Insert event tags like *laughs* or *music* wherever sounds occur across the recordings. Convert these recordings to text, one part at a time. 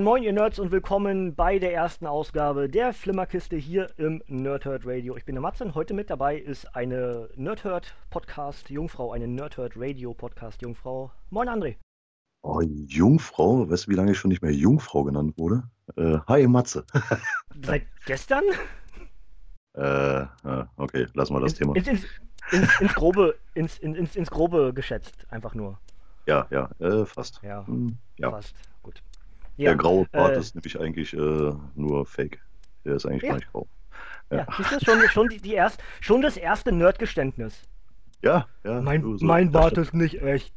Moin Moin ihr Nerds und willkommen bei der ersten Ausgabe der Flimmerkiste hier im Nerdhurt Radio. Ich bin der Matze und heute mit dabei ist eine Nerdhurt Podcast Jungfrau, eine Nerdhurt Radio Podcast Jungfrau. Moin André. Oh, Jungfrau, weißt du, wie lange ich schon nicht mehr Jungfrau genannt wurde? Äh, hi Matze. *laughs* Seit gestern? äh, äh, okay, lassen wir das ins, Thema. Ins, ins, ins, ins Grobe, ins, ins, ins Grobe geschätzt, einfach nur. Ja, ja, äh, fast. Ja, Hm, ja. fast. Gut. Der graue Bart äh, ist nämlich eigentlich äh, nur Fake. Der ist eigentlich Ja. gar nicht grau. Ja, siehst du, schon, schon, die, die erst, schon das erste Nerdgeständnis. Ja, ja. Mein, so. mein Bart ist nicht echt.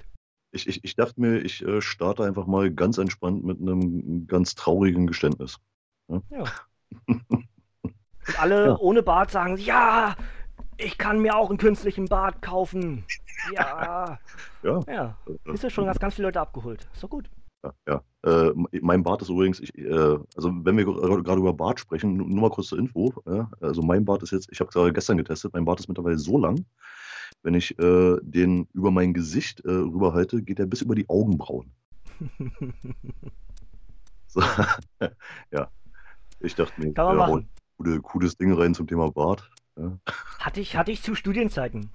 Ich, ich, ich dachte mir, ich äh, starte einfach mal ganz entspannt mit einem ganz traurigen Geständnis. Ja. *laughs* Und alle Ja. ohne Bart sagen, ja, ich kann mir auch einen künstlichen Bart kaufen. Ja. Ja. Ja. Äh, Ist ja schon ganz, ganz viele Leute abgeholt. Ist doch gut. Ja, ja. Äh, mein Bart ist übrigens, ich, äh, also wenn wir gerade über Bart sprechen, nur mal kurz zur Info. Ja? Also mein Bart ist jetzt, ich habe gerade gestern getestet, mein Bart ist mittlerweile so lang, wenn ich äh, den über mein Gesicht äh, rüberhalte, geht er bis über die Augenbrauen. *laughs* So. *laughs* ja. Ich dachte mir, Kann man machen. cooles Ding rein zum Thema Bart. Ja. Hatte ich, hatte ich zu Studienzeiten.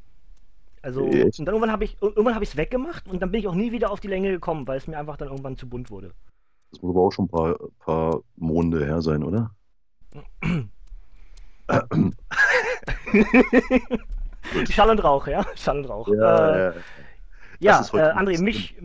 Also, Echt? und dann irgendwann habe ich irgendwann habe ich es weggemacht und dann bin ich auch nie wieder auf die Länge gekommen, weil es mir einfach dann irgendwann zu bunt wurde. Das muss aber auch schon ein paar, paar Monde her sein, oder? *clears throat* Schall und Rauch, ja? *laughs* Schall und Rauch. äh, ja. Ja, äh, André, mich,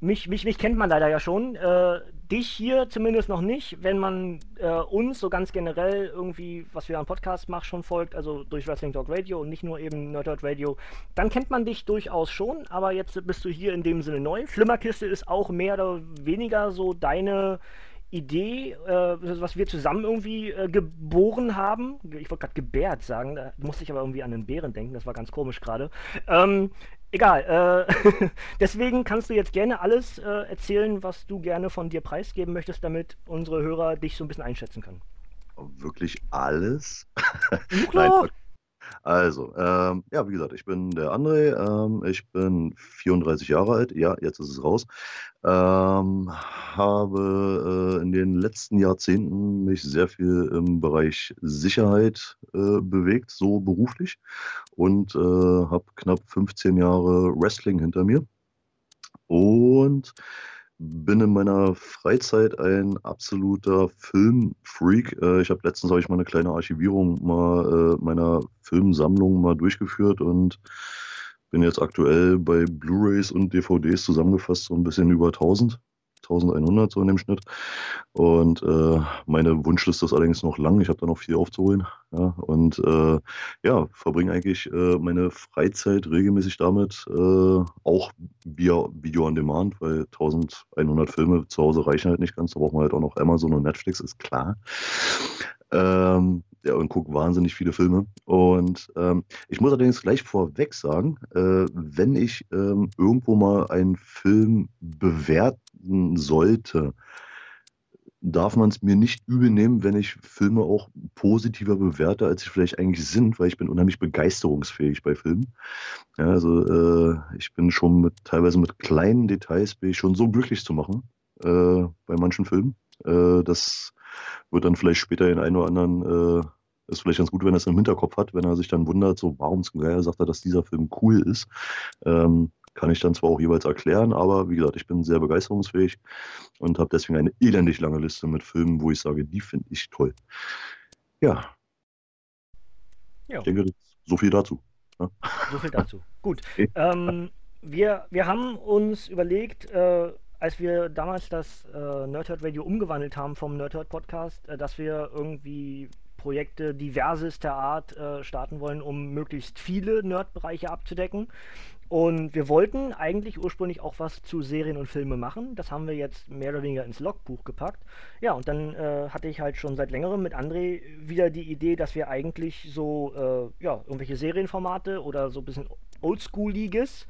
mich, mich, mich kennt man leider ja schon. Äh, dich hier zumindest noch nicht, wenn man äh, uns so ganz generell irgendwie, was wir am Podcast machen, schon folgt, also durch Wrestling Talk Radio und nicht nur eben Nerd Radio, dann kennt man dich durchaus schon, aber jetzt bist du hier in dem Sinne neu. Flimmerkiste ist auch mehr oder weniger so deine Idee, äh, was wir zusammen irgendwie äh, geboren haben. Ich wollte gerade gebärt sagen, da musste ich aber irgendwie an den Bären denken, das war ganz komisch gerade. Ähm, egal, äh, *laughs* deswegen kannst du jetzt gerne alles äh, erzählen, was du gerne von dir preisgeben möchtest, damit unsere Hörer dich so ein bisschen einschätzen können. Wirklich alles? *laughs* Ja, Nein, klar. Also, ähm, ja, wie gesagt, ich bin der André, ähm, ich bin 34 Jahre alt, ja, jetzt ist es raus. Ähm, habe äh, in den letzten Jahrzehnten mich sehr viel im Bereich Sicherheit äh, bewegt, so beruflich, und äh, habe knapp 15 Jahre Wrestling hinter mir. Und bin in meiner Freizeit ein absoluter Filmfreak. Äh, ich habe letztens habe ich mal eine kleine Archivierung mal äh, meiner Filmsammlung mal durchgeführt und bin jetzt aktuell bei Blu-rays und DVDs zusammengefasst so ein bisschen über 1000, 1100 so in dem Schnitt. Und äh, meine Wunschliste ist allerdings noch lang. Ich habe da noch viel aufzuholen. Ja, und äh, ja, verbringe eigentlich äh, meine Freizeit regelmäßig damit, äh, auch via Video on Demand, weil 1100 Filme zu Hause reichen halt nicht ganz. Da braucht man halt auch noch Amazon und Netflix, ist klar. Ähm, ja, und gucke wahnsinnig viele Filme. Und ähm, ich muss allerdings gleich vorweg sagen, äh, wenn ich ähm, irgendwo mal einen Film bewerten sollte, darf man es mir nicht übel nehmen, wenn ich Filme auch positiver bewerte, als sie vielleicht eigentlich sind, weil ich bin unheimlich begeisterungsfähig bei Filmen. Ja, also äh, ich bin schon mit teilweise mit kleinen Details bin ich schon so glücklich zu machen äh, bei manchen Filmen. Äh, das wird dann vielleicht später den einen oder anderen äh, ist vielleicht ganz gut, wenn er es im Hinterkopf hat, wenn er sich dann wundert, so warum zum Geier sagt er, dass dieser Film cool ist. Ähm, kann ich dann zwar auch jeweils erklären, aber wie gesagt, ich bin sehr begeisterungsfähig und habe deswegen eine elendig lange Liste mit Filmen, wo ich sage, die finde ich toll. Ja, Ja. ich denke, so viel dazu. Ja. So viel dazu. Gut. *laughs* Okay. Ähm, wir, wir haben uns überlegt, äh, als wir damals das äh, Nerdhurt Radio umgewandelt haben vom Nerdhurt Podcast, äh, dass wir irgendwie Projekte diversester Art äh, starten wollen, um möglichst viele Nerd-Bereiche abzudecken. Und wir wollten eigentlich ursprünglich auch was zu Serien und Filme machen. Das haben wir jetzt mehr oder weniger ins Logbuch gepackt. Ja, und dann äh, hatte ich halt schon seit längerem mit André wieder die Idee, dass wir eigentlich so, äh, ja, irgendwelche Serienformate oder so ein bisschen Oldschooliges äh,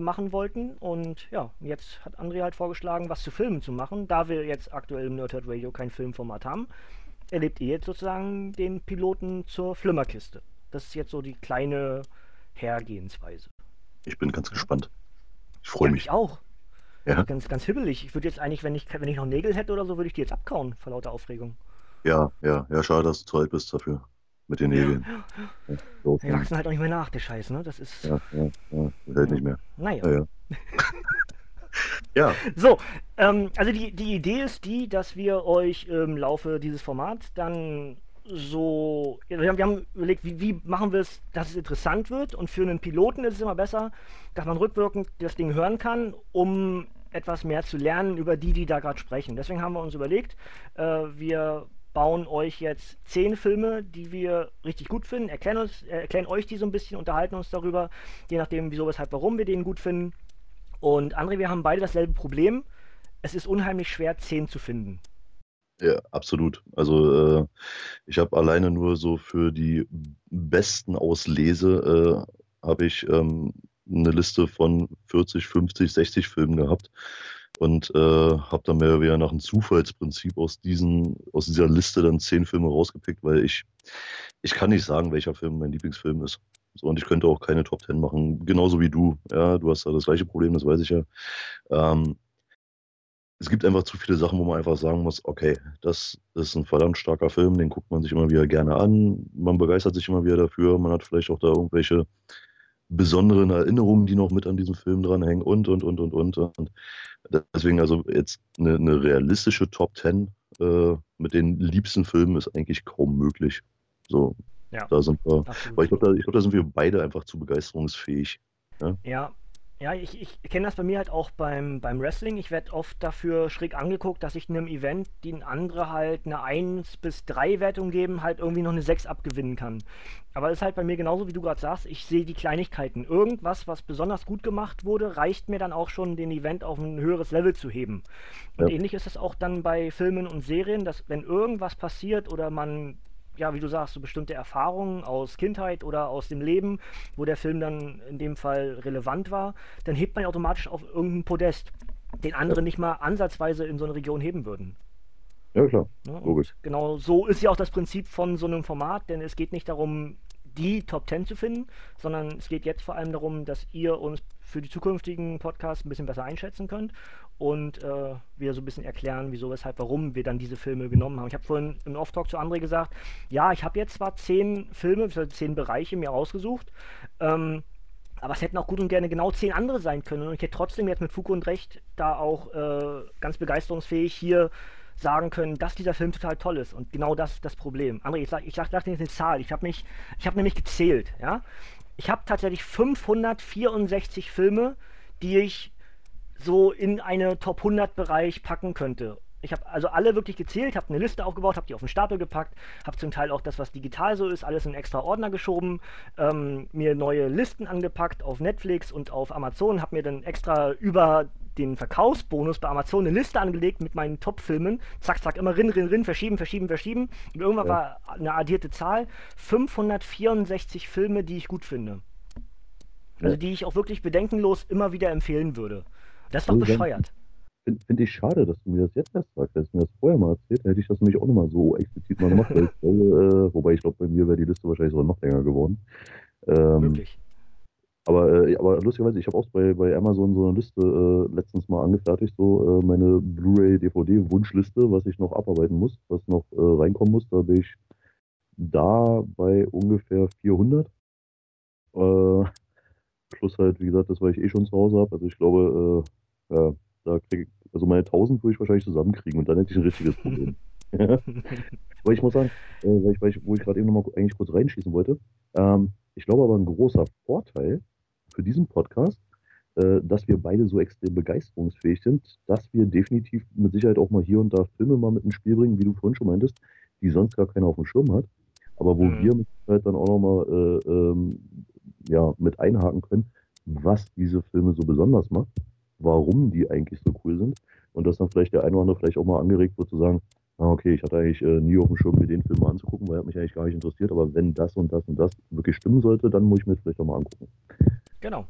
machen wollten. Und ja, jetzt hat André halt vorgeschlagen, was zu Filmen zu machen. Da wir jetzt aktuell im Nerdhead Radio kein Filmformat haben, erlebt ihr jetzt sozusagen den Piloten zur Flimmerkiste. Das ist jetzt so die kleine Hergehensweise. Ich bin ganz gespannt. Ich freue ja, mich. Ich auch. Ja. Ganz, ganz hibbelig. Ich würde jetzt eigentlich, wenn ich, wenn ich noch Nägel hätte oder so, würde ich die jetzt abkauen vor lauter Aufregung. Ja, ja, ja, schade, dass du zu alt bist dafür. Mit den Nägeln. Ja, so, die wachsen halt auch nicht mehr nach, der Scheiß, ne? Das ist. Ja, ja, ja. Das hält nicht mehr. Naja. Ja. *laughs* ja. So, ähm, also die, die Idee ist die, dass wir euch im Laufe dieses Formats dann so, wir haben, wir haben überlegt, wie, wie, machen wir es, dass es interessant wird und für einen Piloten ist es immer besser, dass man rückwirkend das Ding hören kann, um etwas mehr zu lernen über die, die da gerade sprechen. Deswegen haben wir uns überlegt, äh, wir bauen euch jetzt zehn Filme, die wir richtig gut finden, erklären, uns, äh, erklären euch die so ein bisschen, unterhalten uns darüber, je nachdem, wieso, weshalb, warum wir den gut finden. Und André, wir haben beide dasselbe Problem. Es ist unheimlich schwer, zehn zu finden. Ja, absolut. Also äh, ich habe alleine nur so für die besten Auslese äh, habe ich ähm, eine Liste von 40, 50, 60 Filmen gehabt und äh, habe dann mehr oder weniger nach einem Zufallsprinzip aus diesen aus dieser Liste dann zehn Filme rausgepickt, weil ich ich kann nicht sagen, welcher Film mein Lieblingsfilm ist. So, und ich könnte auch keine Top Ten machen, genauso wie du. Ja, du hast da das gleiche Problem, das weiß ich ja. Ähm, es gibt einfach zu viele Sachen, wo man einfach sagen muss, okay, das ist ein verdammt starker Film, den guckt man sich immer wieder gerne an, man begeistert sich immer wieder dafür, man hat vielleicht auch da irgendwelche besonderen Erinnerungen, die noch mit an diesem Film dranhängen und, und, und, und, und. Und deswegen also jetzt eine, eine realistische Top Ten äh, mit den liebsten Filmen ist eigentlich kaum möglich. So, ja, da sind wir, weil ich glaube, da, glaub, da sind wir beide einfach zu begeisterungsfähig. Ja, ja ja, ich, ich kenne das bei mir halt auch beim, beim Wrestling. Ich werde oft dafür schräg angeguckt, dass ich einem Event, den andere halt eine 1 bis 3 Wertung geben, halt irgendwie noch eine 6 abgewinnen kann. Aber es ist halt bei mir genauso, wie du gerade sagst, ich sehe die Kleinigkeiten. Irgendwas, was besonders gut gemacht wurde, reicht mir dann auch schon, den Event auf ein höheres Level zu heben. Und ja. ähnlich ist es auch dann bei Filmen und Serien, dass wenn irgendwas passiert oder man ja, wie du sagst, so bestimmte Erfahrungen aus Kindheit oder aus dem Leben, wo der Film dann in dem Fall relevant war, dann hebt man automatisch auf irgendeinen Podest, den andere nicht mal ansatzweise in so eine Region heben würden. Ja, klar. Ja, Logisch. Genau so ist ja auch das Prinzip von so einem Format, denn es geht nicht darum, die Top 10 zu finden, sondern es geht jetzt vor allem darum, dass ihr uns für die zukünftigen Podcasts ein bisschen besser einschätzen könnt und äh, wir so ein bisschen erklären, wieso, weshalb, warum wir dann diese Filme genommen haben. Ich habe vorhin im Off-Talk zu André gesagt, ja, ich habe jetzt zwar zehn Filme, zehn Bereiche mir ausgesucht, ähm, aber es hätten auch gut und gerne genau zehn andere sein können. Und ich hätte trotzdem jetzt mit Foucault und Recht da auch äh, ganz begeisterungsfähig hier sagen können, dass dieser Film total toll ist. Und genau das ist das Problem. André, ich sage ich sag dir jetzt eine Zahl. Ich habe mich, ich habe nämlich gezählt, ja. Ich habe tatsächlich 564 Filme, die ich so in eine Top 100 Bereich packen könnte. Ich habe also alle wirklich gezählt, habe eine Liste aufgebaut, habe die auf den Stapel gepackt, habe zum Teil auch das, was digital so ist, alles in extra Ordner geschoben, ähm, mir neue Listen angepackt auf Netflix und auf Amazon, habe mir dann extra über den Verkaufsbonus bei Amazon eine Liste angelegt mit meinen Top-Filmen. Zack, zack, immer rin, rin, rin, verschieben, verschieben, verschieben. Und irgendwann ja. war eine addierte Zahl 564 Filme, die ich gut finde. Also die ich auch wirklich bedenkenlos immer wieder empfehlen würde. Das ist doch bescheuert. Finde find ich schade, dass du mir das jetzt erst sagst. Hättest du mir das vorher mal erzählt, hätte ich das nämlich auch nochmal so explizit mal gemacht. weil, *laughs* äh, wobei ich glaube, bei mir wäre die Liste wahrscheinlich sogar noch länger geworden. Ähm, Möglich. Aber, äh, aber lustigerweise, ich habe auch bei, bei Amazon so eine Liste äh, letztens mal angefertigt, so äh, meine Blu-ray, DVD-Wunschliste, was ich noch abarbeiten muss, was noch äh, reinkommen muss. Da bin ich da bei ungefähr 400. Plus halt, wie gesagt, das, was ich eh schon zu Hause habe. Also ich glaube, äh, ja, da kriege ich, also meine 1000 würde ich wahrscheinlich zusammenkriegen und dann hätte ich ein richtiges Problem. *laughs* *laughs* aber ich muss sagen, äh, weil ich, weil ich, wo ich gerade eben nochmal eigentlich kurz reinschießen wollte, ähm, ich glaube aber ein großer Vorteil für diesen Podcast, äh, dass wir beide so extrem begeisterungsfähig sind, dass wir definitiv mit Sicherheit auch mal hier und da Filme mal mit ins Spiel bringen, wie du vorhin schon meintest, die sonst gar keiner auf dem Schirm hat. aber wo mhm. wir halt dann auch nochmal äh, ähm, ja, mit einhaken können, was diese Filme so besonders macht, warum die eigentlich so cool sind und dass dann vielleicht der eine oder andere vielleicht auch mal angeregt wird zu sagen, ah, okay, ich hatte eigentlich äh, nie auf dem Schirm, mir den Film mal anzugucken, weil er mich eigentlich gar nicht interessiert, aber wenn das und das und das wirklich stimmen sollte, dann muss ich mir das vielleicht auch mal angucken. Genau.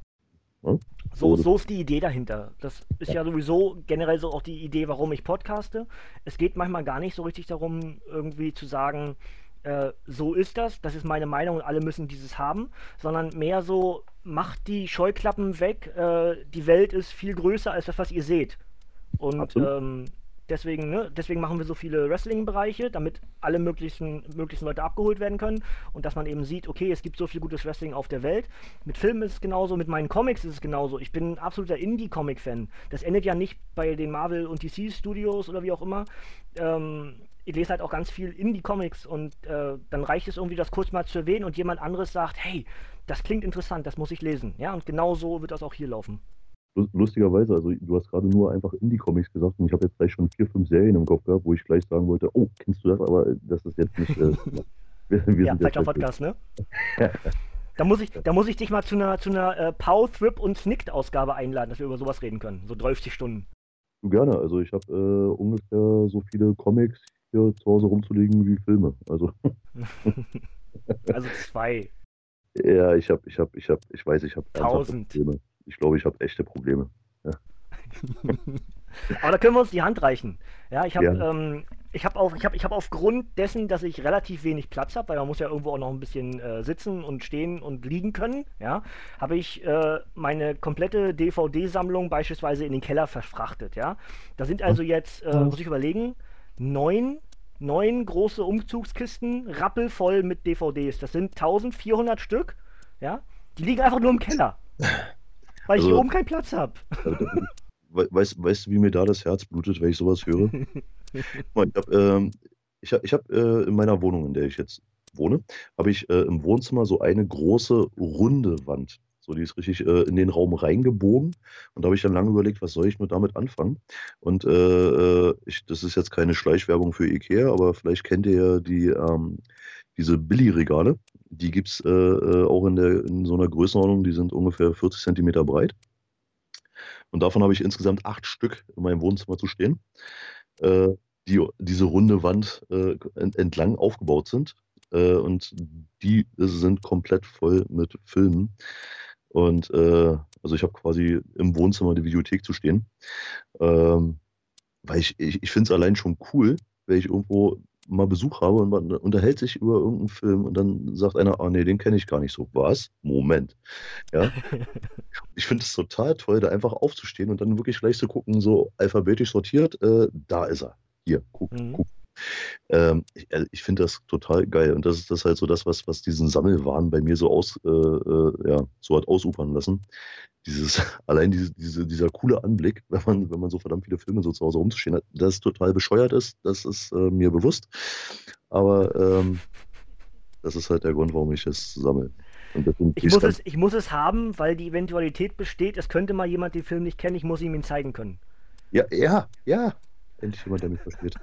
Ja? So, so ist die Idee dahinter. Das ist ja. ja sowieso generell so auch die Idee, warum ich podcaste. Es geht manchmal gar nicht so richtig darum, irgendwie zu sagen, äh, so ist das, das ist meine Meinung und alle müssen dieses haben, sondern mehr so, macht die Scheuklappen weg, äh, die Welt ist viel größer als das, was ihr seht. Und ähm, deswegen, ne, deswegen machen wir so viele Wrestling-Bereiche, damit alle möglichen, möglichen Leute abgeholt werden können und dass man eben sieht, okay, es gibt so viel gutes Wrestling auf der Welt. Mit Filmen ist es genauso, mit meinen Comics ist es genauso. Ich bin ein absoluter Indie-Comic-Fan. Das endet ja nicht bei den Marvel und DC-Studios oder wie auch immer. Ähm, ich lese halt auch ganz viel Indie-Comics und äh, dann reicht es irgendwie, das kurz mal zu erwähnen und jemand anderes sagt, hey, das klingt interessant, das muss ich lesen. Ja, und genau so wird das auch hier laufen. Lustigerweise, also du hast gerade nur einfach Indie-Comics gesagt und ich habe jetzt gleich schon vier, fünf Serien im Kopf gehabt, wo ich gleich sagen wollte, oh, kennst du das? Aber das ist jetzt nicht. Äh, *laughs* wir, wir ja, vielleicht auch Podcast, ne? da, muss ich, *laughs* da muss ich dich mal zu einer, zu einer äh, Pow, Thrip und Snicked-Ausgabe einladen, dass wir über sowas reden können. So 30 Stunden. Gerne. Also ich habe äh, ungefähr so viele Comics hier zu Hause rumzulegen wie Filme. Also. *laughs* also zwei. Ja, ich habe, ich habe, ich habe, ich weiß, ich habe tausend. Filme ich glaube, ich habe echte Probleme. Ja. *laughs* Aber da können wir uns die Hand reichen. Ja, ich habe ja. ähm, ich habe auf, ich hab, ich hab aufgrund dessen, dass ich relativ wenig Platz habe, weil man muss ja irgendwo auch noch ein bisschen äh, sitzen und stehen und liegen können, ja, habe ich äh, meine komplette DVD-Sammlung beispielsweise in den Keller verfrachtet, ja. Da sind also jetzt, äh, muss ich überlegen, neun, neun große Umzugskisten rappelvoll mit DVDs. Das sind 1400 Stück, ja. Die liegen einfach nur im Keller. Weil also, ich hier oben keinen Platz habe. Weißt, weißt du, wie mir da das Herz blutet, wenn ich sowas höre? *laughs* ich habe ähm, ich hab, ich hab, äh, in meiner Wohnung, in der ich jetzt wohne, habe ich äh, im Wohnzimmer so eine große runde Wand. So, die ist richtig äh, in den Raum reingebogen. Und da habe ich dann lange überlegt, was soll ich nur damit anfangen? Und äh, äh, ich, das ist jetzt keine Schleichwerbung für Ikea, aber vielleicht kennt ihr ja die, ähm, diese Billy-Regale. Die gibt es äh, äh, auch in, der, in so einer Größenordnung, die sind ungefähr 40 Zentimeter breit. Und davon habe ich insgesamt acht Stück in meinem Wohnzimmer zu stehen, äh, die diese runde Wand äh, entlang aufgebaut sind. Äh, und die sind komplett voll mit Filmen. Und äh, also ich habe quasi im Wohnzimmer die Videothek zu stehen. Ähm, weil ich, ich, ich finde es allein schon cool, wenn ich irgendwo mal Besuch habe und man unterhält sich über irgendeinen Film und dann sagt einer, ah nee, den kenne ich gar nicht so. Was? Moment. Ja. *laughs* ich finde es total toll, da einfach aufzustehen und dann wirklich gleich zu gucken, so alphabetisch sortiert, äh, da ist er. Hier, guck, mhm. guck. Ähm, ich, äh, ich finde das total geil. Und das ist das halt so das, was, was diesen Sammelwahn bei mir so aus, äh, äh, ja, so hat ausufern lassen dieses, *laughs* allein diese, diese, dieser coole Anblick, wenn man, wenn man so verdammt viele Filme so zu Hause rumzustehen hat, das total bescheuert ist, das ist äh, mir bewusst. Aber ähm, das ist halt der Grund, warum ich es sammle. Ich muss, es, ich muss es haben, weil die Eventualität besteht, es könnte mal jemand den Film nicht kennen, ich muss ihm ihn zeigen können. Ja, ja, ja. Endlich jemand, der mich versteht.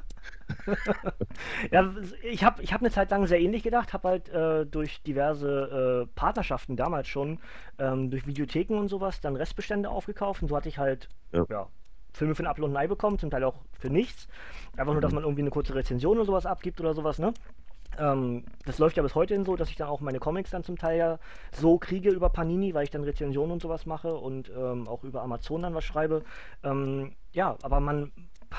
*laughs* ja, ich habe ich hab eine Zeit lang sehr ähnlich gedacht, habe halt äh, durch diverse äh, Partnerschaften damals schon, ähm, durch Videotheken und sowas, dann Restbestände aufgekauft und so hatte ich halt ja. ja Filme für den Upload Nei bekommen, zum Teil auch für nichts. Einfach nur, dass mhm. man irgendwie eine kurze Rezension oder sowas abgibt oder sowas, ne? Ähm, das läuft ja bis heute so, dass ich dann auch meine Comics dann zum Teil ja so kriege über Panini, weil ich dann Rezensionen und sowas mache und ähm, auch über Amazon dann was schreibe. Ähm, ja, aber man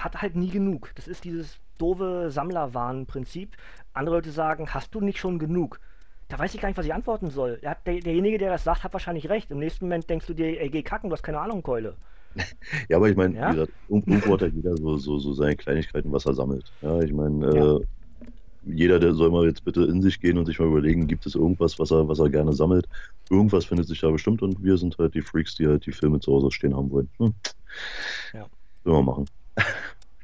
hat halt nie genug. Das ist dieses doofe Sammlerwahn-Prinzip. Andere Leute sagen, hast du nicht schon genug? Da weiß ich gar nicht, was ich antworten soll. Der, der, derjenige, der das sagt, hat wahrscheinlich recht. Im nächsten Moment denkst du dir, ey, geh kacken, du hast keine Ahnung, Keule. *laughs* Ja, aber ich meine, ja? irgendwo hat ja jeder so, so, so seine Kleinigkeiten, was er sammelt. Ja, ich meine, ja. äh, jeder, der soll mal jetzt bitte in sich gehen und sich mal überlegen, gibt es irgendwas, was er, was er gerne sammelt. Irgendwas findet sich da bestimmt und wir sind halt die Freaks, die halt die Filme zu Hause stehen haben wollen. Hm. Ja. Wir machen.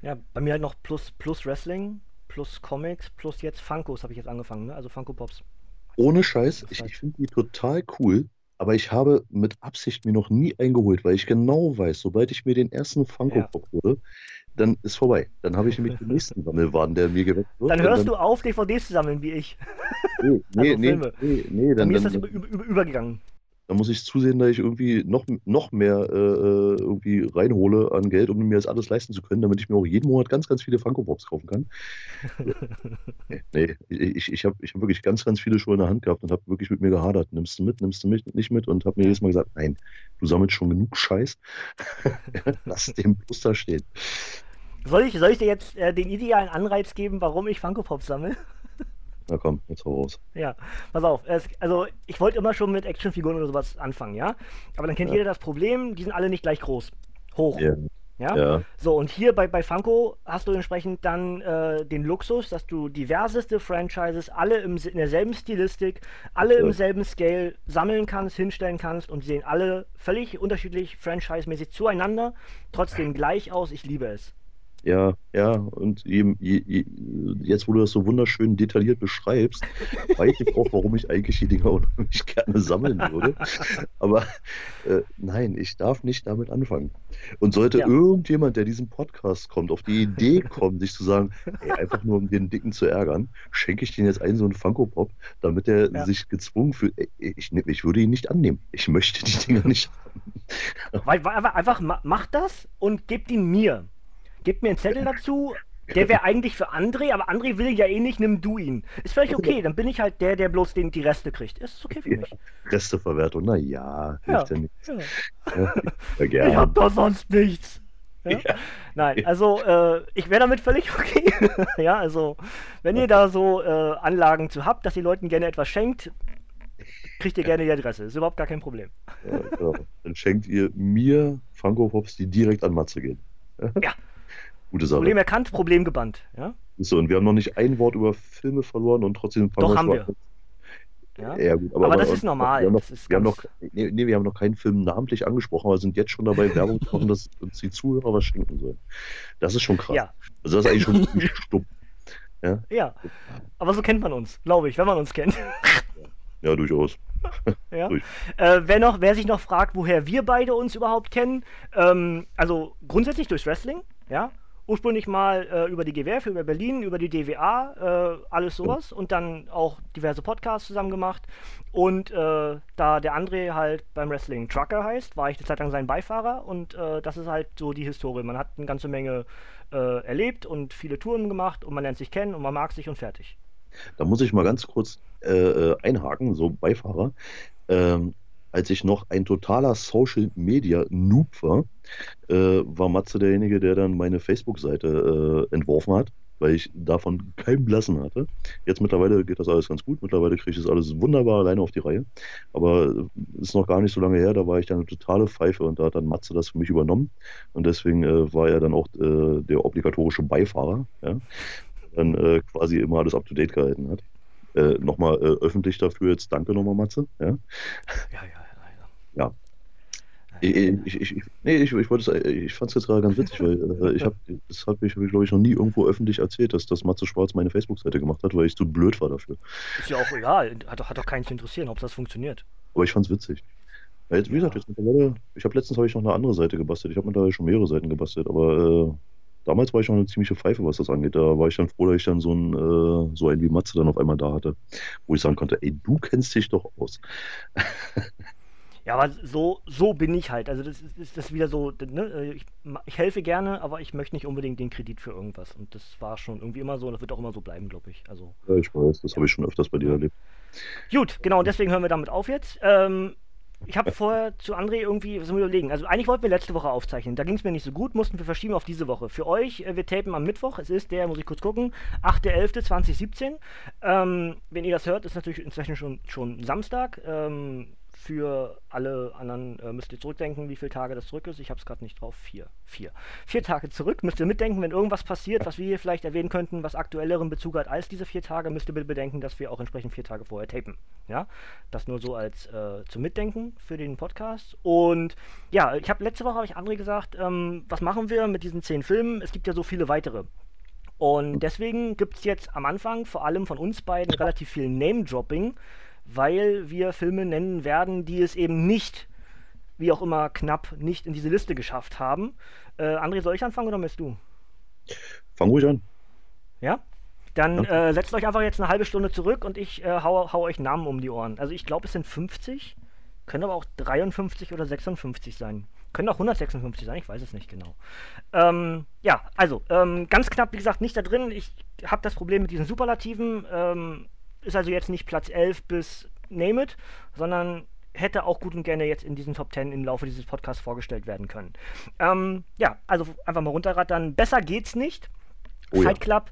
Ja, bei mir halt noch plus, plus Wrestling, plus Comics, plus jetzt Funkos habe ich jetzt angefangen, ne? also Funko Pops. Ohne Scheiß, ich, ich finde die total cool, aber ich habe mit Absicht mir noch nie eingeholt, weil ich genau weiß, sobald ich mir den ersten Funko Pop ja. hole, dann ist vorbei. Dann habe ich nämlich den nächsten *laughs* Sammelwahn, der mir geweckt wird. Dann hörst dann... du auf, DVDs zu sammeln, wie ich. Nee, nee, *laughs* also nee, nee, nee, dann, mir ist das über, über, übergegangen. Da muss ich zusehen, dass ich irgendwie noch, noch mehr äh, äh, irgendwie reinhole an Geld, um mir das alles leisten zu können, damit ich mir auch jeden Monat ganz, ganz viele Funko Pops kaufen kann. *laughs* nee, ich, ich habe ich hab wirklich ganz, ganz viele schon in der Hand gehabt und habe wirklich mit mir gehadert. Nimmst du mit, nimmst du mit, nicht mit und habe mir jedes Mal gesagt, nein, du sammelst schon genug Scheiß. *laughs* Lass den bloß da stehen. Soll ich, soll ich dir jetzt äh, den idealen Anreiz geben, warum ich Funko Pops sammle? Na komm, jetzt hau raus. Ja, pass auf. Es, also, ich wollte immer schon mit Actionfiguren oder sowas anfangen, ja? Aber dann kennt ja. jeder das Problem, die sind alle nicht gleich groß. Hoch. Yeah. Ja? ja? So, und hier bei, bei Funko hast du entsprechend dann äh, den Luxus, dass du diverseste Franchises, alle im, in derselben Stilistik, alle ja. im selben Scale sammeln kannst, hinstellen kannst und sehen alle völlig unterschiedlich franchise-mäßig zueinander, trotzdem gleich aus. Ich liebe es. Ja, ja, und je, je, jetzt, wo du das so wunderschön detailliert beschreibst, weiß ich auch, warum ich eigentlich die Dinger unheimlich gerne sammeln würde. Aber äh, nein, ich darf nicht damit anfangen. Und sollte ja. irgendjemand, der diesen Podcast kommt, auf die Idee *laughs* kommen, sich zu sagen, ey, einfach nur um den Dicken zu ärgern, schenke ich den jetzt einen so einen Funko-Pop, damit er ja. sich gezwungen fühlt. Ich, ich, würde ihn nicht annehmen. Ich möchte die Dinger nicht haben. Weil, weil, einfach mach das und gebt ihn mir. Gib mir einen Zettel dazu. Der wäre eigentlich für André, aber André will ja eh nicht, nimm du ihn. Ist völlig okay, dann bin ich halt der, der bloß den, die Reste kriegt. Ist okay für mich. Ja, *laughs* Resteverwertung, na ja, ja, ja nichts. Ja. *laughs* Ja, gerne. Ich hab doch sonst nichts. Ja? Nein, also äh, ich wäre damit völlig *laughs* okay. ja, also wenn ihr da so äh, Anlagen zu habt, dass ihr Leuten gerne etwas schenkt, kriegt ihr gerne die Adresse. Ist überhaupt gar kein Problem. Ja, genau. Dann schenkt ihr mir Funko Pops, die direkt an Matze gehen. Ja, Gute Sache. Problem erkannt, Problem gebannt. Ja? So, und wir haben noch nicht ein Wort über Filme verloren und trotzdem fangen Doch, haben wir. Ja? ja gut, aber, aber, das aber, ist normal. Wir haben, noch, wir, haben noch, nee, nee, wir haben noch keinen Film namentlich angesprochen, aber sind jetzt schon dabei, Werbung zu machen, dass uns die Zuhörer was schenken sollen. Das ist schon krass. Ja. Also das ist eigentlich schon *laughs* stumm. Ja? ja, aber so kennt man uns, glaube ich, wenn man uns kennt. Ja, durchaus. *laughs* ja. Durch. Äh, wer, noch, wer sich noch fragt, woher wir beide uns überhaupt kennen, ähm, also grundsätzlich durchs Wrestling, ja ursprünglich mal äh, über die GWF, über Berlin, über die DWA, äh, alles sowas und dann auch diverse Podcasts zusammen gemacht. Und äh, da der André halt beim Wrestling Trucker heißt, war ich eine Zeit lang sein Beifahrer und äh, das ist halt so die Historie. Man hat eine ganze Menge äh, erlebt und viele Touren gemacht und man lernt sich kennen und man mag sich und fertig. Da muss ich mal ganz kurz äh, einhaken, so Beifahrer. Ähm, als ich noch ein totaler Social Media Noob war, äh, war Matze derjenige, der dann meine Facebook-Seite äh, entworfen hat, weil ich davon keinen Blassen hatte. Jetzt mittlerweile geht das alles ganz gut. Mittlerweile kriege ich das alles wunderbar alleine auf die Reihe. Aber äh, ist noch gar nicht so lange her, da war ich dann eine totale Pfeife und da hat dann Matze das für mich übernommen. Und deswegen äh, war er dann auch äh, der obligatorische Beifahrer, ja? dann äh, quasi immer alles up to date gehalten hat. Äh, nochmal äh, öffentlich dafür jetzt danke nochmal, Matze. Ja, ja, ja ja. Ich, ich, ich, nee, ich, ich, ich fand es jetzt gerade ganz witzig, weil äh, *laughs* ich habe, das habe ich, glaube ich, noch nie irgendwo öffentlich erzählt, dass das Matze Schwarz meine Facebook-Seite gemacht hat, weil ich zu blöd war dafür. Ist ja auch egal, hat doch, hat doch keinen zu interessieren, ob das funktioniert. Aber ich fand es witzig. Ja, jetzt, wie gesagt, jetzt mittlerweile, ich habe letztens habe ich noch eine andere Seite gebastelt. Ich habe mittlerweile schon mehrere Seiten gebastelt, aber äh, damals war ich noch eine ziemliche Pfeife, was das angeht. Da war ich dann froh, dass ich dann so ein, äh, so ein wie Matze dann auf einmal da hatte, wo ich sagen konnte, ey, du kennst dich doch aus. *laughs* Ja, aber so, so bin ich halt. Also das ist, ist das wieder so, ne? Äh, ich, ich, helfe gerne, aber ich möchte nicht unbedingt den Kredit für irgendwas. Und das war schon irgendwie immer so und das wird auch immer so bleiben, glaube ich. Also, ja, ich weiß, das ja. habe ich schon öfters bei dir erlebt. Gut, genau, und deswegen hören wir damit auf jetzt. Ähm, ich habe vorher zu André irgendwie was überlegen. Also eigentlich wollten wir letzte Woche aufzeichnen. Da ging es mir nicht so gut, mussten wir verschieben auf diese Woche. Für euch, äh, wir tapen am Mittwoch. Es ist der, muss ich kurz gucken, 8.11.2017. Ähm, wenn ihr das hört, ist natürlich inzwischen schon, schon Samstag. Ähm, für alle anderen äh, müsst ihr zurückdenken, wie viele Tage das zurück ist. Ich habe es gerade nicht drauf. Vier. Vier. Vier Tage zurück. Müsst ihr mitdenken, wenn irgendwas passiert, was wir hier vielleicht erwähnen könnten, was aktuelleren Bezug hat als diese vier Tage, müsst ihr bitte bedenken, dass wir auch entsprechend vier Tage vorher tapen. Ja, das nur so als äh, zum Mitdenken für den Podcast. Und ja, ich habe letzte Woche habe ich André gesagt, ähm, was machen wir mit diesen zehn Filmen? Es gibt ja so viele weitere. Und deswegen gibt es jetzt am Anfang vor allem von uns beiden relativ viel Name-Dropping weil wir Filme nennen werden, die es eben nicht, wie auch immer knapp, nicht in diese Liste geschafft haben. Äh, André, soll ich anfangen oder möchtest du? Fang ruhig an. Ja? Dann Ja. äh, setzt euch einfach jetzt eine halbe Stunde zurück und ich äh, hau, hau euch Namen um die Ohren. Also ich glaube, es sind 50, können aber auch 53 oder 56 sein. Können auch 156 sein, ich weiß es nicht genau. Ähm, ja, also, ähm, ganz knapp, wie gesagt, nicht da drin. Ich habe das Problem mit diesen Superlativen. Ähm, ist also jetzt nicht Platz 11 bis Name it, sondern hätte auch gut und gerne jetzt in diesen Top 10 im Laufe dieses Podcasts vorgestellt werden können. Ähm, ja, also einfach mal runterrattern. Besser geht's nicht. Oh. Fight Club,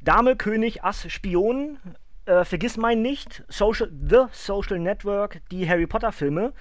Dame, König, Ass, Spion, äh, Vergiss mein nicht, Social, The Social Network, die Harry Potter Filme,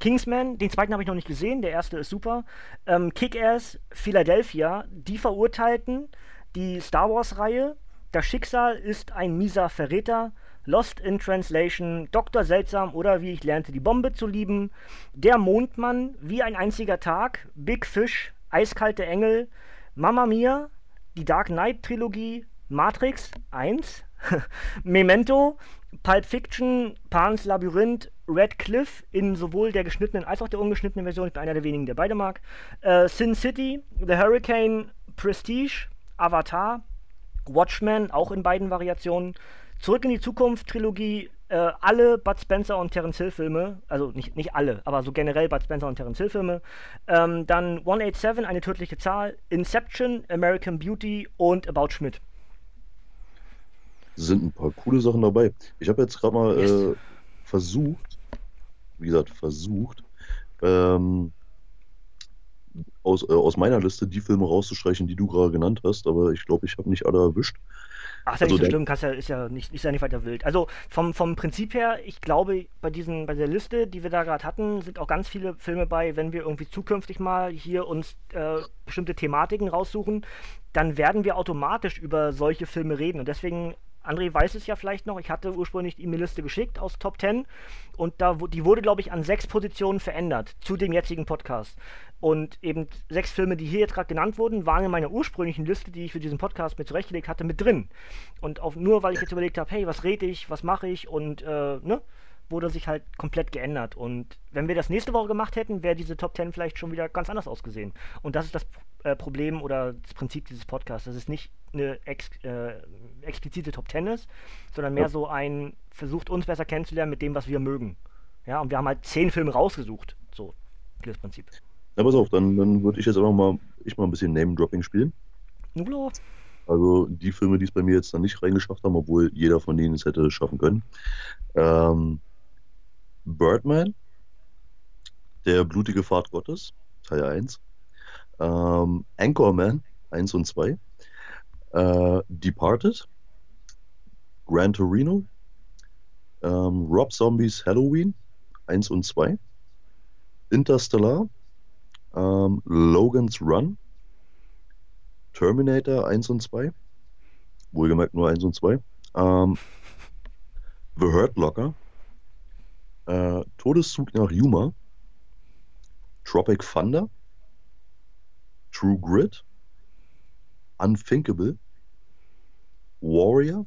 Kingsman, den zweiten habe ich noch nicht gesehen, der erste ist super, ähm, Kick-Ass, Philadelphia, Die Verurteilten, die Star Wars-Reihe, Das Schicksal ist ein mieser Verräter, Lost in Translation, Dr. Seltsam oder wie ich lernte, die Bombe zu lieben, Der Mondmann, Wie ein einziger Tag, Big Fish, Eiskalte Engel, Mamma Mia, die Dark Knight Trilogie, Matrix 1, *laughs* Memento, Pulp Fiction, Pan's Labyrinth, Red Cliff in sowohl der geschnittenen als auch der ungeschnittenen Version. Ich bin einer der wenigen, der beide mag. Äh, Sin City, The Hurricane, Prestige, Avatar, Watchmen, auch in beiden Variationen. Zurück in die Zukunft Trilogie, äh, alle Bud Spencer und Terence Hill Filme, also nicht, nicht alle, aber so generell Bud Spencer und Terence Hill Filme. Ähm, dann 187, eine tödliche Zahl, Inception, American Beauty und About Schmidt. sind ein paar coole Sachen dabei. Ich habe jetzt gerade mal Yes. äh, versucht, wie gesagt, versucht, ähm, aus, äh, aus meiner Liste die Filme rauszustreichen, die du gerade genannt hast, aber ich glaube, ich habe nicht alle erwischt. Ach, ist ja Also nicht so der- schlimm, kannst ja, ist ja nicht, ist ja nicht weiter wild. Also vom, vom Prinzip her, ich glaube, bei diesen, bei der Liste, die wir da gerade hatten, sind auch ganz viele Filme bei, wenn wir irgendwie zukünftig mal hier uns äh, bestimmte Thematiken raussuchen, dann werden wir automatisch über solche Filme reden. Und deswegen, André weiß es ja vielleicht noch, ich hatte ursprünglich ihm eine Liste geschickt aus Top 10 und da, die wurde, glaube ich, an sechs Positionen verändert zu dem jetzigen Podcast. Und eben sechs Filme, die hier jetzt gerade genannt wurden, waren in meiner ursprünglichen Liste, die ich für diesen Podcast mit zurechtgelegt hatte, mit drin. Und auf, nur weil ich jetzt überlegt habe, hey, was rede ich, was mache ich und äh, ne, wurde sich halt komplett geändert. Und wenn wir das nächste Woche gemacht hätten, wäre diese Top 10 vielleicht schon wieder ganz anders ausgesehen. Und das ist das äh, Problem oder das Prinzip dieses Podcasts, dass es nicht eine ex, äh, explizite Top 10 ist, sondern mehr Ja. so ein versucht uns besser kennenzulernen mit dem, was wir mögen. Ja, und wir haben halt zehn Filme rausgesucht. So, das Prinzip. Na, pass auf, dann, dann würde ich jetzt einfach mal, ich mal ein bisschen Name-Dropping spielen. Nublo, Also die Filme, die es bei mir jetzt dann nicht reingeschafft haben, obwohl jeder von denen es hätte schaffen können. Ähm, Birdman, Der blutige Pfad Gottes, Teil 1. Ähm, Anchorman 1 und 2. Äh, Departed, Gran Torino, ähm, Rob Zombies Halloween 1 und 2. Interstellar, ähm, Logan's Run, Terminator 1 und 2. Wohlgemerkt nur 1 und 2. Ähm, The Hurt Locker. Äh, Todeszug nach Yuma. Tropic Thunder. True Grit. Unthinkable. Warrior.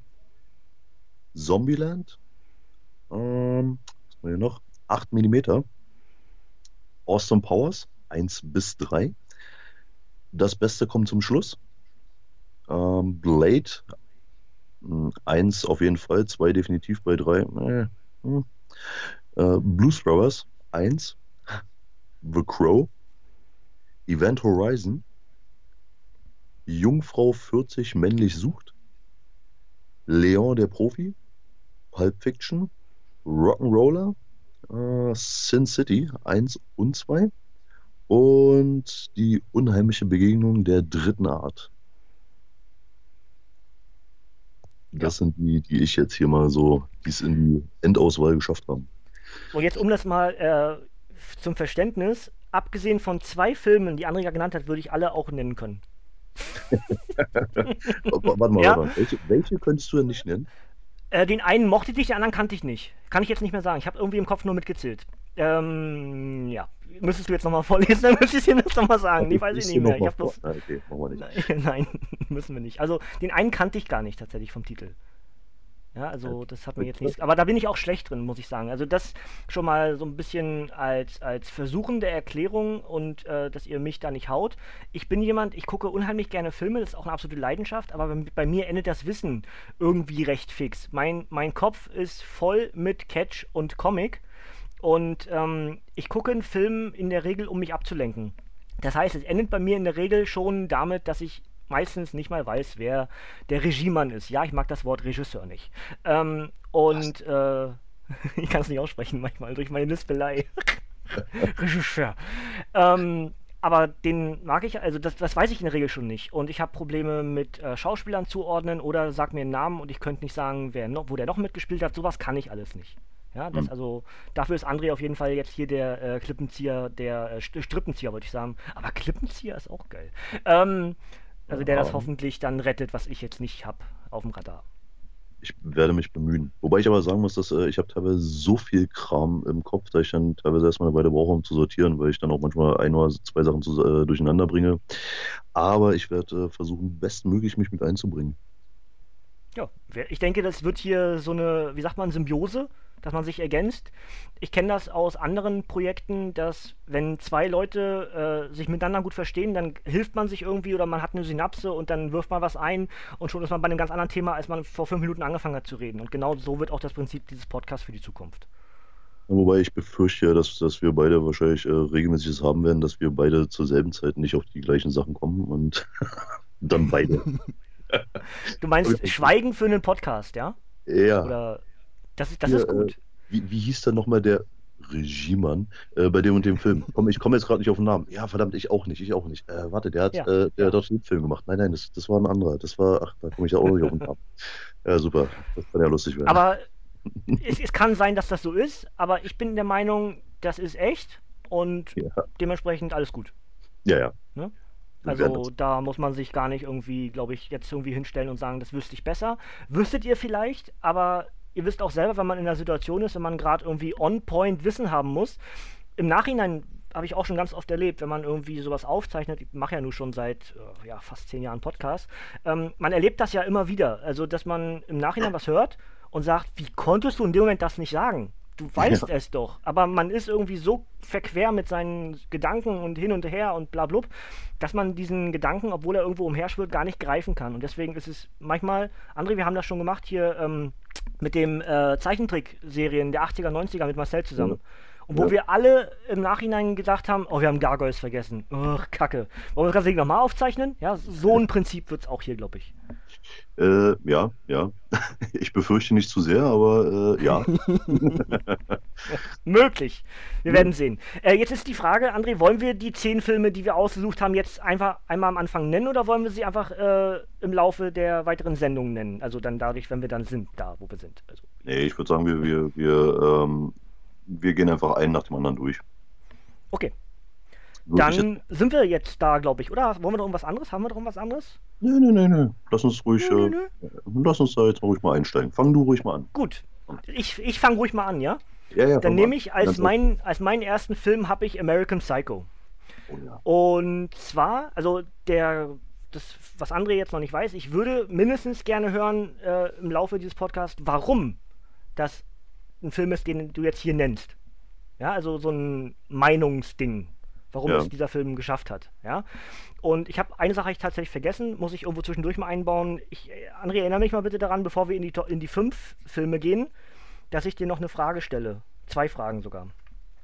Zombieland. Ähm, was haben wir hier noch? 8 mm. Austin Powers 1 bis 3. Das Beste kommt zum Schluss. Ähm, Blade 1 auf jeden Fall, 2 definitiv bei 3. Äh, hm. äh, Blues Brothers 1. The Crow. Event Horizon. Jungfrau 40 männlich sucht. Leon der Profi. Pulp Fiction. Rock'n'Roller. Äh, Sin City 1 und 2 und die unheimliche Begegnung der dritten Art. Das sind die, die ich jetzt hier mal so, die es in die Endauswahl geschafft haben. Und jetzt um das mal äh, zum Verständnis, abgesehen von zwei Filmen, die Andrea genannt hat, würde ich alle auch nennen können. W- *laughs* Warte mal, Ja. warte mal. Welche, welche könntest du denn nicht nennen? Äh, den einen mochte ich, den anderen kannte ich nicht. Kann ich jetzt nicht mehr sagen. Ich habe irgendwie im Kopf nur mitgezählt. Ähm, ja. Müsstest du jetzt nochmal *laughs* vorlesen, dann müsste ich dir das nochmal sagen. Nee, weiß ich Liest nicht du mehr. Ich bloß. Ah, okay, machen wir nicht. *laughs* Nein, müssen wir nicht. Also, den einen kannte ich gar nicht tatsächlich vom Titel. Ja, also das hat mir jetzt nichts. Aber da bin ich auch schlecht drin, muss ich sagen. Also das schon mal so ein bisschen als, als versuchende Erklärung und äh, dass ihr mich da nicht haut. Ich bin jemand, ich gucke unheimlich gerne Filme, das ist auch eine absolute Leidenschaft, aber bei, bei mir endet das Wissen irgendwie recht fix. Mein, mein Kopf ist voll mit Catch und Comic und ähm, ich gucke einen Film in der Regel, um mich abzulenken. Das heißt, es endet bei mir in der Regel schon damit, dass ich meistens nicht mal weiß, wer der Regiemann ist. Ja, ich mag das Wort Regisseur nicht. Ähm, und äh, *laughs* ich kann es nicht aussprechen manchmal durch meine Lispelei. *laughs* Regisseur. Ähm, aber den mag ich, also das, das weiß ich in der Regel schon nicht. Und ich habe Probleme mit äh, Schauspielern zuordnen oder sag mir einen Namen und ich könnte nicht sagen, wer noch, wo der noch mitgespielt hat. Sowas kann ich alles nicht. Ja, das, mhm. also dafür ist André auf jeden Fall jetzt hier der äh, Klippenzieher, der äh, Strippenzieher, wollte ich sagen. Aber Klippenzieher ist auch geil. Ähm, also der das hoffentlich dann rettet, was ich jetzt nicht habe auf dem Radar. Ich werde mich bemühen. Wobei ich aber sagen muss, dass äh, ich habe teilweise so viel Kram im Kopf, dass ich dann teilweise erstmal eine Weile brauche, um zu sortieren, weil ich dann auch manchmal ein oder zwei Sachen zu, äh, durcheinander bringe. Aber ich werde äh, versuchen, bestmöglich mich mit einzubringen. Ja, ich denke, das wird hier so eine, wie sagt man, Symbiose dass man sich ergänzt. Ich kenne das aus anderen Projekten, dass wenn zwei Leute äh, sich miteinander gut verstehen, dann hilft man sich irgendwie oder man hat eine Synapse und dann wirft man was ein und schon ist man bei einem ganz anderen Thema, als man vor fünf Minuten angefangen hat zu reden. Und genau so wird auch das Prinzip dieses Podcasts für die Zukunft. Wobei ich befürchte, dass, dass wir beide wahrscheinlich äh, regelmäßig das haben werden, dass wir beide zur selben Zeit nicht auf die gleichen Sachen kommen und *laughs* dann beide. *laughs* du meinst *laughs* Schweigen für einen Podcast, ja? Ja. Oder das, das Hier, ist gut. Äh, wie, wie hieß dann nochmal der Regiemann äh, bei dem und dem Film? Komm, ich komme jetzt gerade nicht auf den Namen. Ja, verdammt, ich auch nicht, ich auch nicht. Äh, warte, der hat, ja. äh, der hat doch den Film gemacht. Nein, nein, das, das war ein anderer. Das war, ach, da komme ich ja auch nicht auf den Namen. Ja, super. Das kann ja lustig werden. Aber *laughs* es, es, kann sein, dass das so ist, aber ich bin der Meinung, das ist echt und ja. dementsprechend alles gut. Ja, ja. Ne? Also da muss man sich gar nicht irgendwie, glaube ich, jetzt irgendwie hinstellen und sagen, das wüsste ich besser. Wüsstet ihr vielleicht, aber ihr wisst auch selber, wenn man in der Situation ist, wenn man gerade irgendwie on-point Wissen haben muss, im Nachhinein habe ich auch schon ganz oft erlebt, wenn man irgendwie sowas aufzeichnet, ich mache ja nun schon seit äh, ja, fast zehn Jahren Podcast, ähm, man erlebt das ja immer wieder. Also, dass man im Nachhinein was hört und sagt, wie konntest du in dem Moment das nicht sagen? Du weißt ja. es doch. Aber man ist irgendwie so verquer mit seinen Gedanken und hin und her und bla blub, dass man diesen Gedanken, obwohl er irgendwo umherschwirrt, gar nicht greifen kann. Und deswegen ist es manchmal, André, wir haben das schon gemacht hier, ähm, mit dem äh, Zeichentrickserien der 80er, 90er mit Marcel zusammen. Ja. Und wo ja. wir alle im Nachhinein gedacht haben, oh, wir haben Gargoyles vergessen. Ugh, Kacke. Wollen wir das ganze Ding nochmal aufzeichnen? Ja, so ein Prinzip wird es auch hier, glaube ich. Äh, ja, ja. *laughs* Ich befürchte nicht zu sehr, aber äh, ja. *laughs* Möglich. Wir werden sehen. Äh, jetzt ist die Frage, André, wollen wir die zehn Filme, die wir ausgesucht haben, jetzt einfach einmal am Anfang nennen oder wollen wir sie einfach äh, im Laufe der weiteren Sendungen nennen? Also dann dadurch, wenn wir dann sind, da, wo wir sind. Also, nee, ich würde sagen, wir, wir, wir, ähm, wir gehen einfach einen nach dem anderen durch. Okay. Dann sind wir jetzt da, glaube ich, oder? Wollen wir noch irgendwas anderes? Haben wir noch irgendwas anderes? Nö, nö, nö, nö. Lass uns ruhig, nö, nö, nö. Äh, lass uns da jetzt mal ruhig mal einsteigen. Fang du ruhig mal an. Gut. Ich, ich fange ruhig mal an, ja? Ja, ja. Dann nehme ich als, mein, als meinen ersten Film habe ich American Psycho. Oh, ja. Und zwar, also der, das, was André jetzt noch nicht weiß, ich würde mindestens gerne hören äh, im Laufe dieses Podcasts, warum das ein Film ist, den du jetzt hier nennst. Ja, also so ein Meinungsding warum ja. es dieser Film geschafft hat. Ja? Und ich habe eine Sache ich tatsächlich vergessen, muss ich irgendwo zwischendurch mal einbauen. Ich, André, erinnere mich mal bitte daran, bevor wir in die, in die fünf Filme gehen, dass ich dir noch eine Frage stelle. Zwei Fragen sogar.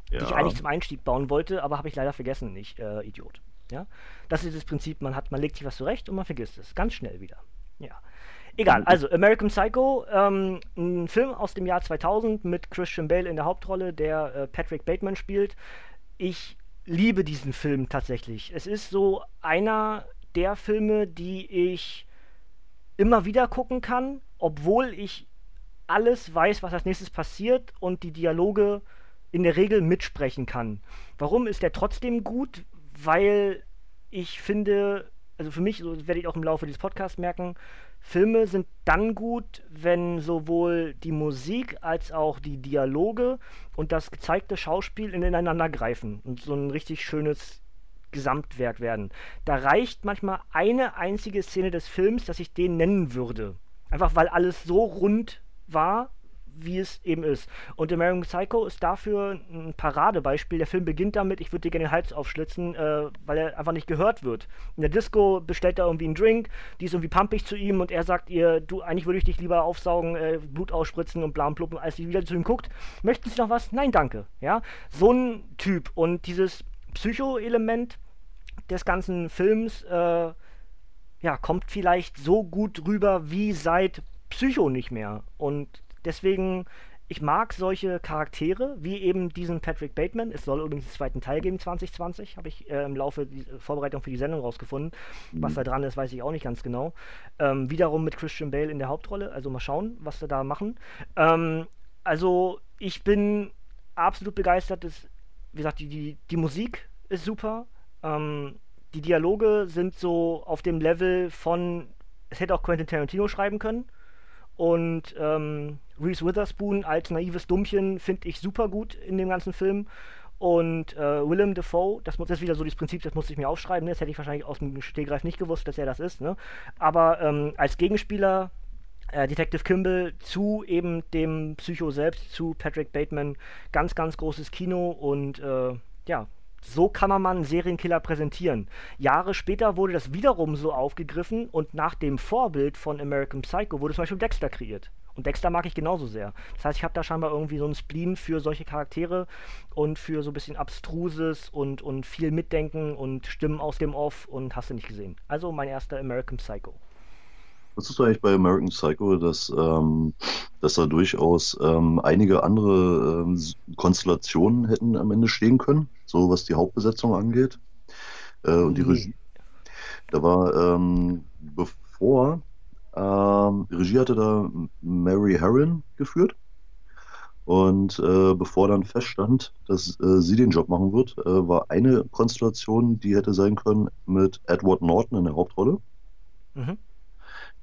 Ja. Die ich eigentlich zum Einstieg bauen wollte, aber habe ich leider vergessen, nicht äh, Idiot. Ja? Das ist das Prinzip, man, hat, man legt sich was zurecht und man vergisst es. Ganz schnell wieder. Ja. Egal, mhm. also American Psycho, ähm, ein Film aus dem Jahr 2000 mit Christian Bale in der Hauptrolle, der äh, Patrick Bateman spielt. Ich liebe diesen Film tatsächlich. Es ist so einer der Filme, die ich immer wieder gucken kann, obwohl ich alles weiß, was als nächstes passiert und die Dialoge in der Regel mitsprechen kann. Warum ist der trotzdem gut? Weil ich finde, also für mich, so werde ich auch im Laufe dieses Podcasts merken, Filme sind dann gut, wenn sowohl die Musik als auch die Dialoge und das gezeigte Schauspiel ineinander greifen und so ein richtig schönes Gesamtwerk werden. Da reicht manchmal eine einzige Szene des Films, dass ich den nennen würde. Einfach weil alles so rund war, wie es eben ist. Und American Psycho ist dafür ein Paradebeispiel. Der Film beginnt damit, ich würde dir gerne den Hals aufschlitzen, äh, weil er einfach nicht gehört wird. In der Disco bestellt er irgendwie einen Drink, die ist irgendwie pumpig zu ihm und er sagt ihr, du, eigentlich würde ich dich lieber aufsaugen, äh, Blut ausspritzen und bla und blub. als sie wieder zu ihm guckt, möchten Sie noch was? Nein, danke. Ja, so ein Typ. Und dieses Psycho-Element des ganzen Films, äh, ja, kommt vielleicht so gut rüber wie seit Psycho nicht mehr. Und Deswegen, ich mag solche Charaktere, wie eben diesen Patrick Bateman. Es soll übrigens einen zweiten Teil geben, 2020, habe ich äh, im Laufe der Vorbereitung für die Sendung rausgefunden. Mhm. Was da dran ist, weiß ich auch nicht ganz genau. Ähm, wiederum mit Christian Bale in der Hauptrolle, also mal schauen, was sie da machen. Ähm, also, ich bin absolut begeistert. Das, wie gesagt, die, die, die Musik ist super. Ähm, die Dialoge sind so auf dem Level von, es hätte auch Quentin Tarantino schreiben können. Und ähm, Reese Witherspoon als naives Dummchen finde ich super gut in dem ganzen Film. Und äh, Willem Dafoe, das, das ist wieder so das Prinzip, das musste ich mir aufschreiben. Ne? Das hätte ich wahrscheinlich aus dem Stehgreif nicht gewusst, dass er das ist. Ne? Aber ähm, als Gegenspieler äh, Detective Kimball zu eben dem Psycho selbst, zu Patrick Bateman, ganz, ganz großes Kino und äh, ja, so kann man mal einen Serienkiller präsentieren. Jahre später wurde das wiederum so aufgegriffen und nach dem Vorbild von American Psycho wurde zum Beispiel Dexter kreiert. Und Dexter mag ich genauso sehr. Das heißt, ich habe da scheinbar irgendwie so einen Spleen für solche Charaktere und für so ein bisschen Abstruses und, und viel Mitdenken und Stimmen aus dem Off und hast du nicht gesehen. Also mein erster American Psycho. Was ist eigentlich bei American Psycho, dass, ähm, dass da durchaus ähm, einige andere ähm, Konstellationen hätten am Ende stehen können, so was die Hauptbesetzung angeht äh, und die mhm. Regie. Da war ähm, bevor ähm, die Regie hatte da Mary Herron geführt. Und äh, bevor dann feststand, dass äh, sie den Job machen wird, äh, war eine Konstellation, die hätte sein können mit Edward Norton in der Hauptrolle. Mhm.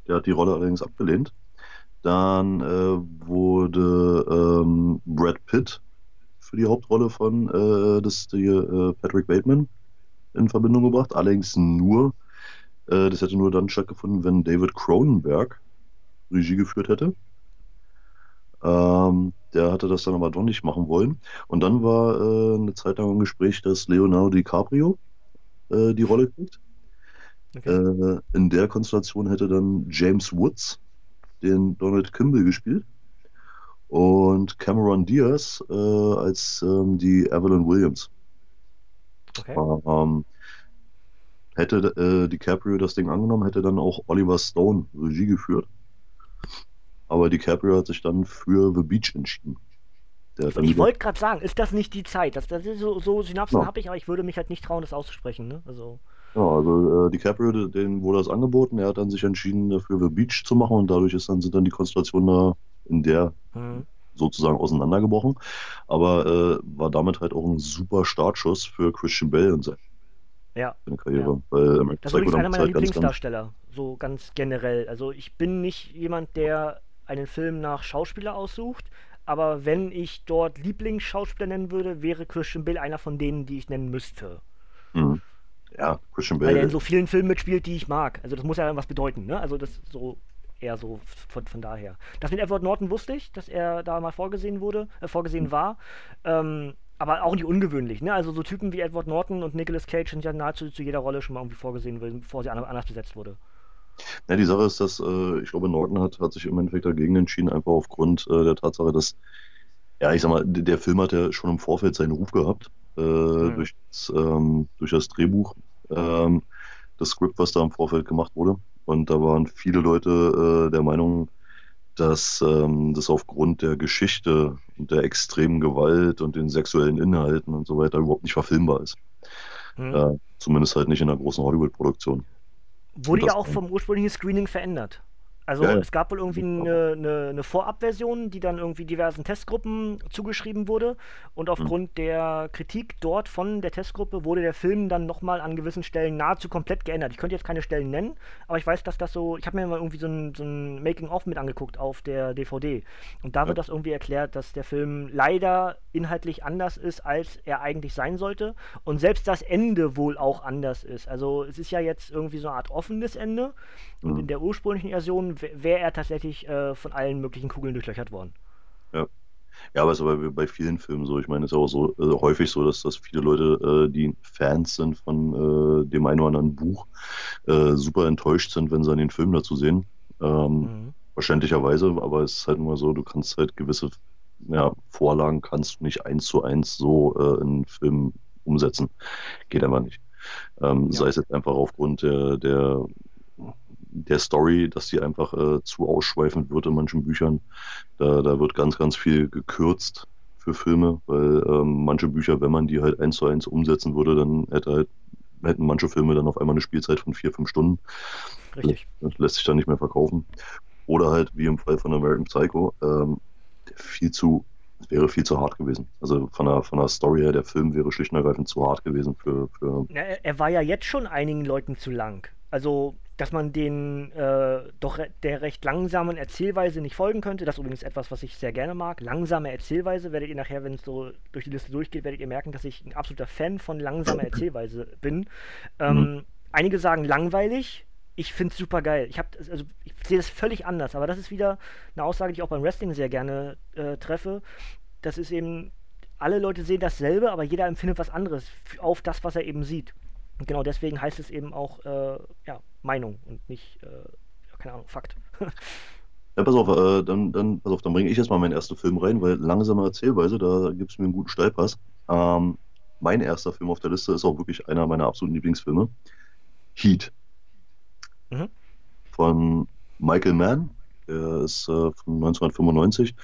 Der hat die Rolle allerdings abgelehnt. Dann äh, wurde ähm, Brad Pitt für die Hauptrolle von äh, das, die, äh, Patrick Bateman in Verbindung gebracht, allerdings nur äh, das hätte nur dann stattgefunden, wenn David Cronenberg Regie geführt hätte. Ähm, der hatte das dann aber doch nicht machen wollen. Und dann war äh, eine Zeit lang im Gespräch, dass Leonardo DiCaprio äh, die Rolle kriegt. Okay. Äh, in der Konstellation hätte dann James Woods den Donald Kimball gespielt und Cameron Diaz äh, als ähm, die Evelyn Williams. Okay. Ähm, Hätte äh, DiCaprio das Ding angenommen, hätte dann auch Oliver Stone Regie geführt. Aber DiCaprio hat sich dann für The Beach entschieden. ich wollte gerade sagen, ist das nicht die Zeit? Das, das ist so, so Synapsen ja. habe ich, aber ich würde mich halt nicht trauen, das auszusprechen. Ne? Also, ja, also äh, DiCaprio, den wurde das angeboten, er hat dann sich entschieden, dafür The Beach zu machen und dadurch ist dann, sind dann die Konstellationen da in der hm. sozusagen auseinandergebrochen. Aber äh, war damit halt auch ein super Startschuss für Christian Bell und sein ja. Seine Karriere. Ja. Weil, ähm, das ist einer meiner Lieblingsdarsteller, ganz, ganz so ganz generell. Also ich bin nicht jemand, der einen Film nach Schauspieler aussucht, aber wenn ich dort Lieblingsschauspieler nennen würde, wäre Christian Bale einer von denen, die ich nennen müsste. Mhm. Ja, Christian Bale. Weil er in so vielen Filmen mitspielt, die ich mag. Also das muss ja was bedeuten, ne? Also das so eher so von, von daher. Das mit Edward Norton wusste ich, dass er da mal vorgesehen wurde, äh, vorgesehen war. Ähm, aber auch nicht ungewöhnlich, ne? Also so Typen wie Edward Norton und Nicolas Cage sind ja nahezu zu jeder Rolle schon mal irgendwie vorgesehen, bevor sie anders besetzt wurde. Ja, die Sache ist, dass äh, ich glaube, Norton hat, hat sich im Endeffekt dagegen entschieden, einfach aufgrund äh, der Tatsache, dass, ja, ich sag mal, der Film hat ja schon im Vorfeld seinen Ruf gehabt, äh, mhm. durch, das, ähm, durch das Drehbuch, ähm, das Skript, was da im Vorfeld gemacht wurde. Und da waren viele Leute äh, der Meinung, dass ähm, das aufgrund der Geschichte und der extremen Gewalt und den sexuellen Inhalten und so weiter überhaupt nicht verfilmbar ist. Mhm. Äh, zumindest halt nicht in einer großen Hollywood-Produktion. Wurde ja auch vom ursprünglichen Screening verändert. Also ja, es gab wohl irgendwie eine, eine, eine Vorabversion, die dann irgendwie diversen Testgruppen zugeschrieben wurde. Und aufgrund mhm. der Kritik dort von der Testgruppe wurde der Film dann nochmal an gewissen Stellen nahezu komplett geändert. Ich könnte jetzt keine Stellen nennen, aber ich weiß, dass das so. Ich habe mir mal irgendwie so ein, so ein Making-of mit angeguckt auf der DVD. Und da ja. wird das irgendwie erklärt, dass der Film leider inhaltlich anders ist, als er eigentlich sein sollte. Und selbst das Ende wohl auch anders ist. Also es ist ja jetzt irgendwie so eine Art offenes Ende. Und mhm. in der ursprünglichen Version wäre er tatsächlich äh, von allen möglichen Kugeln durchlöchert worden. Ja. Ja, aber es ist aber bei vielen Filmen so. Ich meine, es ist auch so äh, häufig so, dass, dass viele Leute, äh, die Fans sind von äh, dem einen oder anderen Buch, äh, super enttäuscht sind, wenn sie an den Film dazu sehen. Ähm, mhm. Verständlicherweise, aber es ist halt immer so, du kannst halt gewisse ja, Vorlagen kannst du nicht eins zu eins so äh, in Film umsetzen. Geht einfach nicht. Ähm, ja. Sei es jetzt einfach aufgrund der, der, der Story, dass die einfach äh, zu ausschweifend wird in manchen Büchern. Da, da wird ganz, ganz viel gekürzt für Filme, weil ähm, manche Bücher, wenn man die halt eins zu eins umsetzen würde, dann hätte halt, hätten manche Filme dann auf einmal eine Spielzeit von vier, fünf Stunden. Richtig. Das lässt sich dann nicht mehr verkaufen. Oder halt, wie im Fall von American Psycho, ähm, viel zu, wäre viel zu hart gewesen. Also von der, von der Story her, der Film wäre schlicht und ergreifend zu hart gewesen für. für ja, er war ja jetzt schon einigen Leuten zu lang. Also, dass man den äh, doch der recht langsamen Erzählweise nicht folgen könnte, das ist übrigens etwas, was ich sehr gerne mag. Langsame Erzählweise werdet ihr nachher, wenn es so durch die Liste durchgeht, werdet ihr merken, dass ich ein absoluter Fan von langsamer *clears throat* Erzählweise bin. Ähm, mhm. Einige sagen langweilig, ich finde es super geil. Ich, also, ich sehe das völlig anders, aber das ist wieder eine Aussage, die ich auch beim Wrestling sehr gerne äh, treffe. Das ist eben, alle Leute sehen dasselbe, aber jeder empfindet was anderes auf das, was er eben sieht. Und genau deswegen heißt es eben auch äh, ja, Meinung und nicht, äh, keine Ahnung, Fakt. Ja, pass auf, äh, dann, dann, pass auf, dann bringe ich jetzt mal meinen ersten Film rein, weil langsame Erzählweise, da gibt es mir einen guten Steilpass. Ähm, mein erster Film auf der Liste ist auch wirklich einer meiner absoluten Lieblingsfilme. Heat. Mhm. Von Michael Mann. Der ist äh, von 1995.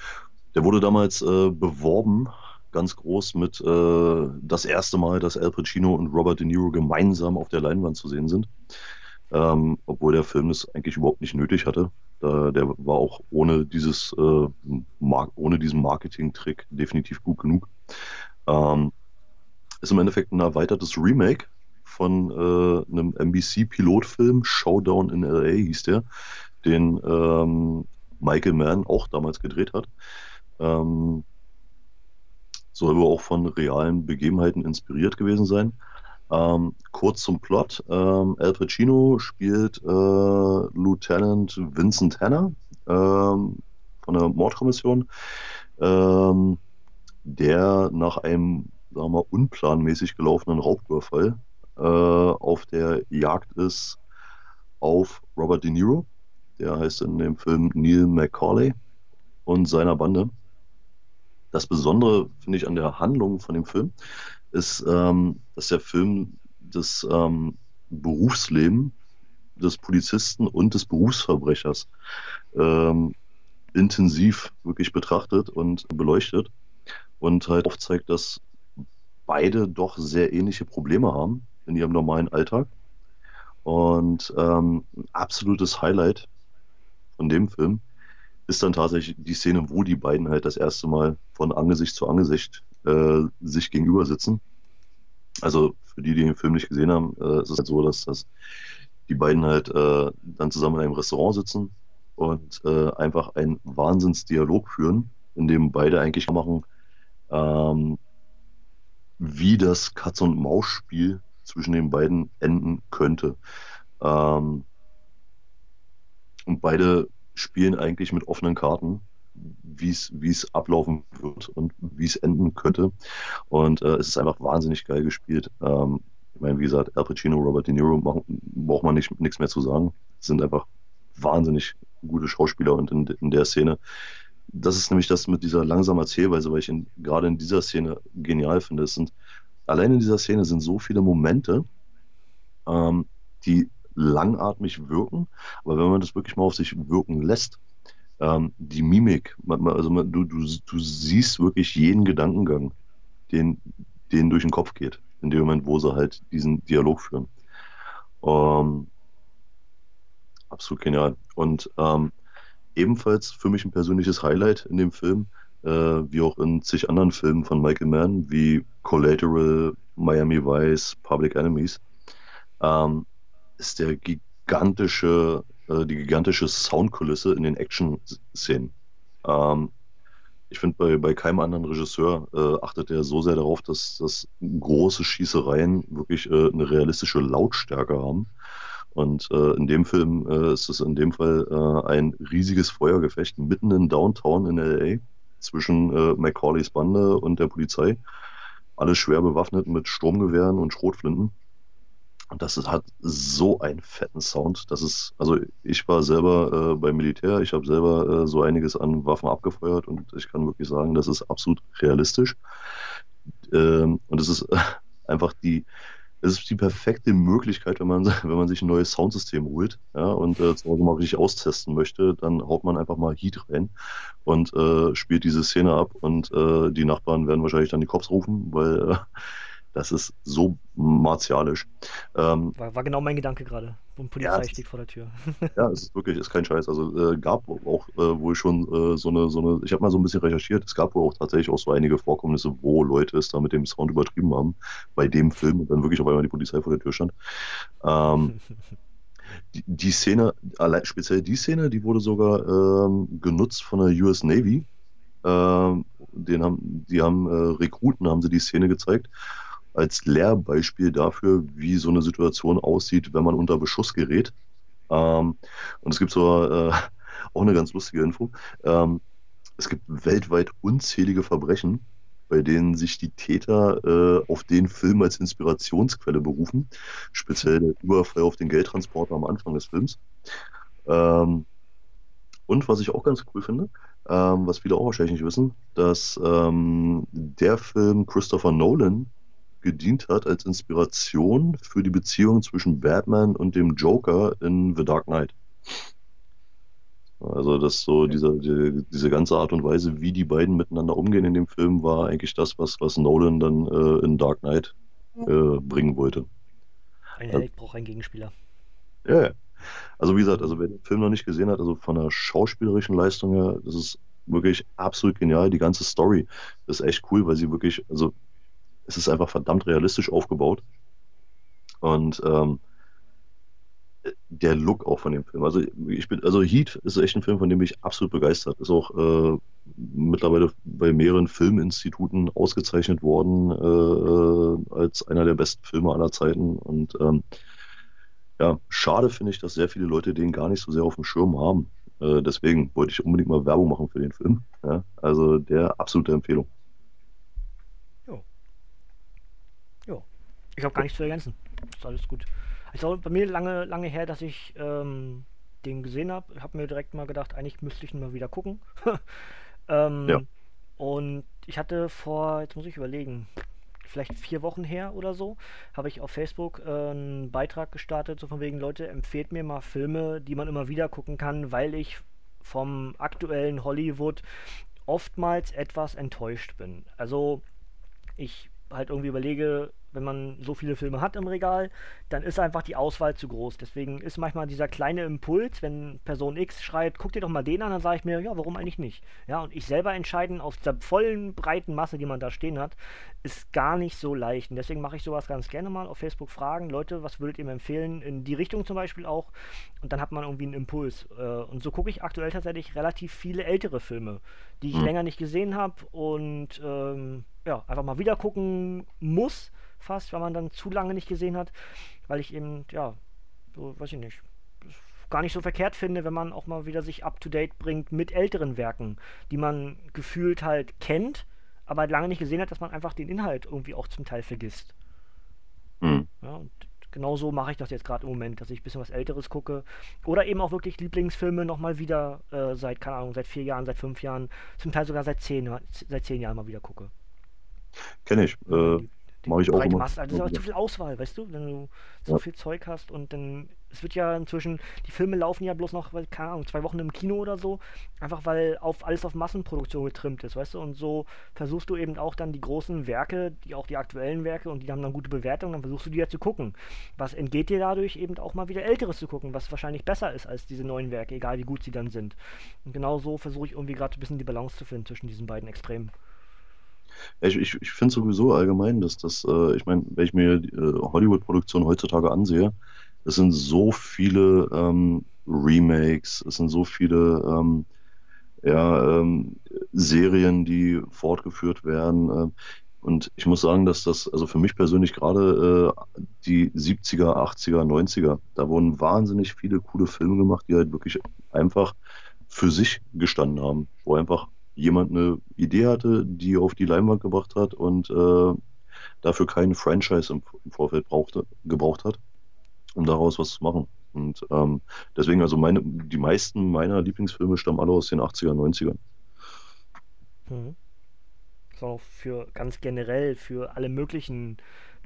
Der wurde damals äh, beworben, ganz groß, mit äh, das erste Mal, dass Al Pacino und Robert De Niro gemeinsam auf der Leinwand zu sehen sind. Ähm, obwohl der Film es eigentlich überhaupt nicht nötig hatte. der war auch ohne dieses äh, ohne diesen Marketing-Trick definitiv gut genug. Ähm, ist im Endeffekt ein erweitertes Remake von äh, einem NBC-Pilotfilm, Showdown in LA hieß der, den ähm, Michael Mann auch damals gedreht hat. Ähm, soll aber auch von realen Begebenheiten inspiriert gewesen sein. Ähm, kurz zum Plot. Ähm, Al Pacino spielt äh, Lieutenant Vincent Hanna ähm, von der Mordkommission, ähm, der nach einem sagen wir mal, unplanmäßig gelaufenen Raubüberfall äh, auf der Jagd ist auf Robert De Niro. Der heißt in dem Film Neil McCauley und seiner Bande. Das Besondere, finde ich, an der Handlung von dem Film ist, ähm, dass der Film das ähm, Berufsleben des Polizisten und des Berufsverbrechers ähm, intensiv wirklich betrachtet und beleuchtet und halt aufzeigt, dass beide doch sehr ähnliche Probleme haben in ihrem normalen Alltag. Und ähm, ein absolutes Highlight von dem Film ist dann tatsächlich die Szene, wo die beiden halt das erste Mal von Angesicht zu Angesicht äh, sich gegenüber sitzen. Also für die, die den Film nicht gesehen haben, äh, ist es halt so, dass, dass die beiden halt äh, dann zusammen in einem Restaurant sitzen und äh, einfach einen Wahnsinnsdialog führen, in dem beide eigentlich machen, ähm, wie das Katz-und-Maus-Spiel zwischen den beiden enden könnte. Ähm, und beide spielen eigentlich mit offenen Karten, wie es ablaufen wird und wie es enden könnte. Und äh, es ist einfach wahnsinnig geil gespielt. Ähm, ich meine, wie gesagt, Al Pacino, Robert De Niro braucht man nicht, nichts mehr zu sagen. sind einfach wahnsinnig gute Schauspieler und in, in der Szene. Das ist nämlich das mit dieser langsamen Erzählweise, weil ich in, gerade in dieser Szene genial finde. Es sind allein in dieser Szene sind so viele Momente, ähm, die langatmig wirken, aber wenn man das wirklich mal auf sich wirken lässt, ähm, die Mimik, also du, du, du siehst wirklich jeden Gedankengang, den, den durch den Kopf geht, in dem Moment, wo sie halt diesen Dialog führen. Ähm, absolut genial. Und ähm, ebenfalls für mich ein persönliches Highlight in dem Film äh, wie auch in zig anderen Filmen von Michael Mann, wie Collateral, Miami Vice, Public Enemies, ähm, ist der gigantische, äh, die gigantische Soundkulisse in den Action-Szenen. Ähm, ich finde, bei, bei keinem anderen Regisseur äh, achtet er so sehr darauf, dass, dass große Schießereien wirklich äh, eine realistische Lautstärke haben Und äh, in dem Film äh, ist es in dem Fall äh, ein riesiges Feuergefecht mitten in Downtown in LA zwischen äh, McCaulays Bande und der Polizei. Alle schwer bewaffnet mit Sturmgewehren und Schrotflinten. Und das hat so einen fetten Sound. Das ist, also ich war selber äh, beim Militär, ich habe selber äh, so einiges an Waffen abgefeuert und ich kann wirklich sagen, das ist absolut realistisch. Ähm, und es ist *laughs* einfach die, es ist die perfekte Möglichkeit, wenn man, *laughs* wenn man sich ein neues Soundsystem holt ja, und äh, zu Hause mal richtig austesten möchte, dann haut man einfach mal Heat rein und äh, spielt diese Szene ab und äh, die Nachbarn werden wahrscheinlich dann die Cops rufen, weil äh, das ist so martialisch. Ähm, war, war, genau mein Gedanke gerade. Und Polizei ja, steht vor der Tür. *laughs* ja, es ist wirklich, ist kein Scheiß. Also äh, gab auch äh, wohl schon äh, so eine, so eine, ich habe mal so ein bisschen recherchiert, es gab wohl auch tatsächlich auch so einige Vorkommnisse, wo Leute es da mit dem Sound übertrieben haben, bei dem *laughs* Film und dann wirklich auf einmal die Polizei vor der Tür stand. Ähm, *laughs* die, die, Szene, allein speziell die Szene, die wurde sogar ähm, genutzt von der US Navy. Ähm, den haben, die haben äh, Rekruten, haben sie die Szene gezeigt als Lehrbeispiel dafür, wie so eine Situation aussieht, wenn man unter Beschuss gerät. Ähm, und es gibt so äh, *laughs* auch eine ganz lustige Info. Ähm, es gibt weltweit unzählige Verbrechen, bei denen sich die Täter äh, auf den Film als Inspirationsquelle berufen. Speziell der Überfall auf den Geldtransporter am Anfang des Films. Ähm, und was ich auch ganz cool finde, ähm, was viele auch wahrscheinlich nicht wissen, dass ähm, der Film Christopher Nolan gedient hat als Inspiration für die Beziehung zwischen Batman und dem Joker in The Dark Knight. Also das so diese, die, diese ganze Art und Weise, wie die beiden miteinander umgehen in dem Film, war eigentlich das, was, was Nolan dann äh, in Dark Knight äh, bringen wollte. Ein Held also, braucht einen Gegenspieler. Ja, ja. Also wie gesagt, also wer den Film noch nicht gesehen hat, also von der schauspielerischen Leistung her, das ist wirklich absolut genial. Die ganze Story ist echt cool, weil sie wirklich, also es ist einfach verdammt realistisch aufgebaut. Und ähm, der Look auch von dem Film. Also ich bin, also Heat ist echt ein Film, von dem ich absolut begeistert. Ist auch äh, mittlerweile bei mehreren Filminstituten ausgezeichnet worden äh, als einer der besten Filme aller Zeiten. Und ähm, ja, schade finde ich, dass sehr viele Leute den gar nicht so sehr auf dem Schirm haben. Äh, deswegen wollte ich unbedingt mal Werbung machen für den Film. Ja? Also der absolute Empfehlung. Ich habe gar nichts zu ergänzen. Ist alles gut. Ich glaube, bei mir lange, lange her, dass ich ähm, den gesehen habe. Ich habe mir direkt mal gedacht, eigentlich müsste ich ihn mal wieder gucken. *laughs* ähm, ja. Und ich hatte vor, jetzt muss ich überlegen, vielleicht vier Wochen her oder so, habe ich auf Facebook äh, einen Beitrag gestartet, so von wegen, Leute, empfehlt mir mal Filme, die man immer wieder gucken kann, weil ich vom aktuellen Hollywood oftmals etwas enttäuscht bin. Also ich halt irgendwie überlege, wenn man so viele Filme hat im Regal, dann ist einfach die Auswahl zu groß. Deswegen ist manchmal dieser kleine Impuls, wenn Person X schreibt, guck dir doch mal den an, dann sage ich mir, ja, warum eigentlich nicht? Ja, und ich selber entscheiden aus der vollen, breiten Masse, die man da stehen hat, ist gar nicht so leicht. Und deswegen mache ich sowas ganz gerne mal auf Facebook fragen, Leute, was würdet ihr mir empfehlen? In die Richtung zum Beispiel auch. Und dann hat man irgendwie einen Impuls. Äh, und so gucke ich aktuell tatsächlich relativ viele ältere Filme, die ich mhm. länger nicht gesehen habe und ähm, ja, einfach mal wieder gucken muss fast, weil man dann zu lange nicht gesehen hat, weil ich eben, ja, so, weiß ich nicht, gar nicht so verkehrt finde, wenn man auch mal wieder sich up to date bringt mit älteren Werken, die man gefühlt halt kennt, aber lange nicht gesehen hat, dass man einfach den Inhalt irgendwie auch zum Teil vergisst. Mhm. Ja, und genau so mache ich das jetzt gerade im Moment, dass ich ein bisschen was Älteres gucke. Oder eben auch wirklich Lieblingsfilme nochmal wieder äh, seit, keine Ahnung, seit vier Jahren, seit fünf Jahren, zum Teil sogar seit zehn, seit zehn Jahren mal wieder gucke. Kenne ich. Äh, Mache ich auch immer. Masse. Also, das ist aber zu viel Auswahl, weißt du? Wenn du so ja. viel Zeug hast und dann, es wird ja inzwischen, die Filme laufen ja bloß noch, keine Ahnung, zwei Wochen im Kino oder so, einfach weil auf alles auf Massenproduktion getrimmt ist, weißt du? Und so versuchst du eben auch dann die großen Werke, die auch die aktuellen Werke und die haben dann gute Bewertungen, dann versuchst du die ja zu gucken. Was entgeht dir dadurch eben auch mal wieder Älteres zu gucken, was wahrscheinlich besser ist als diese neuen Werke, egal wie gut sie dann sind. Und genau so versuche ich irgendwie gerade ein bisschen die Balance zu finden zwischen diesen beiden Extremen. Ich, ich, ich finde sowieso allgemein, dass das, äh, ich meine, wenn ich mir äh, Hollywood-Produktionen heutzutage ansehe, es sind so viele ähm, Remakes, es sind so viele ähm, ja, ähm, Serien, die fortgeführt werden. Äh, und ich muss sagen, dass das, also für mich persönlich gerade äh, die 70er, 80er, 90er. Da wurden wahnsinnig viele coole Filme gemacht, die halt wirklich einfach für sich gestanden haben, wo einfach jemand eine Idee hatte, die auf die Leinwand gebracht hat und äh, dafür keinen Franchise im, im Vorfeld brauchte, gebraucht hat, um daraus was zu machen. Und ähm, deswegen, also meine, die meisten meiner Lieblingsfilme stammen alle aus den 80er, 90ern. Mhm. So, für ganz generell, für alle möglichen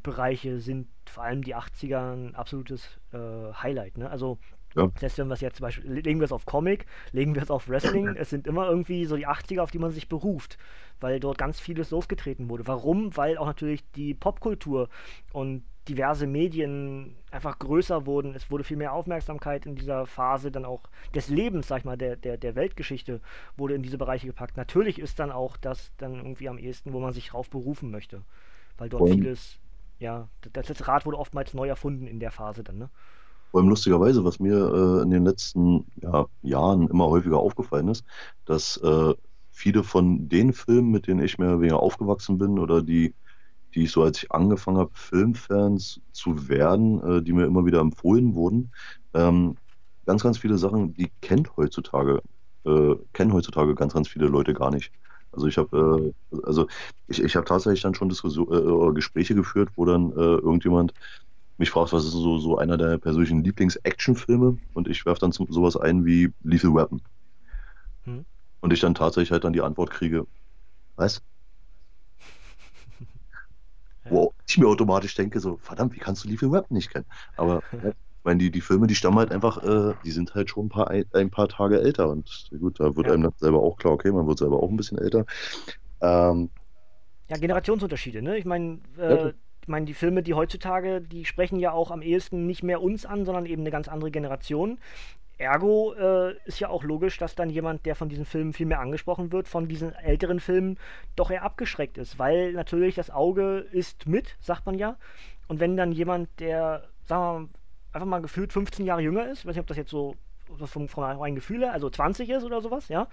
Bereiche sind vor allem die 80er ein absolutes äh, Highlight. Ne? Also ja. Selbst wenn wir es jetzt zum Beispiel, legen wir es auf Comic, legen wir es auf Wrestling, es sind immer irgendwie so die 80er, auf die man sich beruft, weil dort ganz vieles losgetreten wurde. Warum? Weil auch natürlich die Popkultur und diverse Medien einfach größer wurden. Es wurde viel mehr Aufmerksamkeit in dieser Phase dann auch des Lebens, sag ich mal, der, der, der Weltgeschichte wurde in diese Bereiche gepackt. Natürlich ist dann auch das dann irgendwie am ehesten, wo man sich drauf berufen möchte. Weil dort und vieles, ja, das, das Rad wurde oftmals neu erfunden in der Phase dann, ne? Vor allem lustigerweise, was mir äh, in den letzten ja, Jahren immer häufiger aufgefallen ist, dass äh, viele von den Filmen, mit denen ich mehr oder weniger aufgewachsen bin oder die die ich so, als ich angefangen habe, Filmfans zu werden, äh, die mir immer wieder empfohlen wurden. Ähm, ganz, ganz viele Sachen, die kennt heutzutage, äh, kennen heutzutage ganz, ganz viele Leute gar nicht. Also ich habe äh, also ich, ich habe tatsächlich dann schon Diskussion, äh, Gespräche geführt, wo dann äh, irgendjemand mich fragt, was ist so, so einer der persönlichen Lieblings-Action-Filme und ich werfe dann zum, sowas ein wie Lethal Weapon. Hm. Und ich dann tatsächlich halt dann die Antwort kriege, was? *laughs* wo ich mir automatisch denke, so, verdammt, wie kannst du Lethal Weapon nicht kennen? Aber *laughs* ich meine, die, die Filme, die stammen halt einfach, äh, die sind halt schon ein paar, ein paar Tage älter und gut, da wird ja. einem dann selber auch klar, okay, man wird selber auch ein bisschen älter. Ähm, ja, Generationsunterschiede, ne? Ich meine, äh, ich meine, die Filme, die heutzutage, die sprechen ja auch am ehesten nicht mehr uns an, sondern eben eine ganz andere Generation. Ergo äh, ist ja auch logisch, dass dann jemand, der von diesen Filmen viel mehr angesprochen wird, von diesen älteren Filmen doch eher abgeschreckt ist, weil natürlich das Auge ist mit, sagt man ja. Und wenn dann jemand, der, sagen wir mal, einfach mal gefühlt 15 Jahre jünger ist, ich weiß nicht, ob das jetzt so vom, vom reinen Gefühle, also 20 ist oder sowas, ja,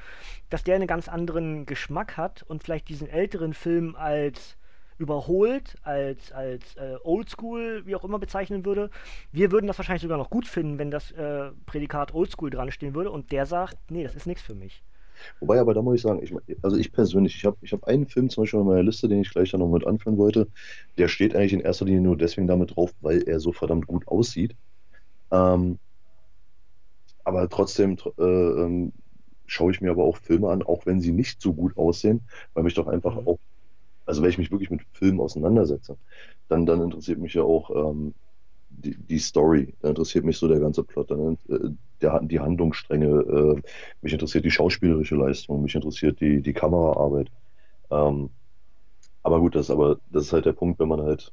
dass der einen ganz anderen Geschmack hat und vielleicht diesen älteren Film als überholt, als, als äh, Oldschool, wie auch immer bezeichnen würde. Wir würden das wahrscheinlich sogar noch gut finden, wenn das äh, Prädikat Oldschool dran stehen würde und der sagt, nee, das ist nichts für mich. Wobei, aber da muss ich sagen, ich, also ich persönlich, ich habe ich hab einen Film zum Beispiel in meiner Liste, den ich gleich dann noch mit anführen wollte. Der steht eigentlich in erster Linie nur deswegen damit drauf, weil er so verdammt gut aussieht. Ähm, aber trotzdem äh, ähm, schaue ich mir aber auch Filme an, auch wenn sie nicht so gut aussehen, weil mich doch einfach mhm. auch also wenn ich mich wirklich mit Filmen auseinandersetze, dann, dann interessiert mich ja auch ähm, die, die, Story, dann interessiert mich so der ganze Plot, dann äh, der, die Handlungsstränge, äh, mich interessiert die schauspielerische Leistung, mich interessiert die, die Kameraarbeit. Ähm, aber gut, das, aber, das ist halt der Punkt, wenn man halt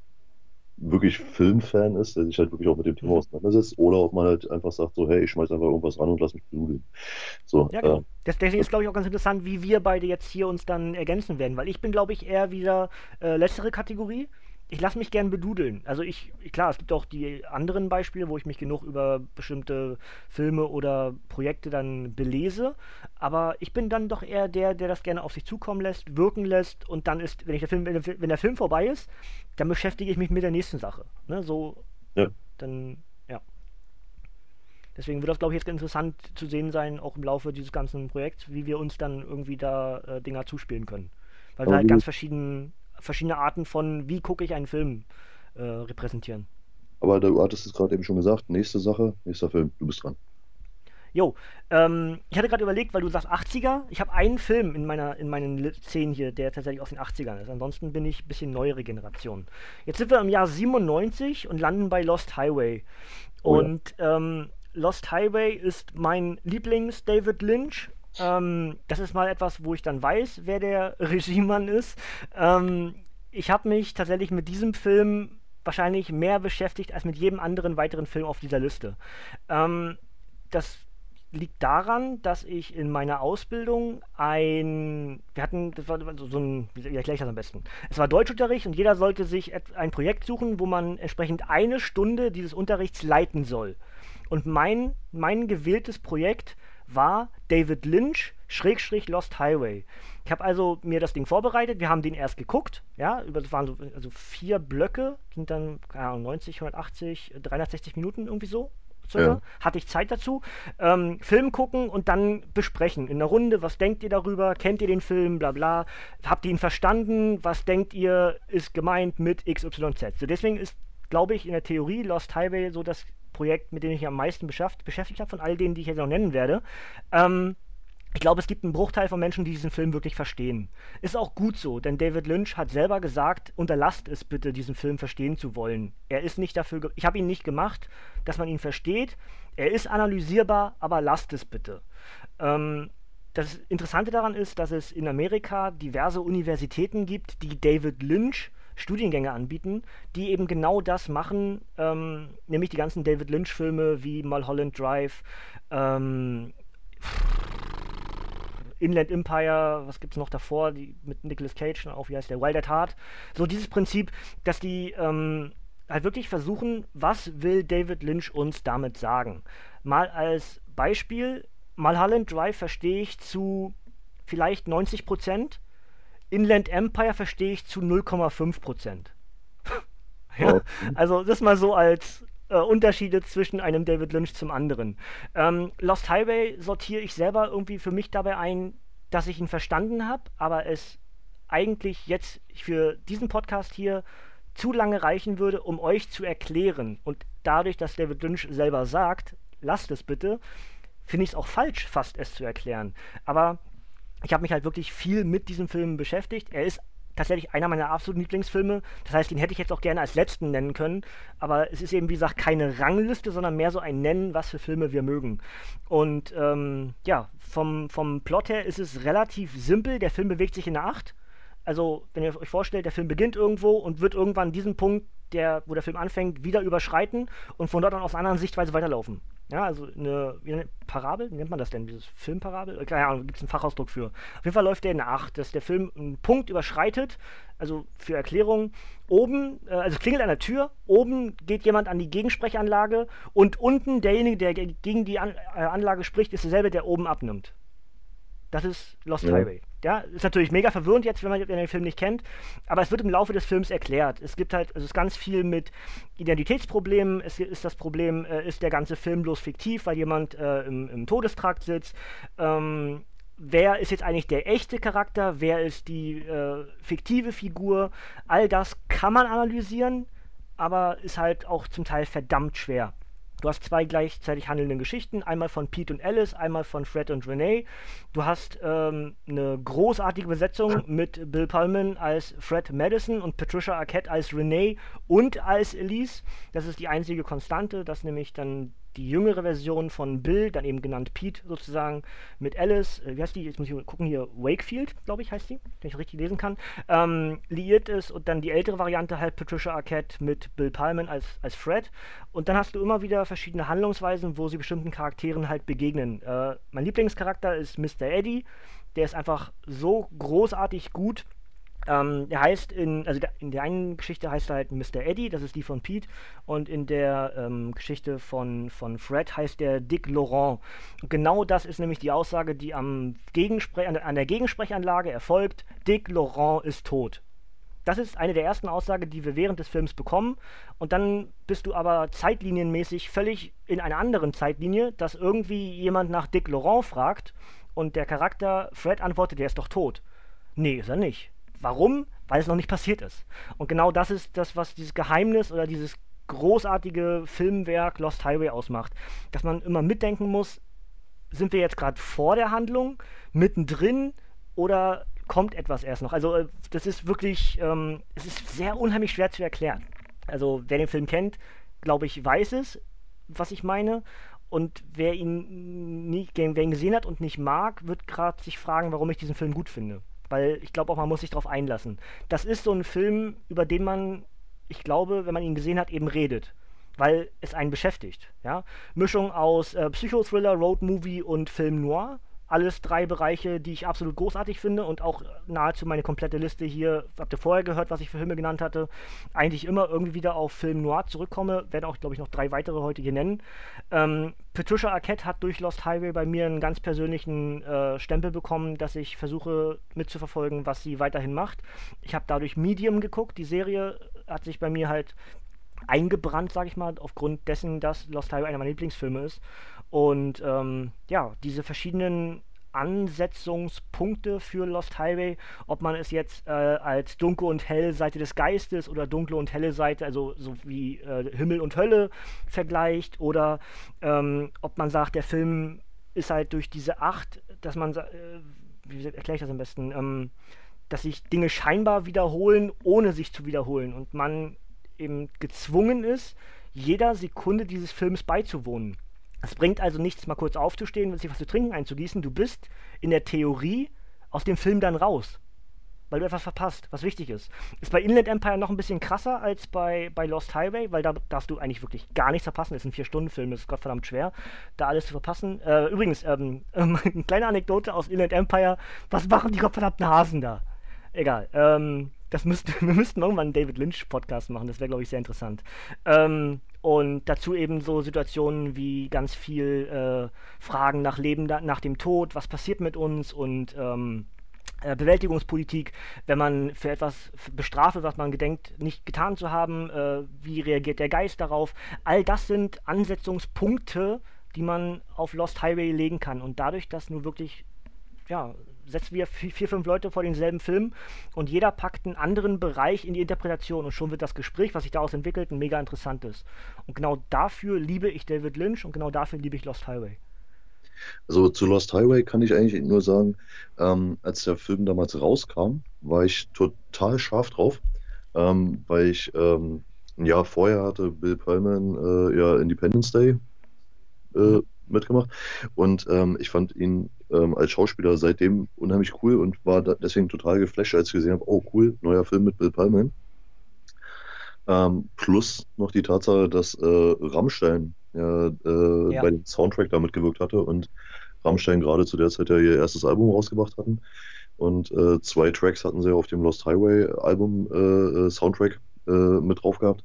wirklich Filmfan ist, der sich halt wirklich auch mit dem Thema mhm. auseinandersetzt, oder ob man halt einfach sagt, so, hey, ich schmeiß einfach irgendwas ran und lass mich benudeln. So, ja, genau. Äh, Deswegen ist, glaube ich, auch ganz interessant, wie wir beide jetzt hier uns dann ergänzen werden, weil ich bin, glaube ich, eher wieder äh, letztere Kategorie ich lasse mich gern bedudeln. Also ich, klar, es gibt auch die anderen Beispiele, wo ich mich genug über bestimmte Filme oder Projekte dann belese, aber ich bin dann doch eher der, der das gerne auf sich zukommen lässt, wirken lässt und dann ist, wenn, ich der, Film, wenn, der, wenn der Film vorbei ist, dann beschäftige ich mich mit der nächsten Sache. Ne? So, ja. dann, ja. Deswegen wird das, glaube ich, jetzt interessant zu sehen sein, auch im Laufe dieses ganzen Projekts, wie wir uns dann irgendwie da äh, Dinger zuspielen können. Weil wir halt ganz verschieden verschiedene Arten von, wie gucke ich einen Film, äh, repräsentieren. Aber du hattest es gerade eben schon gesagt, nächste Sache, nächster Film, du bist dran. Jo, ähm, ich hatte gerade überlegt, weil du sagst 80er, ich habe einen Film in meiner in meinen Szenen hier, der tatsächlich aus den 80ern ist. Ansonsten bin ich ein bisschen neuere Generation. Jetzt sind wir im Jahr 97 und landen bei Lost Highway. Oh, und ja. ähm, Lost Highway ist mein Lieblings-David Lynch ähm, das ist mal etwas, wo ich dann weiß, wer der Regiemann ist. Ähm, ich habe mich tatsächlich mit diesem Film wahrscheinlich mehr beschäftigt als mit jedem anderen weiteren Film auf dieser Liste. Ähm, das liegt daran, dass ich in meiner Ausbildung ein, wir hatten, das war so ein, wie erkläre ich das am besten? Es war Deutschunterricht und jeder sollte sich ein Projekt suchen, wo man entsprechend eine Stunde dieses Unterrichts leiten soll. Und mein, mein gewähltes Projekt war David Lynch Schrägstrich Lost Highway. Ich habe also mir das Ding vorbereitet, wir haben den erst geguckt, ja, über, das waren so also vier Blöcke, sind dann, keine Ahnung, 90, 180, 360 Minuten irgendwie so. Ja. Hatte ich Zeit dazu. Ähm, Film gucken und dann besprechen. In der Runde, was denkt ihr darüber? Kennt ihr den Film? Bla bla. Habt ihr ihn verstanden? Was denkt ihr, ist gemeint mit XYZ? So, deswegen ist, glaube ich, in der Theorie Lost Highway so das Projekt, mit dem ich mich am meisten beschäftigt, habe, von all denen, die ich jetzt noch nennen werde. Ähm, ich glaube, es gibt einen Bruchteil von Menschen, die diesen Film wirklich verstehen. Ist auch gut so, denn David Lynch hat selber gesagt, unterlasst es bitte, diesen Film verstehen zu wollen. Er ist nicht dafür, ich habe ihn nicht gemacht, dass man ihn versteht. Er ist analysierbar, aber lasst es bitte. Ähm, das Interessante daran ist, dass es in Amerika diverse Universitäten gibt, die David Lynch Studiengänge anbieten, die eben genau das machen, ähm, nämlich die ganzen David Lynch-Filme wie Mulholland Drive, ähm, Inland Empire, was gibt es noch davor, die, mit Nicolas Cage, auch wie heißt der, Wild at Heart. So dieses Prinzip, dass die ähm, halt wirklich versuchen, was will David Lynch uns damit sagen. Mal als Beispiel, Mulholland Drive verstehe ich zu vielleicht 90 Prozent, Inland Empire verstehe ich zu 0,5 Prozent. *laughs* ja, also das mal so als äh, Unterschiede zwischen einem David Lynch zum anderen. Ähm, Lost Highway sortiere ich selber irgendwie für mich dabei ein, dass ich ihn verstanden habe, aber es eigentlich jetzt für diesen Podcast hier zu lange reichen würde, um euch zu erklären. Und dadurch, dass David Lynch selber sagt, lasst es bitte, finde ich es auch falsch, fast es zu erklären. Aber ich habe mich halt wirklich viel mit diesem Film beschäftigt. Er ist tatsächlich einer meiner absoluten Lieblingsfilme. Das heißt, den hätte ich jetzt auch gerne als letzten nennen können. Aber es ist eben, wie gesagt, keine Rangliste, sondern mehr so ein Nennen, was für Filme wir mögen. Und ähm, ja, vom, vom Plot her ist es relativ simpel. Der Film bewegt sich in der Acht. Also, wenn ihr euch vorstellt, der Film beginnt irgendwo und wird irgendwann diesen Punkt, der, wo der Film anfängt, wieder überschreiten und von dort an aus einer anderen Sichtweise weiterlaufen. Ja, also eine, wie eine Parabel, wie nennt man das denn? Dieses Filmparabel? Äh, keine Ahnung, gibt es einen Fachausdruck für. Auf jeden Fall läuft der nach, dass der Film einen Punkt überschreitet, also für Erklärung, oben, äh, also klingelt an der Tür, oben geht jemand an die Gegensprechanlage und unten derjenige, der gegen die an, äh, Anlage spricht, ist derselbe, der oben abnimmt. Das ist Lost ja. Highway. Ja, ist natürlich mega verwirrend jetzt, wenn man den Film nicht kennt, aber es wird im Laufe des Films erklärt. Es gibt halt, also es ist ganz viel mit Identitätsproblemen. Es ist das Problem, äh, ist der ganze Film bloß fiktiv, weil jemand äh, im, im, Todestrakt sitzt. Ähm, wer ist jetzt eigentlich der echte Charakter? Wer ist die äh, fiktive Figur? All das kann man analysieren, aber ist halt auch zum Teil verdammt schwer. Du hast zwei gleichzeitig handelnde Geschichten, einmal von Pete und Alice, einmal von Fred und Renee. Du hast ähm, eine großartige Besetzung mit Bill Pullman als Fred Madison und Patricia Arquette als Renee und als Elise. Das ist die einzige Konstante, dass nämlich dann die jüngere Version von Bill, dann eben genannt Pete sozusagen, mit Alice, äh, wie heißt die? Jetzt muss ich gucken hier, Wakefield, glaube ich, heißt die, wenn ich richtig lesen kann, ähm, liiert ist und dann die ältere Variante halt Patricia Arquette mit Bill Pullman als, als Fred. Und dann hast du immer wieder verschiedene Handlungsweisen, wo sie bestimmten Charakteren halt begegnen. Äh, mein Lieblingscharakter ist Mr. Eddie, der ist einfach so großartig gut ähm, der heißt in, also der, in der einen Geschichte heißt er halt Mr. Eddie, das ist die von Pete, und in der ähm, Geschichte von, von Fred heißt der Dick Laurent. Und genau das ist nämlich die Aussage, die am Gegenspre an, an der Gegensprechanlage erfolgt. Dick Laurent ist tot. Das ist eine der ersten Aussagen, die wir während des Films bekommen. Und dann bist du aber zeitlinienmäßig völlig in einer anderen Zeitlinie, dass irgendwie jemand nach Dick Laurent fragt und der Charakter Fred antwortet, der ist doch tot. Nee, ist er nicht. Warum? Weil es noch nicht passiert ist. Und genau das ist das, was dieses Geheimnis oder dieses großartige Filmwerk Lost Highway ausmacht. Dass man immer mitdenken muss, sind wir jetzt gerade vor der Handlung, mittendrin oder kommt etwas erst noch? Also äh, das ist wirklich, ähm, es ist sehr unheimlich schwer zu erklären. Also wer den Film kennt, glaube ich, weiß es, was ich meine. Und wer ihn, nie, wer ihn gesehen hat und nicht mag, wird gerade sich fragen, warum ich diesen Film gut finde. Weil ich glaube auch, man muss sich darauf einlassen. Das ist so ein Film, über den man, ich glaube, wenn man ihn gesehen hat, eben redet. Weil es einen beschäftigt. Ja? Mischung aus äh, Psychothriller, Roadmovie und Film Noir. Alles drei Bereiche, die ich absolut großartig finde und auch nahezu meine komplette Liste hier, habt ihr vorher gehört, was ich für Filme genannt hatte, eigentlich immer irgendwie wieder auf Film Noir zurückkomme. Werde auch, glaube ich, noch drei weitere heute hier nennen. Ähm, Patricia Arquette hat durch Lost Highway bei mir einen ganz persönlichen äh, Stempel bekommen, dass ich versuche mitzuverfolgen, was sie weiterhin macht. Ich habe dadurch Medium geguckt. Die Serie hat sich bei mir halt eingebrannt, sage ich mal, aufgrund dessen, dass Lost Highway einer meiner Lieblingsfilme ist. Und ähm, ja, diese verschiedenen Ansetzungspunkte für Lost Highway, ob man es jetzt äh, als dunkle und helle Seite des Geistes oder dunkle und helle Seite, also so wie äh, Himmel und Hölle vergleicht, oder ähm, ob man sagt, der Film ist halt durch diese Acht, dass man, äh, wie erkläre ich das am besten, ähm, dass sich Dinge scheinbar wiederholen, ohne sich zu wiederholen und man eben gezwungen ist, jeder Sekunde dieses Films beizuwohnen. Es bringt also nichts, mal kurz aufzustehen sich was zu trinken einzugießen. Du bist in der Theorie aus dem Film dann raus. Weil du etwas verpasst, was wichtig ist. Ist bei Inland Empire noch ein bisschen krasser als bei, bei Lost Highway, weil da darfst du eigentlich wirklich gar nichts verpassen. Das ist ein Vier-Stunden-Film, das ist gottverdammt schwer, da alles zu verpassen. Äh, übrigens, ähm, *laughs* ähm, eine kleine Anekdote aus Inland Empire. Was machen die gottverdammten Hasen da? Egal. Ähm, das müssten, *laughs* wir müssten irgendwann einen David Lynch-Podcast machen, das wäre, glaube ich, sehr interessant. Ähm, und dazu eben so Situationen wie ganz viel äh, Fragen nach Leben, nach dem Tod, was passiert mit uns und ähm, äh, Bewältigungspolitik, wenn man für etwas bestrafe, was man gedenkt, nicht getan zu haben, äh, wie reagiert der Geist darauf. All das sind Ansetzungspunkte, die man auf Lost Highway legen kann. Und dadurch, dass nur wirklich ja, setzen wir vier, fünf Leute vor denselben Film und jeder packt einen anderen Bereich in die Interpretation und schon wird das Gespräch, was sich daraus entwickelt, ein mega interessantes. Und genau dafür liebe ich David Lynch und genau dafür liebe ich Lost Highway. Also zu Lost Highway kann ich eigentlich nur sagen, ähm, als der Film damals rauskam, war ich total scharf drauf, ähm, weil ich ähm, ein Jahr vorher hatte Bill Pullman äh, ja Independence Day äh, mitgemacht und ähm, ich fand ihn ähm, als Schauspieler seitdem unheimlich cool und war deswegen total geflasht, als ich gesehen habe, oh cool, neuer Film mit Bill Pullman. Ähm, plus noch die Tatsache, dass äh, Rammstein ja, äh, ja. bei dem Soundtrack da mitgewirkt hatte und Rammstein gerade zu der Zeit ja ihr erstes Album rausgebracht hatten. Und äh, zwei Tracks hatten sie auf dem Lost Highway Album äh, äh, Soundtrack äh, mit drauf gehabt.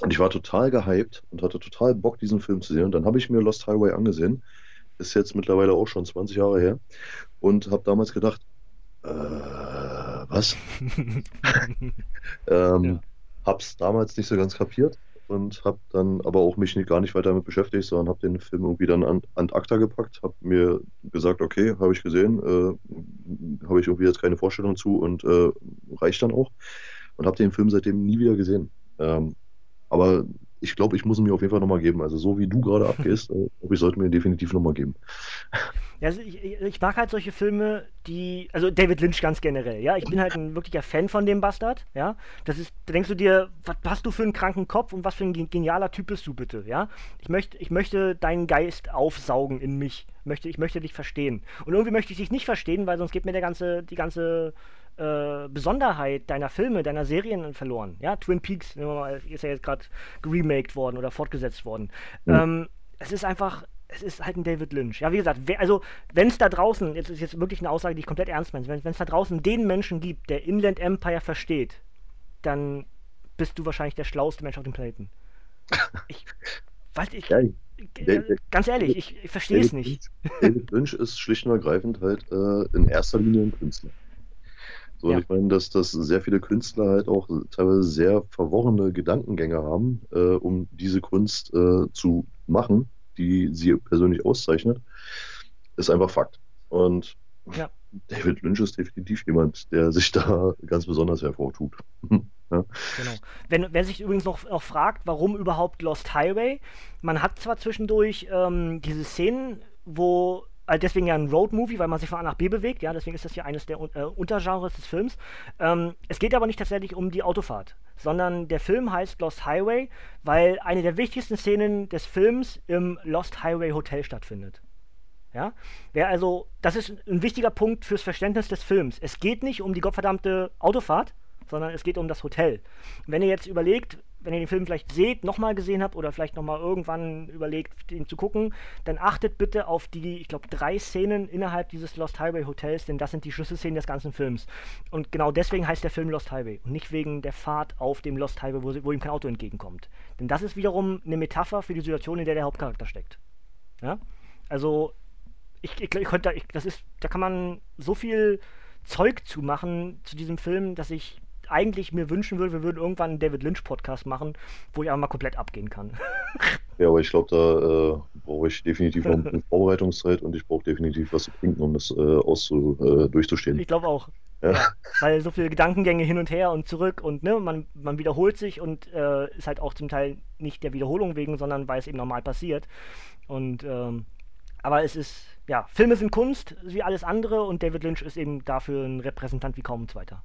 Und ich war total gehypt und hatte total Bock, diesen Film zu sehen. Und dann habe ich mir Lost Highway angesehen ist jetzt mittlerweile auch schon 20 Jahre her. Und habe damals gedacht, äh, was? *laughs* ähm, ja. Hab's damals nicht so ganz kapiert und habe dann aber auch mich nicht, gar nicht weiter damit beschäftigt, sondern habe den Film irgendwie dann an, an ACTA gepackt, habe mir gesagt, okay, habe ich gesehen, äh, habe ich irgendwie jetzt keine Vorstellung zu und äh, reicht dann auch und habe den Film seitdem nie wieder gesehen. Ähm, aber ich glaube, ich muss ihn mir auf jeden Fall nochmal geben. Also so wie du gerade abgehst, *laughs* äh, ich sollte mir ihn definitiv nochmal geben. Ja, also ich, ich, mag halt solche Filme, die, also David Lynch ganz generell, ja. Ich bin halt ein wirklicher Fan von dem Bastard, ja. Das ist, da denkst du dir, was hast du für einen kranken Kopf und was für ein genialer Typ bist du bitte, ja. Ich möchte, ich möchte deinen Geist aufsaugen in mich. Möchte, ich möchte dich verstehen. Und irgendwie möchte ich dich nicht verstehen, weil sonst geht mir der ganze, die ganze äh, Besonderheit deiner Filme, deiner Serien verloren. Ja, Twin Peaks mal, ist ja jetzt gerade geremaked worden oder fortgesetzt worden. Mhm. Ähm, es ist einfach, es ist halt ein David Lynch. Ja, wie gesagt, wer, also wenn es da draußen, jetzt ist jetzt wirklich eine Aussage, die ich komplett ernst meine, wenn es da draußen den Menschen gibt, der Inland Empire versteht, dann bist du wahrscheinlich der schlauste Mensch auf dem Planeten. *laughs* Ich weiß ich. Ja, äh, ganz ehrlich, ich, ich verstehe es nicht. David Lynch ist schlicht und ergreifend halt äh, in erster Linie ein Künstler. So, ja. ich meine, dass, dass sehr viele Künstler halt auch teilweise sehr verworrene Gedankengänge haben, äh, um diese Kunst äh, zu machen, die sie persönlich auszeichnet, ist einfach Fakt. Und ja. David Lynch ist definitiv jemand, der sich da *laughs* ganz besonders hervortut. *laughs* ja. Genau. Wenn, wer sich übrigens noch, noch fragt, warum überhaupt Lost Highway, man hat zwar zwischendurch ähm, diese Szenen, wo also deswegen ja ein Road-Movie, weil man sich von A nach B bewegt, ja, deswegen ist das ja eines der äh, Untergenres des Films. Ähm, es geht aber nicht tatsächlich um die Autofahrt, sondern der Film heißt Lost Highway, weil eine der wichtigsten Szenen des Films im Lost Highway Hotel stattfindet. Ja? Wer also, das ist ein wichtiger Punkt fürs Verständnis des Films. Es geht nicht um die gottverdammte Autofahrt, sondern es geht um das Hotel. Wenn ihr jetzt überlegt, wenn ihr den Film vielleicht seht, nochmal gesehen habt oder vielleicht nochmal irgendwann überlegt, ihn zu gucken, dann achtet bitte auf die, ich glaube, drei Szenen innerhalb dieses Lost Highway Hotels, denn das sind die Schlüsselszenen des ganzen Films. Und genau deswegen heißt der Film Lost Highway und nicht wegen der Fahrt auf dem Lost Highway, wo, wo ihm kein Auto entgegenkommt. Denn das ist wiederum eine Metapher für die Situation, in der der Hauptcharakter steckt. Ja? Also, ich, ich, ich könnte, ich, das ist, da kann man so viel Zeug zu machen zu diesem Film, dass ich eigentlich mir wünschen würde, wir würden irgendwann einen David Lynch Podcast machen, wo ich einfach mal komplett abgehen kann. *laughs* Ja, aber ich glaube, da äh, brauche ich definitiv noch ein bisschen *laughs* Vorbereitungszeit und ich brauche definitiv was zu trinken, um das äh, auszu, äh, durchzustehen. Ich glaube auch. Ja. ja. weil so viele Gedankengänge hin und her und zurück und ne, man, man wiederholt sich und äh, ist halt auch zum Teil nicht der Wiederholung wegen, sondern weil es eben normal passiert. Und ähm, aber es ist, ja, Filme sind Kunst, wie alles andere und David Lynch ist eben dafür ein Repräsentant wie kaum ein zweiter.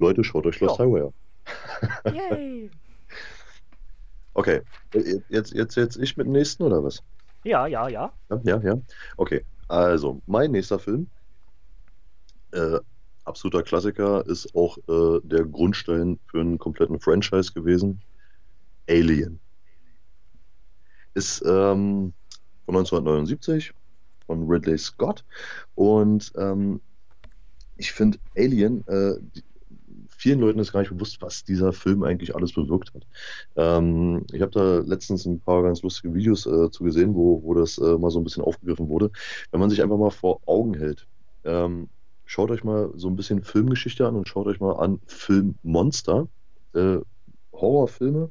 Leute, schaut euch Lost ja. Highway an. *laughs* Yay! okay, jetzt, jetzt, jetzt ich mit dem nächsten oder was? Ja, ja, ja. Ja, ja, ja. Okay, also mein nächster Film, äh, absoluter Klassiker, ist auch äh, der Grundstein für einen kompletten Franchise gewesen. Alien. Ist ähm, von 1979 von Ridley Scott und ähm, ich finde Alien, äh, die, vielen Leuten ist gar nicht bewusst, was dieser Film eigentlich alles bewirkt hat. Ähm, ich habe da letztens ein paar ganz lustige Videos äh, zu gesehen, wo, wo das äh, mal so ein bisschen aufgegriffen wurde. Wenn man sich einfach mal vor Augen hält, ähm, schaut euch mal so ein bisschen Filmgeschichte an und schaut euch mal an Filmmonster, äh, Horrorfilme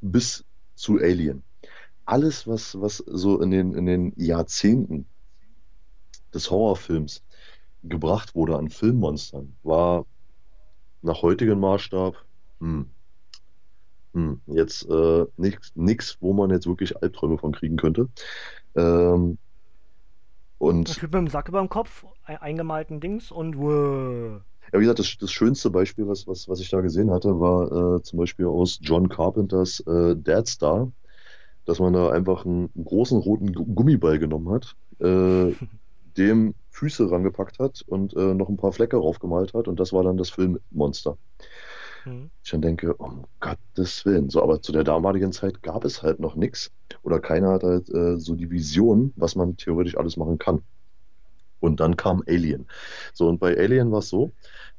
bis zu Alien. Alles, was, was so in den, in den Jahrzehnten des Horrorfilms gebracht wurde an Filmmonstern, war nach heutigem Maßstab, hm, hm, jetzt äh, nichts, wo man jetzt wirklich Albträume von kriegen könnte. Ähm, und der Typ mit dem Sack über dem Kopf, eingemalten Dings und wow. Ja, wie gesagt, das, das schönste Beispiel, was, was, was ich da gesehen hatte, war äh, zum Beispiel aus John Carpenters äh, Dead Star, dass man da einfach einen, einen großen roten Gummiball genommen hat, äh, *laughs* dem Füße rangepackt hat und äh, noch ein paar Flecke draufgemalt hat und das war dann das Filmmonster. Mhm. Ich dann denke, um Gottes Willen. So, aber zu der damaligen Zeit gab es halt noch nichts oder keiner hat halt äh, so die Vision, was man theoretisch alles machen kann. Und dann kam Alien. So, und bei Alien war es so,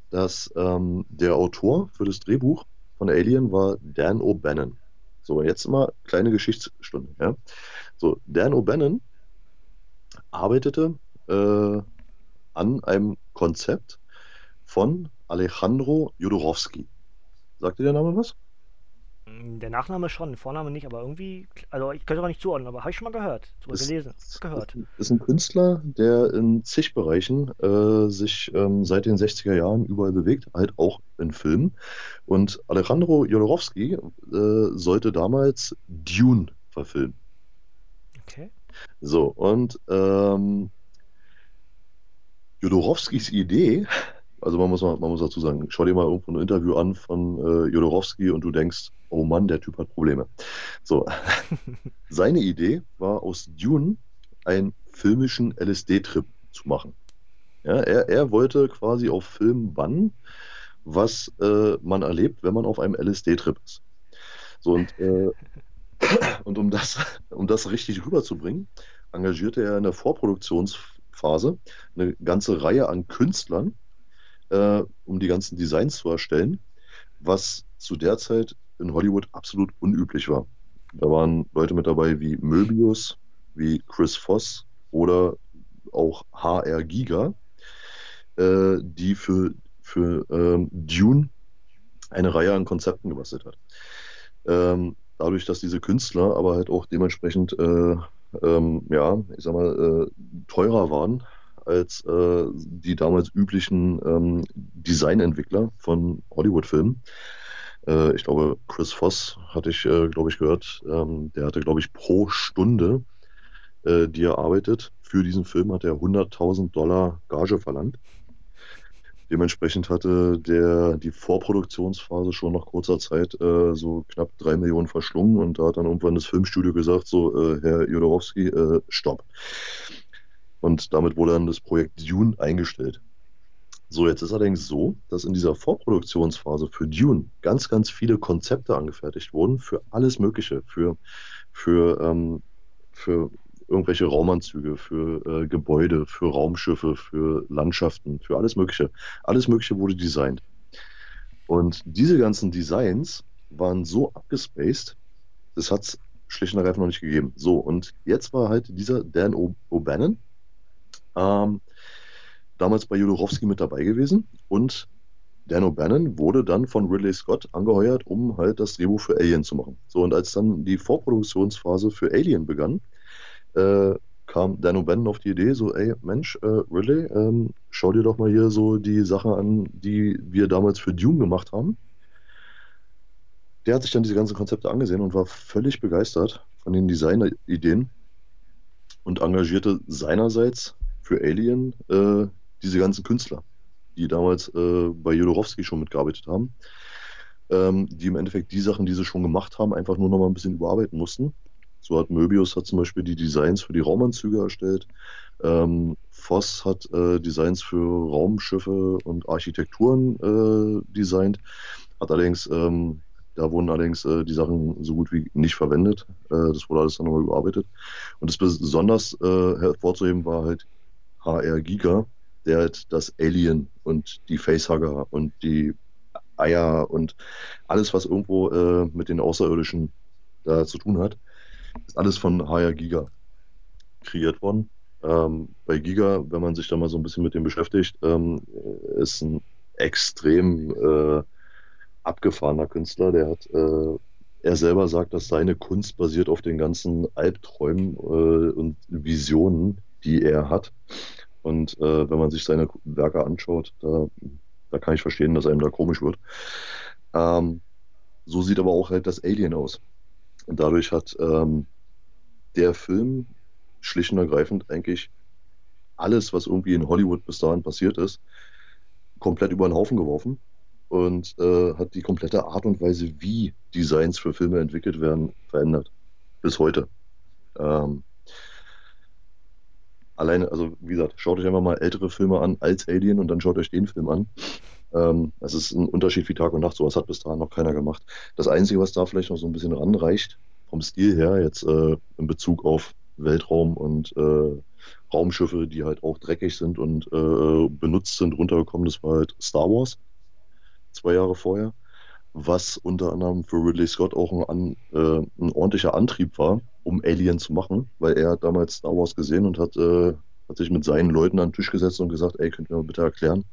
dass ähm, der Autor für das Drehbuch von Alien war Dan O'Bannon. So, jetzt mal kleine Geschichtsstunde. Ja? So, Dan O'Bannon arbeitete äh, an einem Konzept von Alejandro Jodorowski. Sagt dir der Name was? Mm, der Nachname schon, Vorname nicht, aber irgendwie, also ich könnte aber nicht zuordnen, aber habe ich schon mal gehört, oder ist, gelesen, gehört. Ist ein Künstler, der in zig Bereichen äh, sich ähm, seit den 60er Jahren überall bewegt, halt auch in Filmen. Und Alejandro Jodorowski äh, sollte damals Dune verfilmen. Okay. So, und ähm, Jodorowskis Idee, also man muss, man muss dazu sagen, schau dir mal irgendwo ein Interview an von äh, Jodorowski und du denkst, oh Mann, der Typ hat Probleme. So, *laughs* seine Idee war aus Dune einen filmischen LSD-Trip zu machen. Ja, er, er wollte quasi auf Film bannen, was äh, man erlebt, wenn man auf einem LSD-Trip ist. So und, äh, und um das, um das richtig rüberzubringen, engagierte er in der Vorproduktionsphase Phase eine ganze Reihe an Künstlern, äh, um die ganzen Designs zu erstellen, was zu der Zeit in Hollywood absolut unüblich war. Da waren Leute mit dabei wie Möbius, wie Chris Voss oder auch HR Giga, äh, die für, für ähm, Dune eine Reihe an Konzepten gebastelt hat. Ähm, dadurch, dass diese Künstler aber halt auch dementsprechend äh, ähm, ja, ich sag mal, äh, teurer waren als äh, die damals üblichen ähm, Designentwickler von Hollywood-Filmen. Äh, ich glaube, Chris Voss hatte ich, äh, glaube ich, gehört, ähm, der hatte, glaube ich, pro Stunde, äh, die er arbeitet, für diesen Film hat er 100.000 Dollar Gage verlangt. Dementsprechend hatte der die Vorproduktionsphase schon nach kurzer Zeit äh, so knapp drei Millionen verschlungen und da hat dann irgendwann das Filmstudio gesagt, so äh, Herr Jodorowski, äh, stopp. Und damit wurde dann das Projekt Dune eingestellt. So, jetzt ist allerdings so, dass in dieser Vorproduktionsphase für Dune ganz, ganz viele Konzepte angefertigt wurden für alles Mögliche, für, für, ähm, für irgendwelche Raumanzüge, für äh, Gebäude, für Raumschiffe, für Landschaften, für alles Mögliche. Alles Mögliche wurde designt. Und diese ganzen Designs waren so abgespaced, das hat es schlicht und ergreifend noch nicht gegeben. So, und jetzt war halt dieser Dan O'Bannon, ähm, damals bei Jodorowsky mit dabei gewesen und Dan O'Bannon wurde dann von Ridley Scott angeheuert, um halt das Drehbuch für Alien zu machen. So, und als dann die Vorproduktionsphase für Alien begann, äh, kam Dan O'Bannon auf die Idee, so, ey, Mensch, äh, Ridley, ähm, schau dir doch mal hier so die Sachen an, die wir damals für Dune gemacht haben. Der hat sich dann diese ganzen Konzepte angesehen und war völlig begeistert von den Designer-Ideen und engagierte seinerseits für Alien äh, diese ganzen Künstler, die damals äh, bei Jodorowsky schon mitgearbeitet haben, ähm, die im Endeffekt die Sachen, die sie schon gemacht haben, einfach nur noch mal ein bisschen überarbeiten mussten. So hat Möbius hat zum Beispiel die Designs für die Raumanzüge erstellt. Ähm, Voss hat äh, Designs für Raumschiffe und Architekturen äh, designt. Hat allerdings, ähm, da wurden allerdings äh, die Sachen so gut wie nicht verwendet. Äh, das wurde alles dann nochmal überarbeitet. Und das besonders äh, hervorzuheben war halt HR Giga, der halt das Alien und die Facehugger und die Eier und alles, was irgendwo äh, mit den Außerirdischen da zu tun hat, ist alles von HR Giga kreiert worden. Ähm, bei Giga, wenn man sich da mal so ein bisschen mit dem beschäftigt, ähm, ist ein extrem äh, abgefahrener Künstler. Der hat, äh, er selber sagt, dass seine Kunst basiert auf den ganzen Albträumen äh, und Visionen, die er hat. Und äh, wenn man sich seine Werke anschaut, da, da kann ich verstehen, dass einem da komisch wird. Ähm, so sieht aber auch halt das Alien aus. Und dadurch hat ähm, der Film schlicht und ergreifend eigentlich alles, was irgendwie in Hollywood bis dahin passiert ist, komplett über den Haufen geworfen und äh, hat die komplette Art und Weise, wie Designs für Filme entwickelt werden, verändert. Bis heute. Ähm, alleine, also wie gesagt, schaut euch einfach mal ältere Filme an als Alien und dann schaut euch den Film an. Ähm, es ist ein Unterschied wie Tag und Nacht, sowas hat bis dahin noch keiner gemacht. Das Einzige, was da vielleicht noch so ein bisschen ranreicht, vom Stil her, jetzt äh, in Bezug auf Weltraum und äh, Raumschiffe, die halt auch dreckig sind und äh, benutzt sind, runtergekommen, das war halt Star Wars, zwei Jahre vorher, was unter anderem für Ridley Scott auch ein, an, äh, ein ordentlicher Antrieb war, um Alien zu machen, weil er hat damals Star Wars gesehen und hat, äh, hat sich mit seinen Leuten an den Tisch gesetzt und gesagt, ey, könnt ihr mir bitte erklären,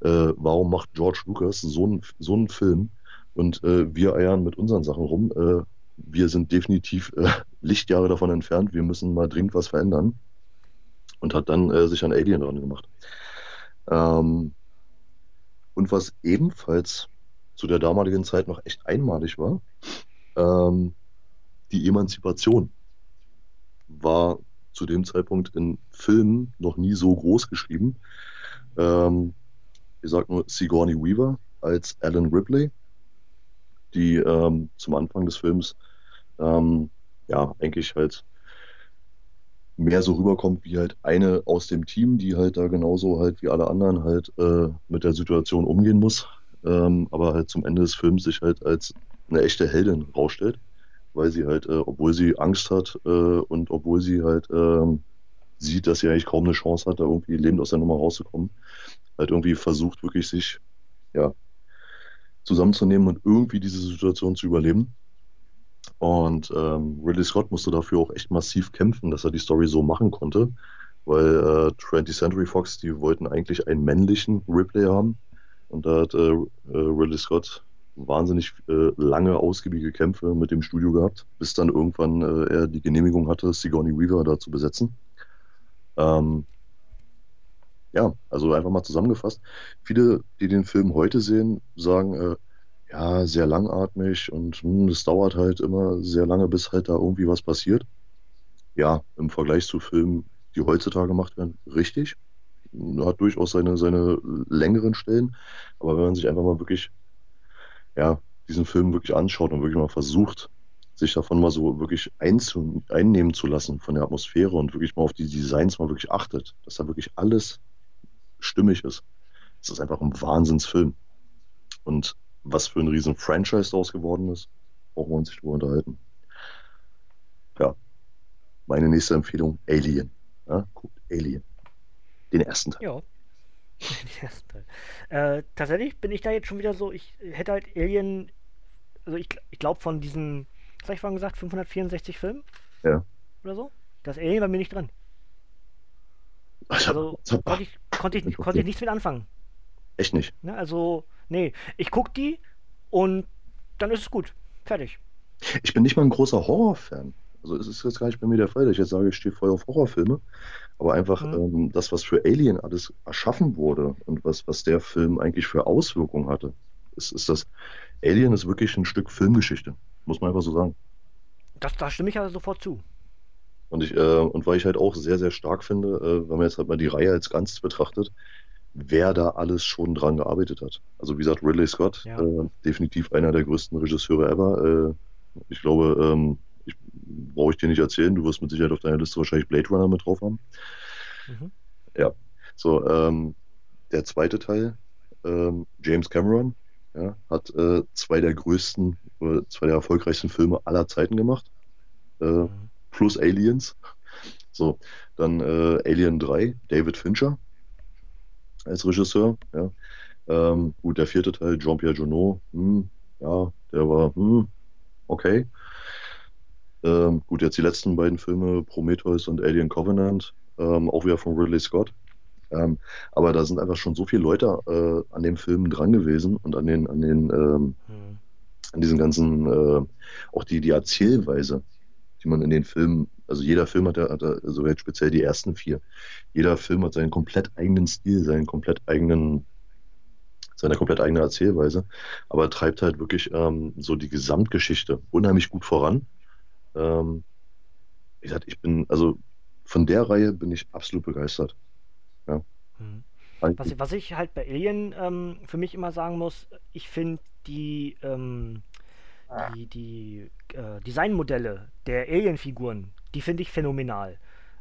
äh, warum macht George Lucas so einen so einen Film und äh, wir eiern mit unseren Sachen rum. Äh, wir sind definitiv äh, *laughs* Lichtjahre davon entfernt, wir müssen mal dringend was verändern. Und hat dann äh, sich an Alien dran gemacht. Ähm, und was ebenfalls zu der damaligen Zeit noch echt einmalig war, ähm, die Emanzipation war zu dem Zeitpunkt in Filmen noch nie so groß geschrieben. Ähm, ich sage nur Sigourney Weaver als Alan Ripley, die ähm, zum Anfang des Films ähm, ja eigentlich halt mehr so rüberkommt wie halt eine aus dem Team, die halt da genauso halt wie alle anderen halt äh, mit der Situation umgehen muss, ähm, aber halt zum Ende des Films sich halt als eine echte Heldin rausstellt weil sie halt, äh, obwohl sie Angst hat äh, und obwohl sie halt ähm, sieht, dass sie eigentlich kaum eine Chance hat, da irgendwie lebend aus der Nummer rauszukommen, halt irgendwie versucht, wirklich sich ja, zusammenzunehmen und irgendwie diese Situation zu überleben. Und ähm, Ridley Scott musste dafür auch echt massiv kämpfen, dass er die Story so machen konnte, weil äh, 20th Century Fox, die wollten eigentlich einen männlichen Ripley haben. Und da hat äh, äh Ridley Scott wahnsinnig äh, lange, ausgiebige Kämpfe mit dem Studio gehabt, bis dann irgendwann äh, er die Genehmigung hatte, Sigourney Weaver da zu besetzen. Ähm, ja, also einfach mal zusammengefasst. Viele, die den Film heute sehen, sagen, äh, ja, sehr langatmig und hm, es dauert halt immer sehr lange, bis halt da irgendwie was passiert. Ja, im Vergleich zu Filmen, die heutzutage gemacht werden, richtig. Hat durchaus seine, seine längeren Stellen. Aber wenn man sich einfach mal wirklich ja, diesen Film wirklich anschaut und wirklich mal versucht, sich davon mal so wirklich einzu einnehmen zu lassen von der Atmosphäre und wirklich mal auf die Designs mal wirklich achtet, dass da wirklich alles stimmig ist, Es ist einfach ein Wahnsinnsfilm. Und was für ein riesen Franchise daraus geworden ist, brauchen wir uns nicht drüber unterhalten. Ja, meine nächste Empfehlung, Alien. Ja, guckt Alien. Den ersten Teil. Ja. *laughs* Den ersten Teil. Äh, tatsächlich bin ich da jetzt schon wieder so, ich hätte halt Alien, also ich, ich glaube von diesen, was habe ich vorhin gesagt, 564 Filmen? Ja. Oder so? Das Alien war mir nicht drin. Also konnte ich, konnte, ich, konnte ich nichts mit anfangen. Echt nicht? Ne, also, nee, ich gucke die und dann ist es gut. Fertig. Ich bin nicht mal ein großer Horrorfan. Also es ist jetzt gar nicht bei mir der Fall, dass ich jetzt sage, ich stehe voll auf Horrorfilme. Aber einfach mhm. ähm, das, was für Alien alles erschaffen wurde und was, was der Film eigentlich für Auswirkungen hatte, ist, ist das, Alien ist wirklich ein Stück Filmgeschichte. Muss man einfach so sagen. Das, da stimme ich also sofort zu. Und ich, äh, und weil ich halt auch sehr, sehr stark finde, äh, wenn man jetzt halt mal die Reihe als Ganzes betrachtet, wer da alles schon dran gearbeitet hat. Also wie gesagt, Ridley Scott, ja. äh, definitiv einer der größten Regisseure ever. Äh, ich glaube, ähm, ich, brauche ich dir nicht erzählen, du wirst mit Sicherheit auf deiner Liste wahrscheinlich Blade Runner mit drauf haben. Mhm. Ja, so, ähm, der zweite Teil, ähm, James Cameron, ja, hat äh, zwei der größten, äh, zwei der erfolgreichsten Filme aller Zeiten gemacht. Äh, mhm. Plus Aliens. So, dann äh, Alien 3, David Fincher als Regisseur. Ja. Ähm, gut, der vierte Teil, Jean-Pierre Junot, hm, ja, der war hm, okay. Ähm, gut, jetzt die letzten beiden Filme, Prometheus und Alien Covenant, ähm, auch wieder von Ridley Scott. Ähm, aber da sind einfach schon so viele Leute äh, an dem Film dran gewesen und an den, an den, ähm, hm. an diesen ganzen, äh, auch die, die Erzählweise, die man in den Filmen, also jeder Film hat ja, hat also jetzt speziell die ersten vier, jeder Film hat seinen komplett eigenen Stil, seinen komplett eigenen, seine komplett eigene Erzählweise, aber treibt halt wirklich ähm, so die Gesamtgeschichte unheimlich gut voran. Ähm, wie gesagt, ich bin, also von der Reihe bin ich absolut begeistert. Ja. Mhm. Was, was, ich halt bei Alien ähm, für mich immer sagen muss, ich finde die, ähm, die, die äh, Designmodelle der Alien-Figuren, die finde ich phänomenal.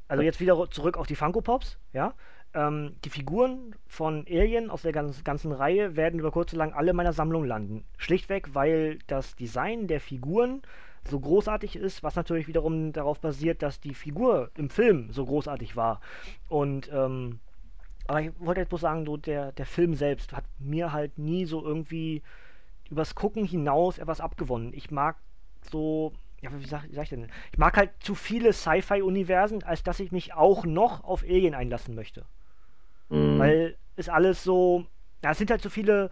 Also jetzt wieder zurück auf die Funko Pops, ja. Ähm, die Figuren von Alien aus der ganzen, ganzen Reihe werden über kurz oder lang alle in meiner Sammlung landen. Schlichtweg, weil das Design der Figuren so großartig ist, was natürlich wiederum darauf basiert, dass die Figur im Film so großartig war. Und ähm, aber ich wollte jetzt bloß sagen, so der, der Film selbst hat mir halt nie so irgendwie übers Gucken hinaus etwas abgewonnen. Ich mag so, ja, wie sag, wie sag ich denn? Ich mag halt zu viele Sci-Fi-Universen, als dass ich mich auch noch auf Alien einlassen möchte. Mhm. Weil es alles so, ja, es sind halt so viele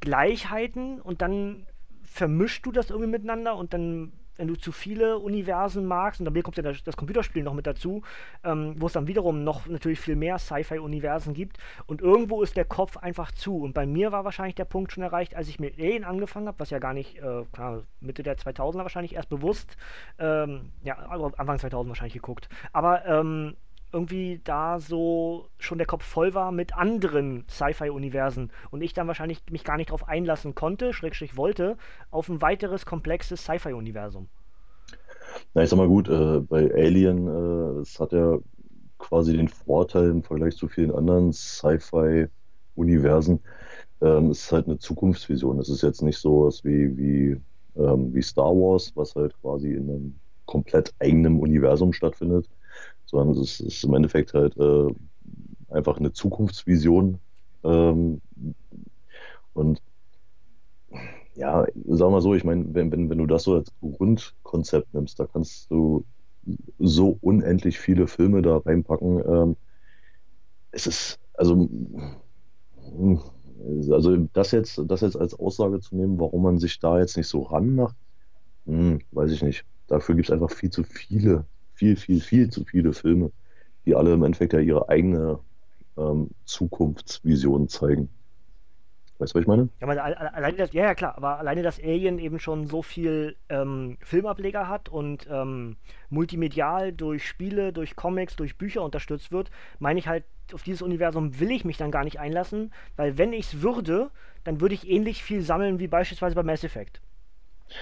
Gleichheiten und dann vermischst du das irgendwie miteinander und dann wenn du zu viele Universen magst, und dann kommt ja das, Computerspiel noch mit dazu, ähm, wo es dann wiederum noch natürlich viel mehr Sci-Fi-Universen gibt. Und irgendwo ist der Kopf einfach zu. Und bei mir war wahrscheinlich der Punkt schon erreicht, als ich mit Alien angefangen habe, was ja gar nicht, äh, klar, Mitte der 2000er wahrscheinlich erst bewusst, ähm, ja, also Anfang 2000 wahrscheinlich geguckt. Aber ähm, irgendwie da so schon der Kopf voll war mit anderen Sci-Fi-Universen und ich dann wahrscheinlich mich gar nicht darauf einlassen konnte, schrägstrich wollte, auf ein weiteres komplexes Sci-Fi-Universum. Na, ich sag mal gut, äh, bei Alien, äh, es hat ja quasi den Vorteil im Vergleich zu vielen anderen Sci-Fi-Universen, ähm, es ist halt eine Zukunftsvision. Es ist jetzt nicht so was wie, wie, ähm, wie Star Wars, was halt quasi in einem komplett eigenen Universum stattfindet, sondern es ist, im Endeffekt halt äh, einfach eine Zukunftsvision. Ähm, und ja, sag mal so, ich meine, wenn, wenn, wenn du das so als Grundkonzept nimmst, da kannst du so unendlich viele Filme da reinpacken. Ähm, es ist, also, also das jetzt, das jetzt als Aussage zu nehmen, warum man sich da jetzt nicht so ranmacht, hm, weiß ich nicht. Dafür gibt es einfach viel zu viele viel, viel, viel zu viele Filme, die alle im Endeffekt ja ihre eigene ähm, Zukunftsvision zeigen. Weißt du, was ich meine? Ja, alleine das, ja, ja, klar, aber alleine, dass Alien eben schon so viel ähm, Filmableger hat und ähm, multimedial durch Spiele, durch Comics, durch Bücher unterstützt wird, meine ich halt, auf dieses Universum will ich mich dann gar nicht einlassen, weil wenn ich es würde, dann würde ich ähnlich viel sammeln wie beispielsweise bei Mass Effect.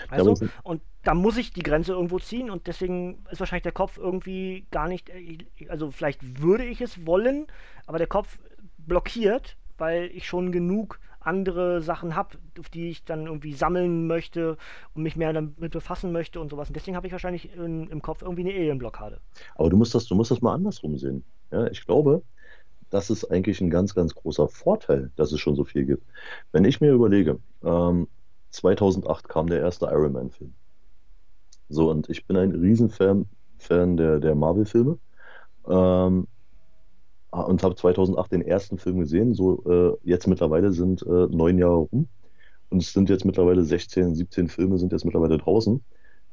Also, ja, und da muss ich die Grenze irgendwo ziehen und deswegen ist wahrscheinlich der Kopf irgendwie gar nicht, äh, also vielleicht würde ich es wollen, aber der Kopf blockiert, weil ich schon genug andere Sachen habe, auf die ich dann irgendwie sammeln möchte und mich mehr damit befassen möchte und sowas. Und deswegen habe ich wahrscheinlich in, im Kopf irgendwie eine Alien-Blockade. Aber du musst das, du musst das mal andersrum sehen. Ja, ich glaube, das ist eigentlich ein ganz, ganz großer Vorteil, dass es schon so viel gibt. Wenn ich mir überlege, ähm, 2008 kam der erste Iron Man-Film. So, und ich bin ein Riesenfan Fan der, der Marvel-Filme. Ähm, und habe 2008 den ersten Film gesehen. So, äh, jetzt mittlerweile sind äh, neun Jahre rum. Und es sind jetzt mittlerweile 16, 17 Filme sind jetzt mittlerweile draußen.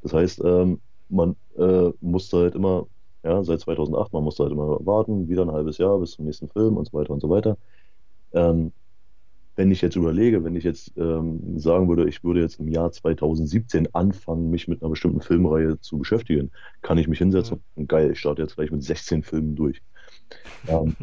Das heißt, ähm, man äh, musste halt immer, ja, seit 2008, man musste halt immer warten, wieder ein halbes Jahr bis zum nächsten Film und so weiter und so weiter. Ähm, wenn ich jetzt überlege, wenn ich jetzt ähm, sagen würde, ich würde jetzt im Jahr 2017 anfangen, mich mit einer bestimmten Filmreihe zu beschäftigen, kann ich mich hinsetzen mhm. und geil, ich starte jetzt gleich mit 16 Filmen durch. Ähm,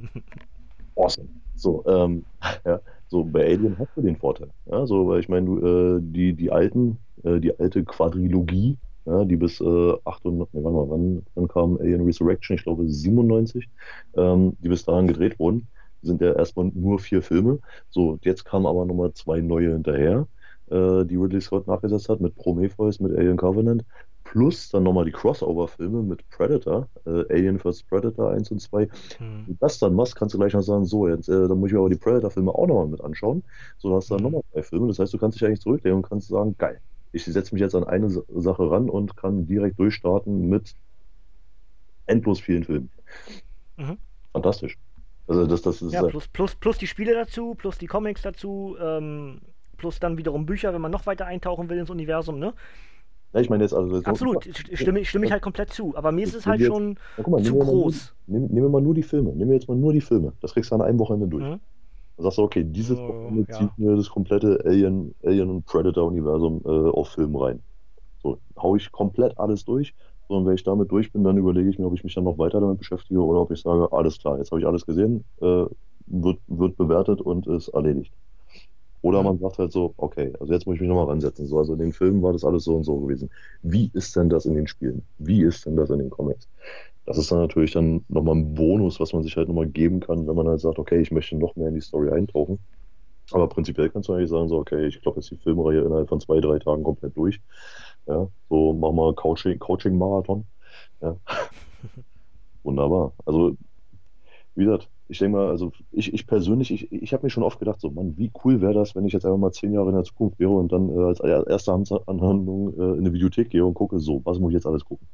*laughs* awesome. So, ähm, ja, so bei Alien hast du den Vorteil. Ja, so, weil ich meine, du, äh, die, die alten, äh, die alte Quadrilogie, ja, die bis äh, 800, nee, warte mal, wann, wann kam Alien Resurrection? Ich glaube 97, ähm, die bis dahin gedreht wurden sind ja erstmal nur vier Filme. So, jetzt kamen aber nochmal zwei neue hinterher, äh, die Ridley Scott nachgesetzt hat, mit Prometheus, mit Alien Covenant, plus dann nochmal die Crossover-Filme mit Predator, äh, Alien vs. Predator 1 und 2. Hm. Wenn du das dann machst, kannst du gleich noch sagen, so, jetzt, äh, dann muss ich mir aber die Predator-Filme auch nochmal mit anschauen. So, dann hast du dann hm. nochmal drei Filme. Das heißt, du kannst dich eigentlich zurücklegen und kannst sagen, geil, ich setze mich jetzt an eine Sache ran und kann direkt durchstarten mit endlos vielen Filmen. Mhm. Fantastisch. Also das, das ist ja, plus, plus, plus die Spiele dazu, plus die Comics dazu, ähm, plus dann wiederum Bücher, wenn man noch weiter eintauchen will ins Universum, ne? Ja, ich meine jetzt also. Absolut, so, stimme, stimme ich halt komplett zu. Aber mir ist es halt jetzt, schon ja, mal, zu groß. Nehmen wir mal nur die Filme. Nehmen wir jetzt mal nur die Filme. Das kriegst du an einem Wochenende durch. Mhm. Da sagst du, okay, dieses oh, Wochenende ja. zieht mir das komplette Alien, Alien und Predator-Universum äh, auf Film rein. So, hau ich komplett alles durch sondern wenn ich damit durch bin, dann überlege ich mir, ob ich mich dann noch weiter damit beschäftige oder ob ich sage, alles klar, jetzt habe ich alles gesehen, äh, wird, wird bewertet und ist erledigt. Oder man sagt halt so, okay, also jetzt muss ich mich nochmal ransetzen. So, also in den Filmen war das alles so und so gewesen. Wie ist denn das in den Spielen? Wie ist denn das in den Comics? Das ist dann natürlich dann nochmal ein Bonus, was man sich halt nochmal geben kann, wenn man halt sagt, okay, ich möchte noch mehr in die Story eintauchen. Aber prinzipiell kannst du eigentlich sagen, so, okay, ich glaube jetzt die Filmreihe innerhalb von zwei, drei Tagen komplett durch. Ja, so machen wir Coaching, Coaching-Marathon. Ja. *laughs* Wunderbar. Also, wie gesagt, ich denke mal, also ich, ich persönlich, ich, ich habe mir schon oft gedacht, so, Mann, wie cool wäre das, wenn ich jetzt einfach mal zehn Jahre in der Zukunft wäre und dann äh, als erste Anhandlung äh, in eine Videothek gehe und gucke, so, was muss ich jetzt alles gucken?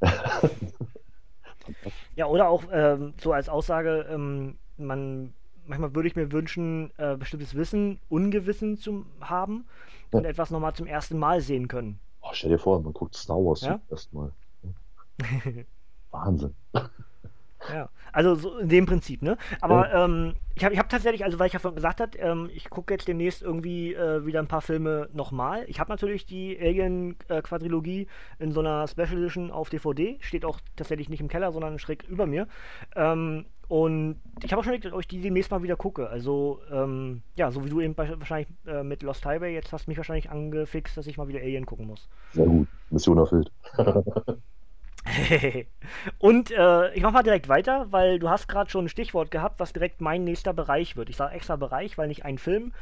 *laughs* ja, oder auch ähm, so als Aussage, ähm, man manchmal würde ich mir wünschen, äh, bestimmtes Wissen ungewissen zu haben und ja. etwas nochmal zum ersten Mal sehen können. Oh, stell dir vor, man guckt Star Wars ja? erstmal. *laughs* Wahnsinn. Ja, also so in dem Prinzip, ne? Aber ja. ähm, ich habe ich hab tatsächlich, also weil ich ja vorhin gesagt habe, ähm, ich gucke jetzt demnächst irgendwie äh, wieder ein paar Filme nochmal. Ich habe natürlich die Alien-Quadrilogie äh, in so einer Special Edition auf DVD. Steht auch tatsächlich nicht im Keller, sondern schräg über mir. Ähm, und ich habe auch schon überlegt, ob ich die demnächst mal wieder gucke. Also, ähm, ja, so wie du eben wahrscheinlich äh, mit Lost Highway, jetzt hast du mich wahrscheinlich angefixt, dass ich mal wieder Alien gucken muss. Sehr gut, Mission erfüllt. *laughs* und äh, ich mache mal direkt weiter, weil du hast gerade schon ein Stichwort gehabt, was direkt mein nächster Bereich wird. Ich sage extra Bereich, weil nicht ein Film,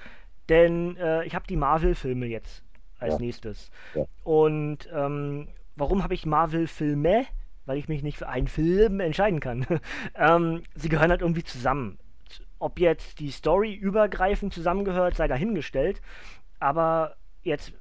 denn äh, ich habe die Marvel-Filme jetzt als ja. nächstes. Ja. Und ähm, warum habe ich Marvel-Filme? Weil ich mich nicht für einen Film entscheiden kann. *laughs* ähm, sie gehören halt irgendwie zusammen. Ob jetzt die Story übergreifend zusammengehört, sei dahingestellt. Aber jetzt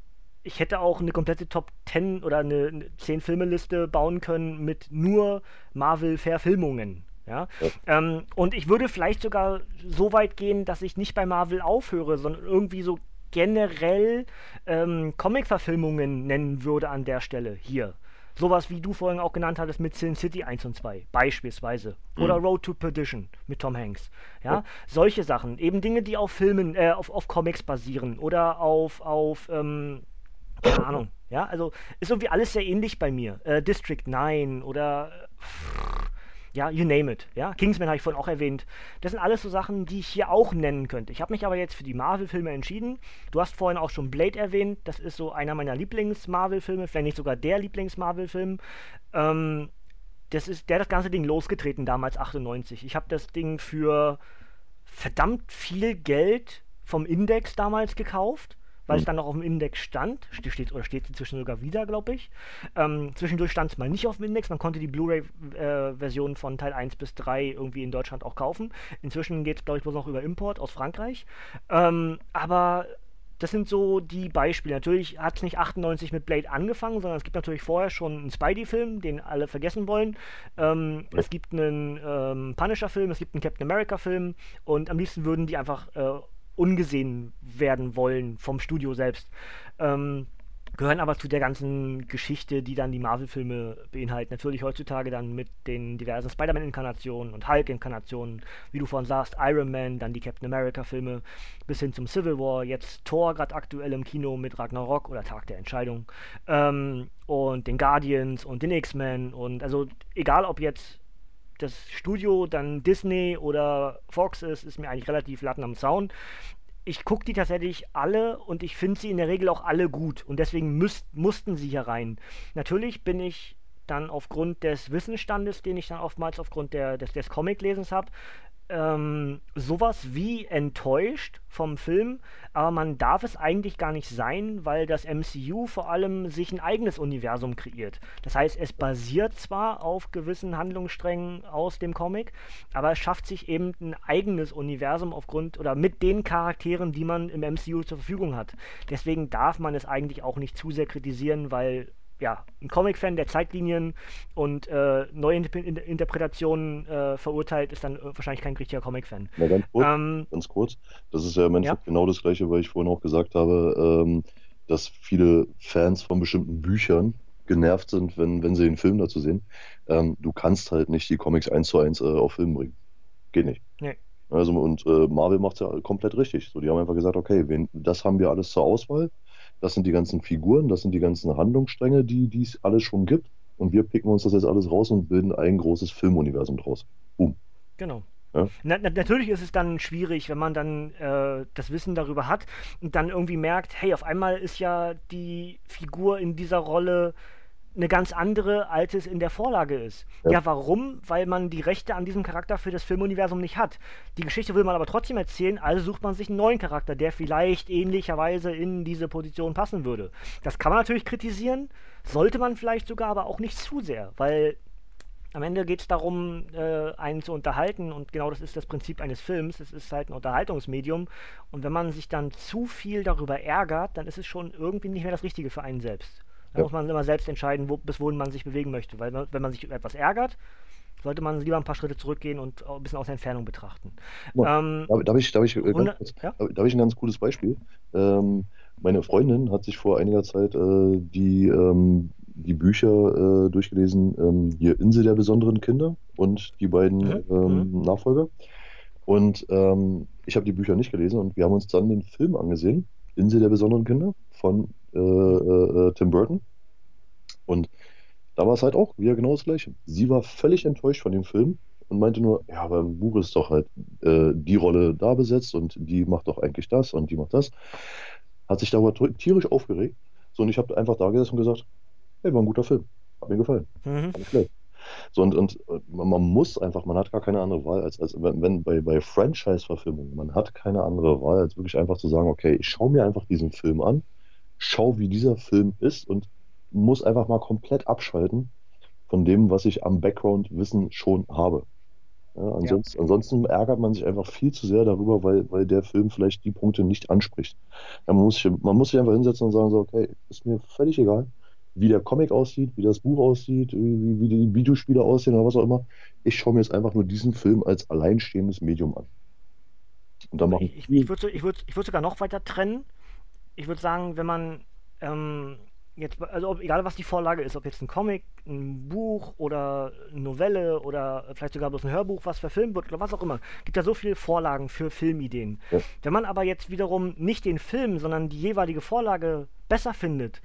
ich hätte auch eine komplette Top 10 oder eine, eine 10 Filmeliste bauen können mit nur Marvel-Verfilmungen. Ja? ja. Ähm, und ich würde vielleicht sogar so weit gehen, dass ich nicht bei Marvel aufhöre, sondern irgendwie so generell ähm, Comic-Verfilmungen nennen würde an der Stelle hier. Sowas wie du vorhin auch genannt hattest mit Sin City 1 und 2, beispielsweise. Mhm. Oder Road to Perdition mit Tom Hanks. Ja, ja. solche Sachen. Eben Dinge, die auf Filmen, äh, auf, auf Comics basieren oder auf, auf ähm, keine Ahnung. Ja, also ist irgendwie alles sehr ähnlich bei mir. Äh, District 9 oder ja, you name it. Ja, Kingsman habe ich vorhin auch erwähnt. Das sind alles so Sachen, die ich hier auch nennen könnte. Ich habe mich aber jetzt für die Marvel-Filme entschieden. Du hast vorhin auch schon Blade erwähnt. Das ist so einer meiner Lieblings-Marvel-Filme, vielleicht nicht sogar der Lieblings-Marvel-Film. Ähm, das ist, der hat das ganze Ding losgetreten damals 98. Ich habe das Ding für verdammt viel Geld vom Index damals gekauft weil es dann noch auf dem Index stand. Steht, oder steht inzwischen sogar wieder, glaube ich. Ähm, zwischendurch stand es mal nicht auf dem Index. Man konnte die Blu-ray-Version äh, von Teil 1 bis 3 irgendwie in Deutschland auch kaufen. Inzwischen geht es, glaube ich, bloß noch über Import aus Frankreich. Ähm, aber das sind so die Beispiele. Natürlich hat es nicht 98 mit Blade angefangen, sondern es gibt natürlich vorher schon einen Spidey-Film, den alle vergessen wollen. Ähm, ja. Es gibt einen ähm, Punisher-Film, es gibt einen Captain America-Film und am liebsten würden die einfach äh, ungesehen werden wollen vom Studio selbst. Ähm, gehören aber zu der ganzen Geschichte, die dann die Marvel-Filme beinhalten. Natürlich heutzutage dann mit den diversen Spider-Man-Inkarnationen und Hulk-Inkarnationen, wie du vorhin sagst, Iron Man, dann die Captain America-Filme, bis hin zum Civil War, jetzt Thor gerade aktuell im Kino mit Ragnarok oder Tag der Entscheidung ähm, und den Guardians und den X-Men und also egal ob jetzt das Studio dann Disney oder Fox ist, ist mir eigentlich relativ latten am Zaun. Ich gucke die tatsächlich alle und ich finde sie in der Regel auch alle gut und deswegen müsst, mussten sie hier rein. Natürlich bin ich dann aufgrund des Wissensstandes, den ich dann oftmals aufgrund der, des, des Comic-Lesens habe, ähm, sowas wie enttäuscht vom Film, aber man darf es eigentlich gar nicht sein, weil das MCU vor allem sich ein eigenes Universum kreiert. Das heißt, es basiert zwar auf gewissen Handlungssträngen aus dem Comic, aber es schafft sich eben ein eigenes Universum aufgrund oder mit den Charakteren, die man im MCU zur Verfügung hat. Deswegen darf man es eigentlich auch nicht zu sehr kritisieren, weil ja, ein Comic-Fan, der Zeitlinien und äh, neue Inter Interpretationen äh, verurteilt, ist dann äh, wahrscheinlich kein richtiger Comic-Fan. Ja, ganz kurz, ähm, ganz kurz. Das ist ja im Endeffekt ja? genau das Gleiche, weil ich vorhin auch gesagt habe, ähm, dass viele Fans von bestimmten Büchern genervt sind, wenn, wenn sie den Film dazu sehen. Ähm, du kannst halt nicht die Comics eins zu eins äh, auf Film bringen. Geht nicht. Nee. Also, und äh, Marvel macht es ja komplett richtig. So, die haben einfach gesagt, okay, wen, das haben wir alles zur Auswahl das sind die ganzen Figuren, das sind die ganzen Handlungsstränge, die es alles schon gibt. Und wir picken uns das jetzt alles raus und bilden ein großes Filmuniversum draus. Boom. Genau. Ja? Na, na, natürlich ist es dann schwierig, wenn man dann äh, das Wissen darüber hat und dann irgendwie merkt, hey, auf einmal ist ja die Figur in dieser Rolle eine ganz andere, als es in der Vorlage ist. Ja. ja. warum? Weil man die Rechte an diesem Charakter für das Filmuniversum nicht hat. Die Geschichte will man aber trotzdem erzählen, also sucht man sich einen neuen Charakter, der vielleicht ähnlicherweise in diese Position passen würde. Das kann man natürlich kritisieren, sollte man vielleicht sogar, aber auch nicht zu sehr, weil am Ende geht es darum, äh, einen zu unterhalten und genau das ist das Prinzip eines Films. Es ist halt ein Unterhaltungsmedium und wenn man sich dann zu viel darüber ärgert, dann ist es schon irgendwie nicht mehr das Richtige für einen selbst. Da ja. muss man immer selbst entscheiden, wo, bis wohin man sich bewegen möchte. Weil wenn man sich über etwas ärgert, sollte man lieber ein paar Schritte zurückgehen und ein bisschen aus der Entfernung betrachten. Ja, ähm, da, habe ich, da, ich, äh, kurz, ja? da ich ein ganz cooles Beispiel. Ähm, meine Freundin hat sich vor einiger Zeit äh, die, ähm, die Bücher äh, durchgelesen, ähm, hier Insel der besonderen Kinder und die beiden mhm. Ähm, mhm. Nachfolger. Und ähm, ich habe die Bücher nicht gelesen und wir haben uns dann den Film angesehen, Insel der besonderen Kinder von äh, äh, Tim Burton. Und da war es halt auch wieder genau das Gleiche. Sie war völlig enttäuscht von dem Film und meinte nur, ja, aber im Buch ist doch halt äh, die Rolle da besetzt und die macht doch eigentlich das und die macht das. Hat sich darüber tierisch aufgeregt. So, und ich habe einfach da gesessen und gesagt, hey, war ein guter Film. Hat mir gefallen. Mhm. So, und, und man muss einfach, man hat gar keine andere Wahl, als, als wenn, wenn bei, bei Franchise-Verfilmungen, man hat keine andere Wahl, als wirklich einfach zu sagen, okay, ich schaue mir einfach diesen Film an schau, wie dieser Film ist und muss einfach mal komplett abschalten von dem, was ich am Background-Wissen schon habe. Ja, ansonsten, ja. ansonsten, ärgert man sich einfach viel zu sehr darüber, weil, weil der Film vielleicht die Punkte nicht anspricht. Ja, man, muss sich, man muss sich einfach hinsetzen und sagen, so, okay, ist mir völlig egal, wie der Comic aussieht, wie das Buch aussieht, wie, wie die Videospiele aussehen oder was auch immer. Ich schaue mir jetzt einfach nur diesen Film als alleinstehendes Medium an. Und dann machen ich, ich würde ich würd, ich würd sogar noch weiter trennen ich würde sagen, wenn man ähm, jetzt, also ob, egal was die Vorlage ist, ob jetzt ein Comic, ein Buch oder eine Novelle oder vielleicht sogar bloß ein Hörbuch, was verfilmt wird oder was auch immer, gibt ja so viele Vorlagen für Filmideen. Ja. Wenn man aber jetzt wiederum nicht den Film, sondern die jeweilige Vorlage besser findet,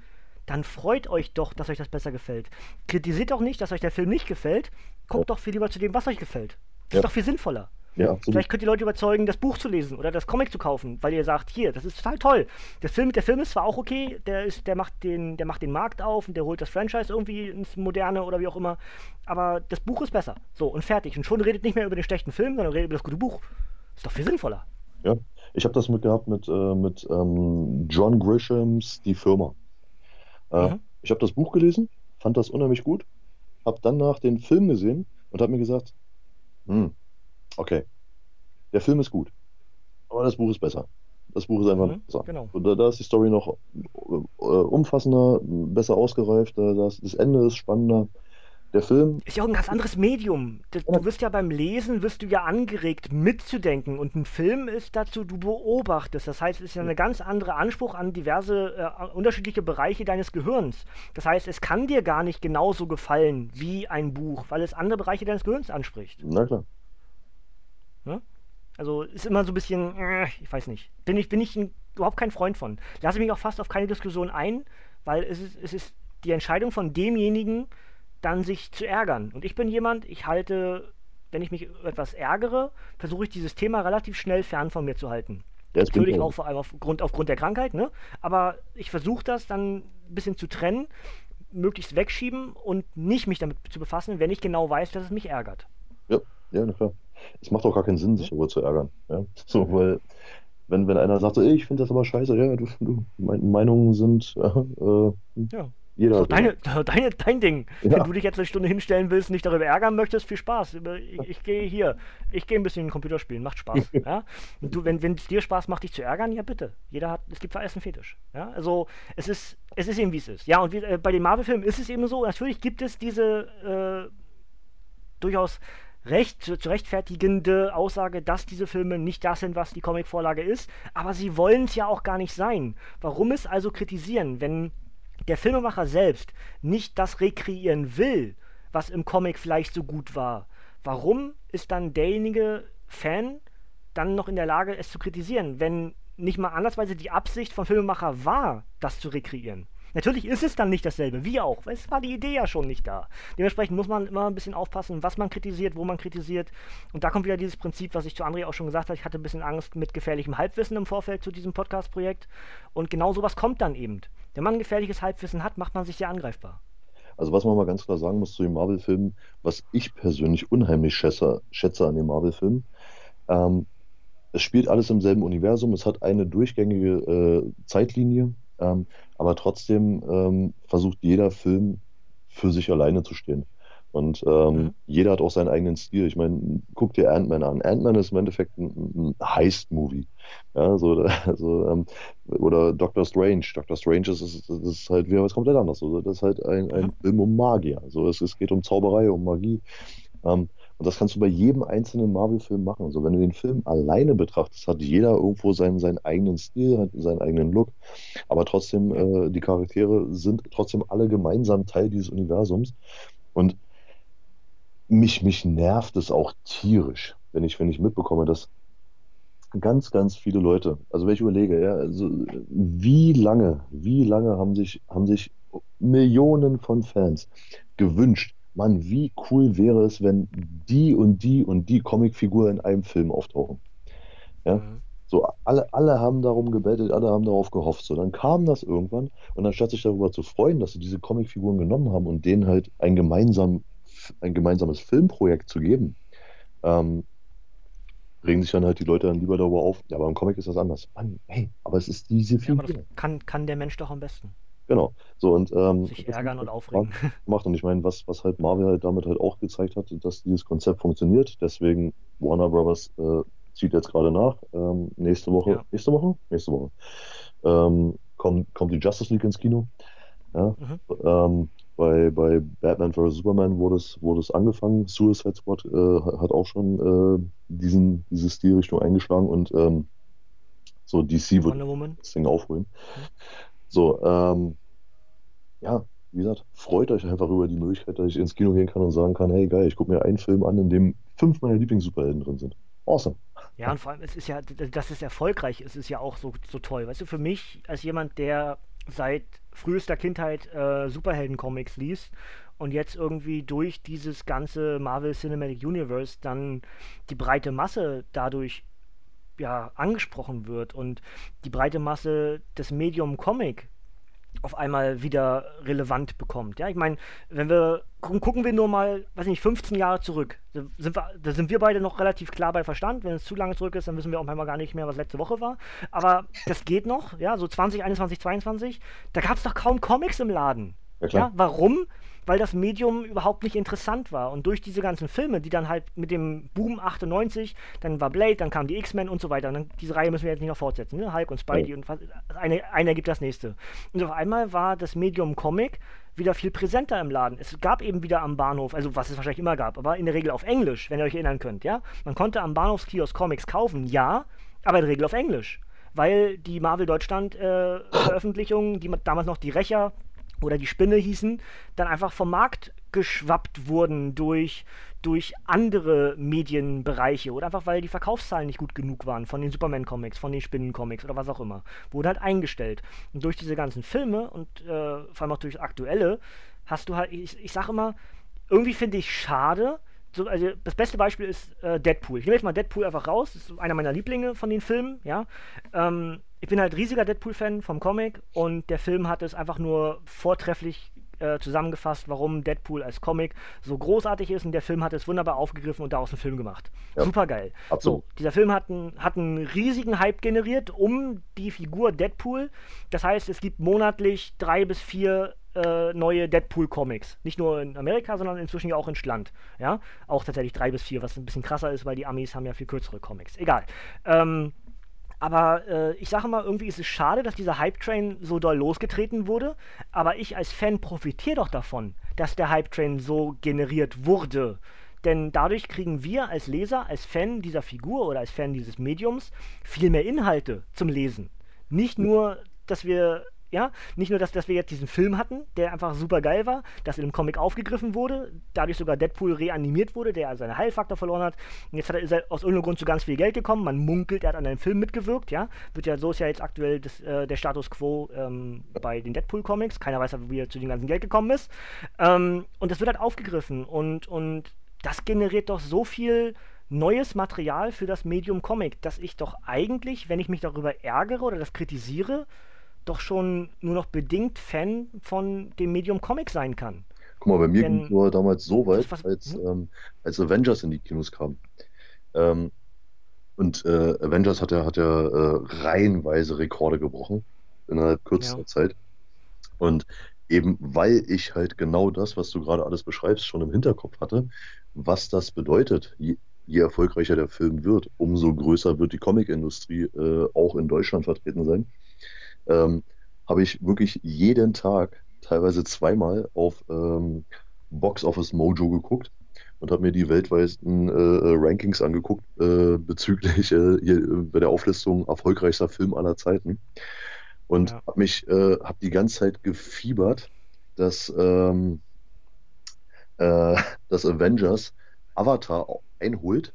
dann freut euch doch, dass euch das besser gefällt. Kritisiert doch nicht, dass euch der Film nicht gefällt, guckt ja. doch viel lieber zu dem, was euch gefällt. Das ja. ist doch viel sinnvoller. Ja, Vielleicht könnt ihr Leute überzeugen, das Buch zu lesen oder das Comic zu kaufen, weil ihr sagt, hier, das ist total toll. Der Film, der Film ist zwar auch okay, der ist, der macht den, der macht den Markt auf und der holt das Franchise irgendwie ins Moderne oder wie auch immer, aber das Buch ist besser. So, und fertig. Und schon redet nicht mehr über den schlechten Film, sondern redet über das gute Buch. Ist doch viel sinnvoller. Ja, ich habe das mitgehabt mit, äh, mit ähm, John Grishams Die Firma. Äh, mhm. Ich habe das Buch gelesen, fand das unheimlich gut, habe danach den Film gesehen und habe mir gesagt, hm, okay, der Film ist gut, aber das Buch ist besser. Das Buch ist einfach mhm, besser. Genau. Da, da, ist die Story noch äh, umfassender, besser ausgereift, das, das Ende ist spannender. Der Film. Ist ja auch ein ganz anderes Medium. Du wirst ja beim Lesen, wirst du ja angeregt, mitzudenken. Und ein Film ist dazu, du beobachtest. Das heißt, es ist ja ein ganz anderer Anspruch an diverse, äh, unterschiedliche Bereiche deines Gehirns. Das heißt, es kann dir gar nicht genauso gefallen wie ein Buch, weil es andere Bereiche deines Gehirns anspricht. Na klar. Ja? Also ist immer so ein bisschen, äh, ich weiß nicht. Bin ich, bin ich ein, überhaupt kein Freund von. Lasse mich auch fast auf keine Diskussion ein, weil es ist, es ist die Entscheidung von demjenigen, dann sich zu ärgern. Und ich bin jemand, ich halte, wenn ich mich etwas ärgere, versuche ich dieses Thema relativ schnell fern von mir zu halten. Ja, Natürlich auch vor allem aufgrund, aufgrund der Krankheit, ne? Aber ich versuche das dann ein bisschen zu trennen, möglichst wegschieben und nicht mich damit zu befassen, wenn ich genau weiß, dass es mich ärgert. Ja, ja, na klar. Es macht auch gar keinen Sinn, sich darüber zu ärgern. Ja? So, weil wenn, wenn einer sagt, so, ich finde das aber scheiße, ja, du, du Meinungen sind äh, ja. Jeder so, deine, deine, dein Ding. Ja. Wenn du dich jetzt eine Stunde hinstellen willst, nicht darüber ärgern möchtest, viel Spaß. Ich, ich gehe hier. Ich gehe ein bisschen Computer spielen, macht Spaß. *laughs* ja? Und du, wenn es dir Spaß macht, dich zu ärgern, ja bitte. Jeder hat, es gibt für alles einen Fetisch. Ja? Also es ist, es ist eben wie es ist. Ja, und wie, äh, bei den Marvel-Filmen ist es eben so, natürlich gibt es diese äh, durchaus recht zu, rechtfertigende Aussage, dass diese Filme nicht das sind, was die Comicvorlage ist, aber sie wollen es ja auch gar nicht sein. Warum es also kritisieren, wenn der Filmemacher selbst nicht das rekreieren will, was im Comic vielleicht so gut war, warum ist dann derjenige Fan dann noch in der Lage, es zu kritisieren, wenn nicht mal andersweise die Absicht vom Filmemacher war, das zu rekreieren? Natürlich ist es dann nicht dasselbe, wie auch, weil es war die Idee ja schon nicht da. Dementsprechend muss man immer ein bisschen aufpassen, was man kritisiert, wo man kritisiert. Und da kommt wieder dieses Prinzip, was ich zu André auch schon gesagt habe. Ich hatte ein bisschen Angst mit gefährlichem Halbwissen im Vorfeld zu diesem Podcast-Projekt. Und genau sowas kommt dann eben. Wenn man gefährliches Halbwissen hat, macht man sich sehr angreifbar. Also was man mal ganz klar sagen muss zu den Marvel-Filmen, was ich persönlich unheimlich schätze, schätze an den Marvel-Filmen, ähm, es spielt alles im selben Universum, es hat eine durchgängige äh, Zeitlinie, ähm, aber trotzdem ähm, versucht jeder Film für sich alleine zu stehen. Und ähm, mhm. jeder hat auch seinen eigenen Stil. Ich meine, guck dir Ant-Man an. Ant-Man ist im Endeffekt ein, ein Heist-Movie. Ja, so, *laughs* also, ähm, oder Doctor Strange. Doctor Strange ist, ist, ist halt wieder was komplett anderes. Also, das ist halt ein, ein mhm. Film um Magier. Also, es, es geht um Zauberei, um Magie. Ähm, und das kannst du bei jedem einzelnen Marvel-Film machen. Also wenn du den Film alleine betrachtest, hat jeder irgendwo seinen, seinen eigenen Stil, seinen eigenen Look. Aber trotzdem, äh, die Charaktere sind trotzdem alle gemeinsam Teil dieses Universums. Und mich, mich nervt es auch tierisch, wenn ich, wenn ich mitbekomme, dass ganz, ganz viele Leute, also wenn ich überlege, ja, also wie lange, wie lange haben sich, haben sich Millionen von Fans gewünscht, Mann, wie cool wäre es, wenn die und die und die Comicfigur in einem Film auftauchen. Ja. Mhm. So, alle, alle haben darum gebettelt, alle haben darauf gehofft. So, dann kam das irgendwann und anstatt sich darüber zu freuen, dass sie diese Comicfiguren genommen haben und denen halt ein, gemeinsam, ein gemeinsames Filmprojekt zu geben, ähm, regen sich dann halt die Leute dann lieber darüber auf. Ja, aber im Comic ist das anders. Mann, hey, aber es ist diese Figur. Ja, kann, kann der Mensch doch am besten. Genau. So und ähm, sich ärgern und aufregen. Macht und ich meine, was, was halt Marvel halt damit halt auch gezeigt hat, dass dieses Konzept funktioniert. Deswegen Warner Brothers äh, zieht jetzt gerade nach. Ähm, nächste Woche, ja. nächste Woche, nächste Woche ähm, kommt, kommt die Justice League ins Kino. Ja? Mhm. Ähm, bei, bei Batman vs. Superman wurde es, wurde es angefangen. Suicide Squad äh, hat auch schon äh, diesen, diese Stilrichtung eingeschlagen und ähm, so DC wird das Ding aufholen. Mhm. So, ähm, ja, wie gesagt, freut euch einfach über die Möglichkeit, dass ich ins Kino gehen kann und sagen kann, hey geil, ich gucke mir einen Film an, in dem fünf meiner Lieblings-Superhelden drin sind. Awesome. Ja, und vor allem, es ist ja, dass es erfolgreich ist, ist ja auch so, so toll. Weißt du, für mich als jemand, der seit frühester Kindheit äh, Superhelden-Comics liest und jetzt irgendwie durch dieses ganze Marvel Cinematic Universe dann die breite Masse dadurch ja, angesprochen wird und die breite Masse des Medium Comic auf einmal wieder relevant bekommt. Ja, ich meine, wenn wir gucken wir nur mal, weiß nicht, 15 Jahre zurück. Da sind, wir, da sind wir beide noch relativ klar bei Verstand. Wenn es zu lange zurück ist, dann wissen wir auch manchmal gar nicht mehr, was letzte Woche war. Aber das geht noch, ja, so 20, 21, 22. Da gab es doch kaum Comics im Laden. Ja, ja, warum? weil das Medium überhaupt nicht interessant war. Und durch diese ganzen Filme, die dann halt mit dem Boom 98, dann war Blade, dann kamen die X-Men und so weiter. Und dann, diese Reihe müssen wir jetzt nicht noch fortsetzen. Ne? Hulk und Spidey ja. und was, eine, einer gibt das nächste. Und auf einmal war das Medium Comic wieder viel präsenter im Laden. Es gab eben wieder am Bahnhof, also was es wahrscheinlich immer gab, aber in der Regel auf Englisch, wenn ihr euch erinnern könnt, ja. Man konnte am Bahnhofskiosk Comics kaufen, ja, aber in der Regel auf Englisch. Weil die Marvel Deutschland äh, Veröffentlichungen, die damals noch die Rächer oder die Spinne hießen, dann einfach vom Markt geschwappt wurden durch, durch andere Medienbereiche oder einfach weil die Verkaufszahlen nicht gut genug waren von den Superman-Comics, von den Spinnen-Comics oder was auch immer. Wurde halt eingestellt. Und durch diese ganzen Filme und äh, vor allem auch durch aktuelle, hast du halt, ich, ich sag immer, irgendwie finde ich schade, so, also das beste Beispiel ist äh, Deadpool. Ich nehme jetzt mal Deadpool einfach raus, das ist einer meiner Lieblinge von den Filmen, ja. Ähm, ich bin halt riesiger Deadpool-Fan vom Comic und der Film hat es einfach nur vortrefflich äh, zusammengefasst, warum Deadpool als Comic so großartig ist und der Film hat es wunderbar aufgegriffen und daraus einen Film gemacht. Ja. Super geil. So, dieser Film hat, ein, hat einen riesigen Hype generiert um die Figur Deadpool. Das heißt, es gibt monatlich drei bis vier äh, neue Deadpool-Comics. Nicht nur in Amerika, sondern inzwischen ja auch in Schland. Ja? Auch tatsächlich drei bis vier, was ein bisschen krasser ist, weil die Amis haben ja viel kürzere Comics. Egal. Ähm, aber äh, ich sage mal, irgendwie ist es schade, dass dieser Hype-Train so doll losgetreten wurde. Aber ich als Fan profitiere doch davon, dass der Hype-Train so generiert wurde. Denn dadurch kriegen wir als Leser, als Fan dieser Figur oder als Fan dieses Mediums viel mehr Inhalte zum Lesen. Nicht nur, dass wir ja, nicht nur, dass, dass wir jetzt diesen Film hatten, der einfach super geil war, dass in dem Comic aufgegriffen wurde, dadurch sogar Deadpool reanimiert wurde, der seinen Heilfaktor verloren hat. Und jetzt hat er, ist er aus irgendeinem Grund zu ganz viel Geld gekommen. Man munkelt, er hat an einem Film mitgewirkt, ja. Wird ja, so ist ja jetzt aktuell das, äh, der Status quo ähm, bei den Deadpool-Comics. Keiner weiß, wie er zu dem ganzen Geld gekommen ist. Ähm, und das wird halt aufgegriffen und, und das generiert doch so viel neues Material für das Medium Comic, dass ich doch eigentlich, wenn ich mich darüber ärgere oder das kritisiere, doch schon nur noch bedingt Fan von dem Medium Comic sein kann. Guck mal, bei mir ging es nur damals so weit, was, als, hm? ähm, als Avengers in die Kinos kam. Ähm, und äh, Avengers hat ja, hat ja äh, reihenweise Rekorde gebrochen innerhalb kürzester ja. Zeit. Und eben weil ich halt genau das, was du gerade alles beschreibst, schon im Hinterkopf hatte, was das bedeutet, je, je erfolgreicher der Film wird, umso größer wird die Comicindustrie äh, auch in Deutschland vertreten sein ähm, habe ich wirklich jeden Tag, teilweise zweimal, auf ähm, Box Office Mojo geguckt und habe mir die weltweiten äh, äh, Rankings angeguckt äh, bezüglich äh, hier, bei der Auflistung erfolgreichster Film aller Zeiten und ja. habe mich äh, habe die ganze Zeit gefiebert, dass ähm, äh, *laughs* dass Avengers Avatar einholt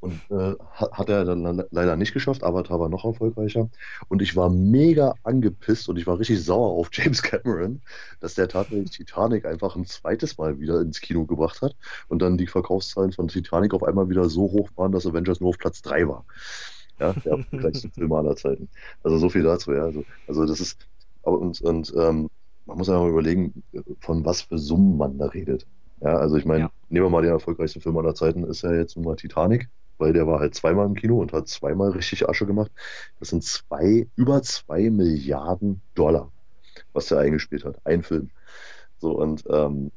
und äh, hat er dann leider nicht geschafft. Avatar war noch erfolgreicher. Und ich war mega angepisst und ich war richtig sauer auf *laughs* James Cameron, dass der tatsächlich Titanic einfach ein zweites Mal wieder ins Kino gebracht hat und dann die Verkaufszahlen von Titanic auf einmal wieder so hoch waren, dass Avengers nur auf Platz 3 war. Ja, der *laughs* erfolgreichste Film aller Zeiten. Also so viel dazu, ja. Also, also das ist, und, und ähm, man muss einfach mal überlegen, von was für Summen man da redet. Ja, also ich meine, ja. nehmen wir mal den erfolgreichsten Film aller Zeiten, ist ja jetzt nun mal Titanic weil der war halt zweimal im Kino und hat zweimal richtig Asche gemacht. Das sind zwei, über zwei Milliarden Dollar, was der eingespielt hat. Ein Film. So, und ähm,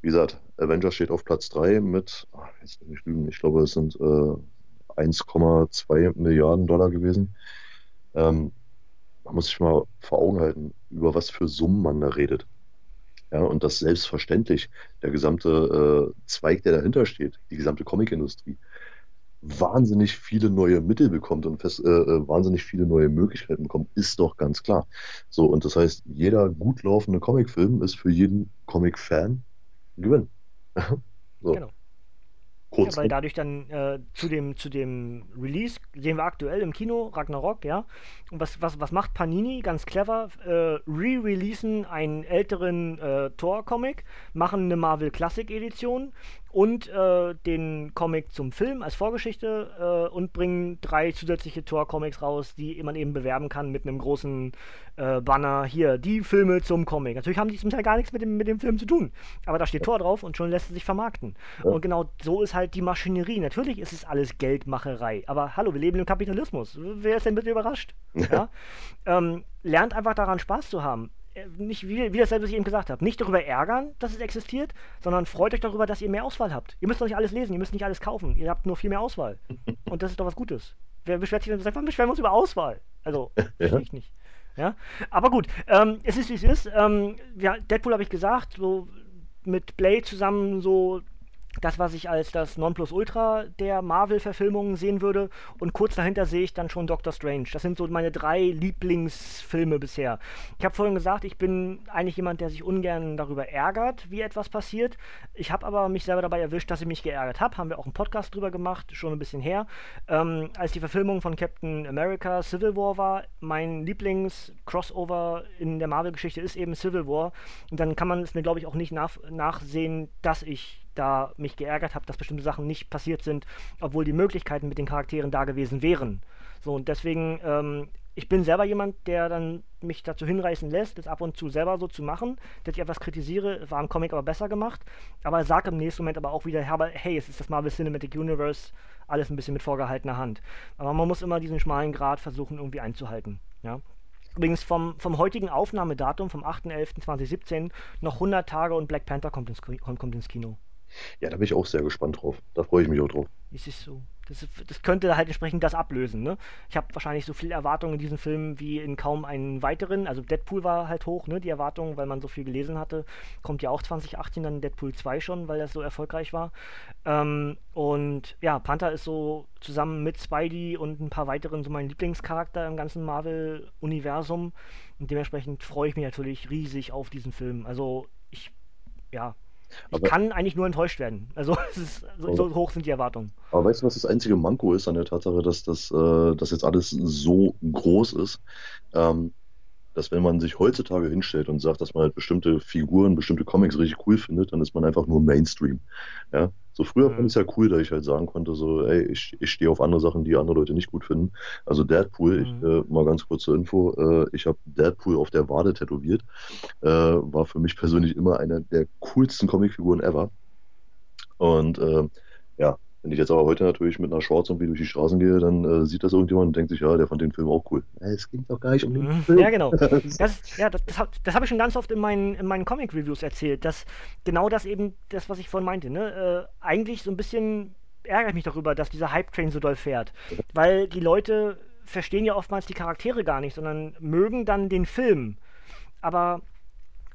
wie gesagt, Avengers steht auf Platz 3 mit, ach, jetzt nicht lügen, ich glaube, es sind äh, 1,2 Milliarden Dollar gewesen. Ähm, man muss sich mal vor Augen halten, über was für Summen man da redet. Ja, und das selbstverständlich der gesamte äh, Zweig, der dahinter steht, die gesamte Comicindustrie, wahnsinnig viele neue Mittel bekommt und fest, äh, äh, wahnsinnig viele neue Möglichkeiten bekommt, ist doch ganz klar. So, und das heißt, jeder gut laufende Comicfilm ist für jeden Comic-Fan ein Gewinn. *laughs* so. Genau. Kurz. Ja, weil dadurch dann äh, zu, dem, zu dem Release sehen wir aktuell im Kino Ragnarok, ja. Und was, was, was macht Panini? Ganz clever, äh, re-releasen einen älteren äh, Thor-Comic, machen eine Marvel Classic Edition und äh, den Comic zum Film als Vorgeschichte äh, und bringen drei zusätzliche Tor-Comics raus, die man eben bewerben kann mit einem großen äh, Banner. Hier, die Filme zum Comic. Natürlich haben die zum Teil gar nichts mit dem, mit dem Film zu tun, aber da steht Tor drauf und schon lässt es sich vermarkten. Ja. Und genau so ist halt die Maschinerie. Natürlich ist es alles Geldmacherei, aber hallo, wir leben im Kapitalismus. Wer ist denn bitte überrascht? *laughs* Ja? ähm, lernt einfach daran Spaß zu haben. Äh, nicht wie, wie das was ich eben gesagt habe, nicht darüber ärgern, dass es existiert, sondern freut euch darüber, dass ihr mehr Auswahl habt. Ihr müsst doch nicht alles lesen, ihr müsst nicht alles kaufen, ihr habt nur viel mehr Auswahl. *laughs* Und das ist doch was Gutes. Wer beschwert sich denn? Seit wann beschweren wir uns über Auswahl? Also, *laughs* ja. ich nicht. Ja? Aber gut, ähm, es ist wie es ist. Ähm, ja, Deadpool habe ich gesagt, so mit Blade zusammen so das, was ich als das Nonplusultra der Marvel-Verfilmungen sehen würde. Und kurz dahinter sehe ich dann schon Doctor Strange. Das sind so meine drei Lieblingsfilme bisher. Ich habe vorhin gesagt, ich bin eigentlich jemand, der sich ungern darüber ärgert, wie etwas passiert. Ich habe aber mich selber dabei erwischt, dass ich mich geärgert habe. Haben wir auch einen Podcast drüber gemacht, schon ein bisschen her. Ähm, als die Verfilmung von Captain America Civil War war, mein Lieblings-Crossover in der Marvel-Geschichte ist eben Civil War. Und dann kann man es mir, glaube ich, auch nicht nach nachsehen, dass ich da mich geärgert habe, dass bestimmte Sachen nicht passiert sind, obwohl die Möglichkeiten mit den Charakteren da gewesen wären. So, und deswegen, ähm, ich bin selber jemand, der dann mich dazu hinreißen lässt, das ab und zu selber so zu machen, dass ich etwas kritisiere, war im Comic aber besser gemacht, aber sage im nächsten Moment aber auch wieder, hey, es ist das Marvel Cinematic Universe, alles ein bisschen mit vorgehaltener Hand. Aber man muss immer diesen schmalen Grad versuchen irgendwie einzuhalten, ja. Übrigens vom, vom heutigen Aufnahmedatum, vom 8.11.2017, noch 100 Tage und Black Panther kommt ins, kommt ins Kino. Ja, da bin ich auch sehr gespannt drauf. Da freue ich mich auch drauf. Es ist so. Das, das könnte halt entsprechend das ablösen. Ne? Ich habe wahrscheinlich so viel Erwartungen in diesem Film wie in kaum einen weiteren. Also Deadpool war halt hoch, ne? die Erwartungen, weil man so viel gelesen hatte. Kommt ja auch 2018 dann Deadpool 2 schon, weil das so erfolgreich war. Ähm, und ja, Panther ist so zusammen mit Spidey und ein paar weiteren so mein Lieblingscharakter im ganzen Marvel-Universum. Und dementsprechend freue ich mich natürlich riesig auf diesen Film. Also ich, ja, ich kann eigentlich nur enttäuscht werden. Also *laughs* ist, so, so, hoch sind die Erwartungen. Aber weißt du, was das einzige Manko ist an der Tatsache, dass das, äh, dass jetzt alles so groß ist? Ähm, dass wenn man sich heutzutage hinstellt und sagt, dass man halt bestimmte Figuren, bestimmte Comics richtig cool findet, dann ist man einfach nur Mainstream. Ja? So früher fand ich es ja cool, dass ich halt sagen konnte, so, ey, ich, ich stehe auf andere Sachen, die andere Leute nicht gut finden. Also Deadpool, mhm. ich, äh, mal ganz kurz zur Info, äh, ich habe Deadpool auf der Wade tätowiert. Äh, war für mich persönlich immer eine der coolsten Comicfiguren ever. Und äh, ja, wenn ich jetzt aber heute natürlich mit einer Shorts irgendwie durch die Straßen gehe, dann äh, sieht das irgendjemand und denkt sich, ja, der fand den Film auch cool. Es ging doch gar nicht um den mhm. Film. Ja, genau. *laughs* Das, ja, das, das, das habe ich schon ganz oft in meinen, in meinen Comic-Reviews erzählt, dass genau das eben, das, was ich vorhin meinte, ne, äh, eigentlich so ein bisschen ärgere ich mich darüber, dass dieser Hype-Train so doll fährt. Weil die Leute verstehen ja oftmals die Charaktere gar nicht, sondern mögen dann den Film. Aber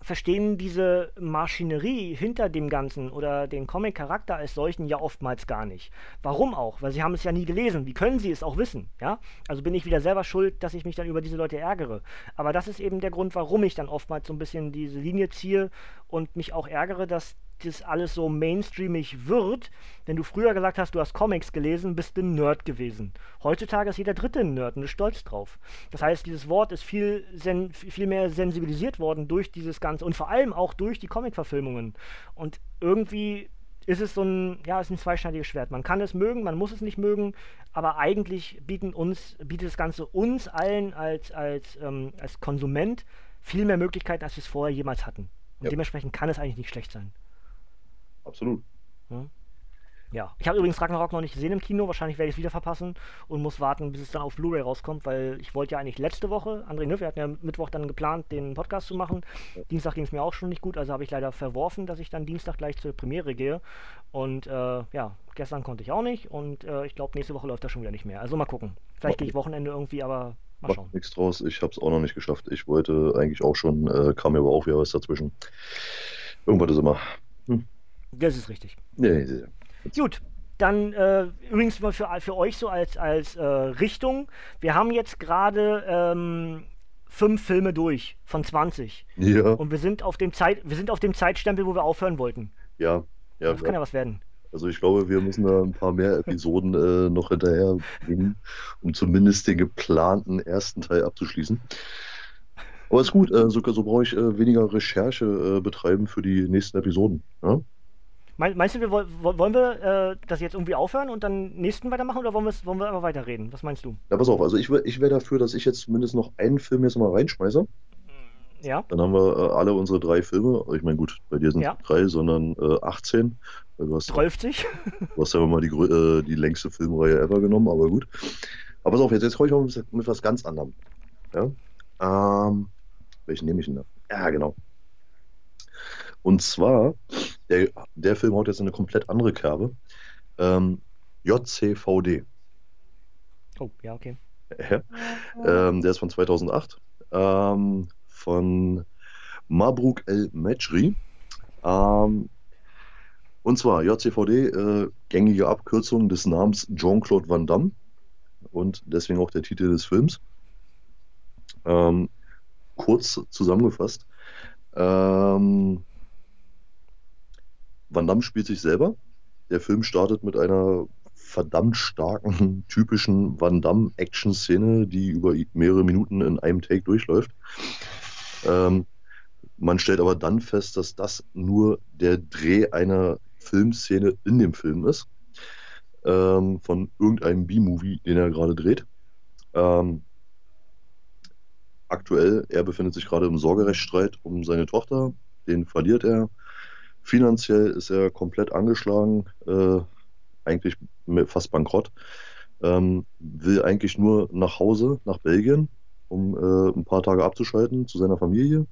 verstehen diese Maschinerie hinter dem Ganzen oder den Comic-Charakter als solchen ja oftmals gar nicht. Warum auch? Weil sie haben es ja nie gelesen. Wie können sie es auch wissen? Ja? Also bin ich wieder selber schuld, dass ich mich dann über diese Leute ärgere. Aber das ist eben der Grund, warum ich dann oftmals so ein bisschen diese Linie ziehe und mich auch ärgere, dass das alles so mainstreamig wird. Wenn du früher gesagt hast, du hast Comics gelesen, bist du ein Nerd gewesen. Heutzutage ist jeder Dritte ein Nerd und ist stolz drauf. Das heißt, dieses Wort ist viel, viel mehr sensibilisiert worden durch dieses Ganze und vor allem auch durch die Comic-Verfilmungen. Und irgendwie ist es so ein, ja, ist ein zweischneidiges Schwert. Man kann es mögen, man muss es nicht mögen, aber eigentlich bieten uns, bietet das Ganze uns allen als, als, ähm, als Konsument viel mehr Möglichkeiten, als wir es vorher jemals hatten. Und ja. dementsprechend kann es eigentlich nicht schlecht sein absolut. Hm? Ja, ich habe übrigens Ragnarok noch nicht gesehen im Kino. Wahrscheinlich werde ich es wieder verpassen und muss warten, bis es dann auf Blu-ray rauskommt, weil ich wollte ja eigentlich letzte Woche, André Nöff, wir hatten ja Mittwoch dann geplant, den Podcast zu machen. Ja. Dienstag ging es mir auch schon nicht gut, also habe ich leider verworfen, dass ich dann Dienstag gleich zur Premiere gehe. Und äh, ja, gestern konnte ich auch nicht und äh, ich glaube, nächste Woche läuft das schon wieder nicht mehr. Also mal gucken. Vielleicht gehe ich Wochenende irgendwie, aber mal schauen. nichts draus. Ich habe es auch noch nicht geschafft. Ich wollte eigentlich auch schon, äh, kam mir aber auch wieder was dazwischen. Irgendwas ist immer. Hm. Das ist richtig. Nee, Gut, dann äh, übrigens mal für, für euch so als, als äh, Richtung. Wir haben jetzt gerade ähm, fünf Filme durch von 20. Ja. Und wir sind auf dem Zeit, wir sind auf dem Zeitstempel, wo wir aufhören wollten. Ja, ja. Das kann ja was werden. Also ich glaube, wir müssen da ein paar mehr Episoden äh, noch hinterher bringen, um zumindest den geplanten ersten Teil abzuschließen. Aber ist gut, äh, so, so brauche ich äh, weniger Recherche äh, betreiben für die nächsten Episoden. Ja? meinst du, wir, wollen wir äh, das jetzt irgendwie aufhören und dann nächsten weitermachen oder wollen, wollen wir aber weiterreden? Was meinst du? Ja, pass auf, also ich, ich wäre dafür, dass ich jetzt zumindest noch einen Film jetzt mal reinschmeiße. Ja. Dann haben wir äh, alle unsere drei Filme. Ich meine, gut, bei dir sind es ja. drei, sondern äh, 18. Du hast, 12. *laughs* Du hast ja mal die, äh, die längste Filmreihe ever genommen, aber gut. Aber pass auf, jetzt, jetzt komme ich mal mit, mit was ganz anderem. Ja? Ähm, welchen nehme ich denn da? Ja, genau. Und zwar, der, der Film haut jetzt in eine komplett andere Kerbe. Ähm, JCVD. Oh, ja, okay. Ja. *laughs* Ähm, der ist von 2008. Ähm, von Mabruk El Mechri. Ähm, und zwar JCVD, äh, gängige Abkürzung des Namens Jean-Claude Van Damme und deswegen auch der Titel des Films. Ähm, kurz zusammengefasst. Ähm, Van Damme spielt sich selber. Der Film startet mit einer verdammt starken, *laughs* typischen Van Damme-Action-Szene, die über mehrere Minuten in einem Take durchläuft. Ähm, man stellt aber dann fest, dass das nur der Dreh einer Filmszene in dem Film ist. Ähm, von irgendeinem B-Movie, den er gerade dreht. Ähm, aktuell, er befindet sich gerade im Sorgerechtsstreit um seine Tochter. Den verliert er. Finanziell ist er komplett angeschlagen, äh, eigentlich fast bankrott. Ähm, will eigentlich nur nach Hause, nach Belgien, um äh, ein paar Tage abzuschalten zu seiner Familie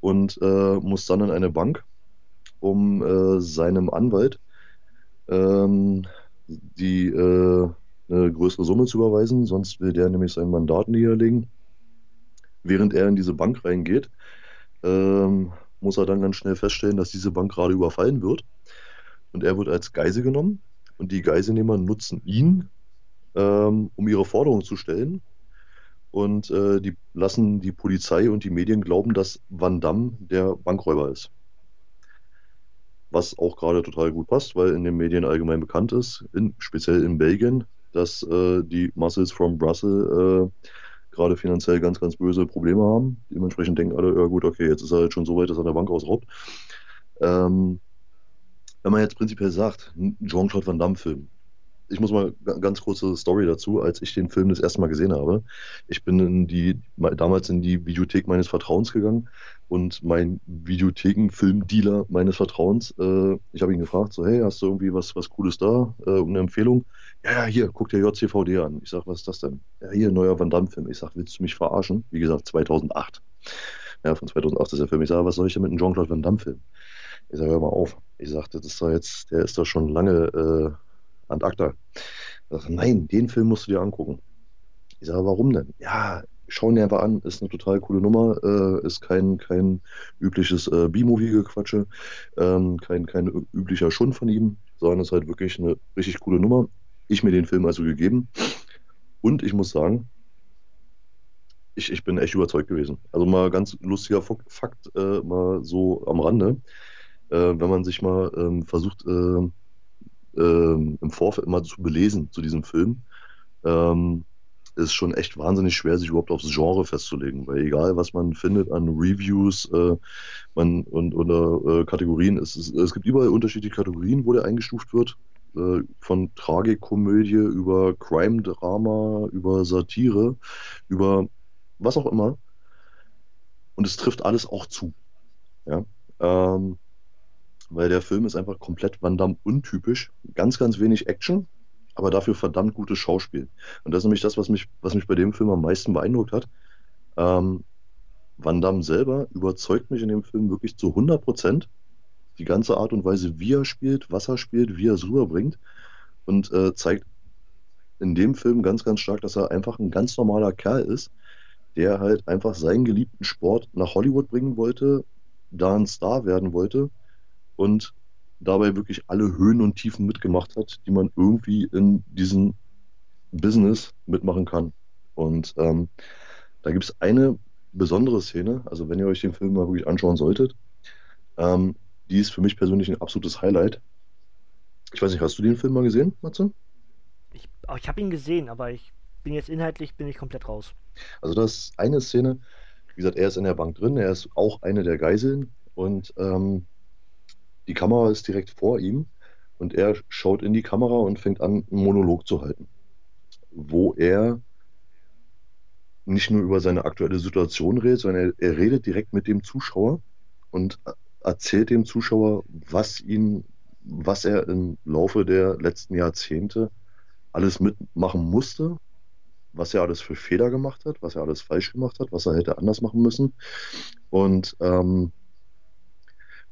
und äh, muss dann in eine Bank, um äh, seinem Anwalt ähm, die äh, eine größere Summe zu überweisen, sonst will der nämlich sein Mandat niederlegen. Während er in diese Bank reingeht, ähm, muss er dann ganz schnell feststellen, dass diese Bank gerade überfallen wird. Und er wird als Geise genommen und die Geiselnehmer nutzen ihn, ähm, um ihre Forderung zu stellen und äh, die lassen die Polizei und die Medien glauben, dass Van Damme der Bankräuber ist. Was auch gerade total gut passt, weil in den Medien allgemein bekannt ist, in, speziell in Belgien, dass äh, die Muscles from Brussels äh, gerade finanziell ganz, ganz böse Probleme haben. Dementsprechend denken alle, ja gut, okay, jetzt ist er halt schon so weit, dass er der Bank ausraubt. Ähm, wenn man jetzt prinzipiell sagt, Jean-Claude Van Damme-Film, ich muss mal ganz kurze Story dazu, als ich den Film das erste Mal gesehen habe. Ich bin in die, damals in die Videothek meines Vertrauens gegangen und mein Videotheken-Filmdealer meines Vertrauens, äh, ich habe ihn gefragt, so, hey, hast du irgendwie was, was Cooles da, äh, eine Empfehlung? Ja, ja, hier, guck dir JCVD an. Ich sag, was ist das denn? Ja, hier, neuer Van Damme-Film. Ich sag, willst du mich verarschen? Wie gesagt, 2008. Ja, von 2008 ist der Film. Ich sage, was soll ich denn mit einem Jean-Claude Van Damme-Film? Ich sage, hör mal auf. Ich sagte, das ist doch jetzt, der ist doch schon lange äh, an acta. Nein, den Film musst du dir angucken. Ich sage, warum denn? Ja, schau ihn einfach an, ist eine total coole Nummer, äh, ist kein, kein übliches äh, B-Movie-Gequatsche, ähm, kein, kein üblicher Schund von ihm, sondern ist halt wirklich eine richtig coole Nummer. Ich mir den Film also gegeben und ich muss sagen, ich, ich bin echt überzeugt gewesen. Also mal ganz lustiger Fakt, äh, mal so am Rande. Äh, wenn man sich mal ähm, versucht, äh, ähm, im Vorfeld mal zu belesen zu diesem Film, ähm, ist schon echt wahnsinnig schwer, sich überhaupt aufs Genre festzulegen, weil egal, was man findet an Reviews äh, man, und oder äh, Kategorien, es, es, es, gibt überall unterschiedliche Kategorien, wo der eingestuft wird, äh, von Tragikomödie über Crime-Drama, über Satire, über was auch immer. Und es trifft alles auch zu. Ja. Ähm, weil der Film ist einfach komplett Van Damme untypisch. Ganz, ganz wenig Action, aber dafür verdammt gutes Schauspiel. Und das ist nämlich das, was mich, was mich bei dem Film am meisten beeindruckt hat. Ähm, Van Damme selber überzeugt mich in dem Film wirklich zu 100 Prozent. Die ganze Art und Weise, wie er spielt, was er spielt, wie er es rüberbringt und äh, zeigt in dem Film ganz, ganz stark, dass er einfach ein ganz normaler Kerl ist, der halt einfach seinen geliebten Sport nach Hollywood bringen wollte, da ein Star werden wollte und dabei wirklich alle Höhen und Tiefen mitgemacht hat, die man irgendwie in diesem Business mitmachen kann. Und ähm, da gibt es eine besondere Szene, also wenn ihr euch den Film mal wirklich anschauen solltet, ähm, die ist für mich persönlich ein absolutes Highlight. Ich weiß nicht, hast du den Film mal gesehen, Matze? Ich, ich habe ihn gesehen, aber ich bin jetzt inhaltlich bin ich komplett raus. Also das ist eine Szene, wie gesagt, er ist in der Bank drin, er ist auch eine der Geiseln und ähm, die Kamera ist direkt vor ihm und er schaut in die Kamera und fängt an, einen Monolog zu halten, wo er nicht nur über seine aktuelle Situation redet, sondern er, er redet direkt mit dem Zuschauer und erzählt dem Zuschauer, was ihn, was er im Laufe der letzten Jahrzehnte alles mitmachen musste, was er alles für Fehler gemacht hat, was er alles falsch gemacht hat, was er hätte anders machen müssen. Und ähm,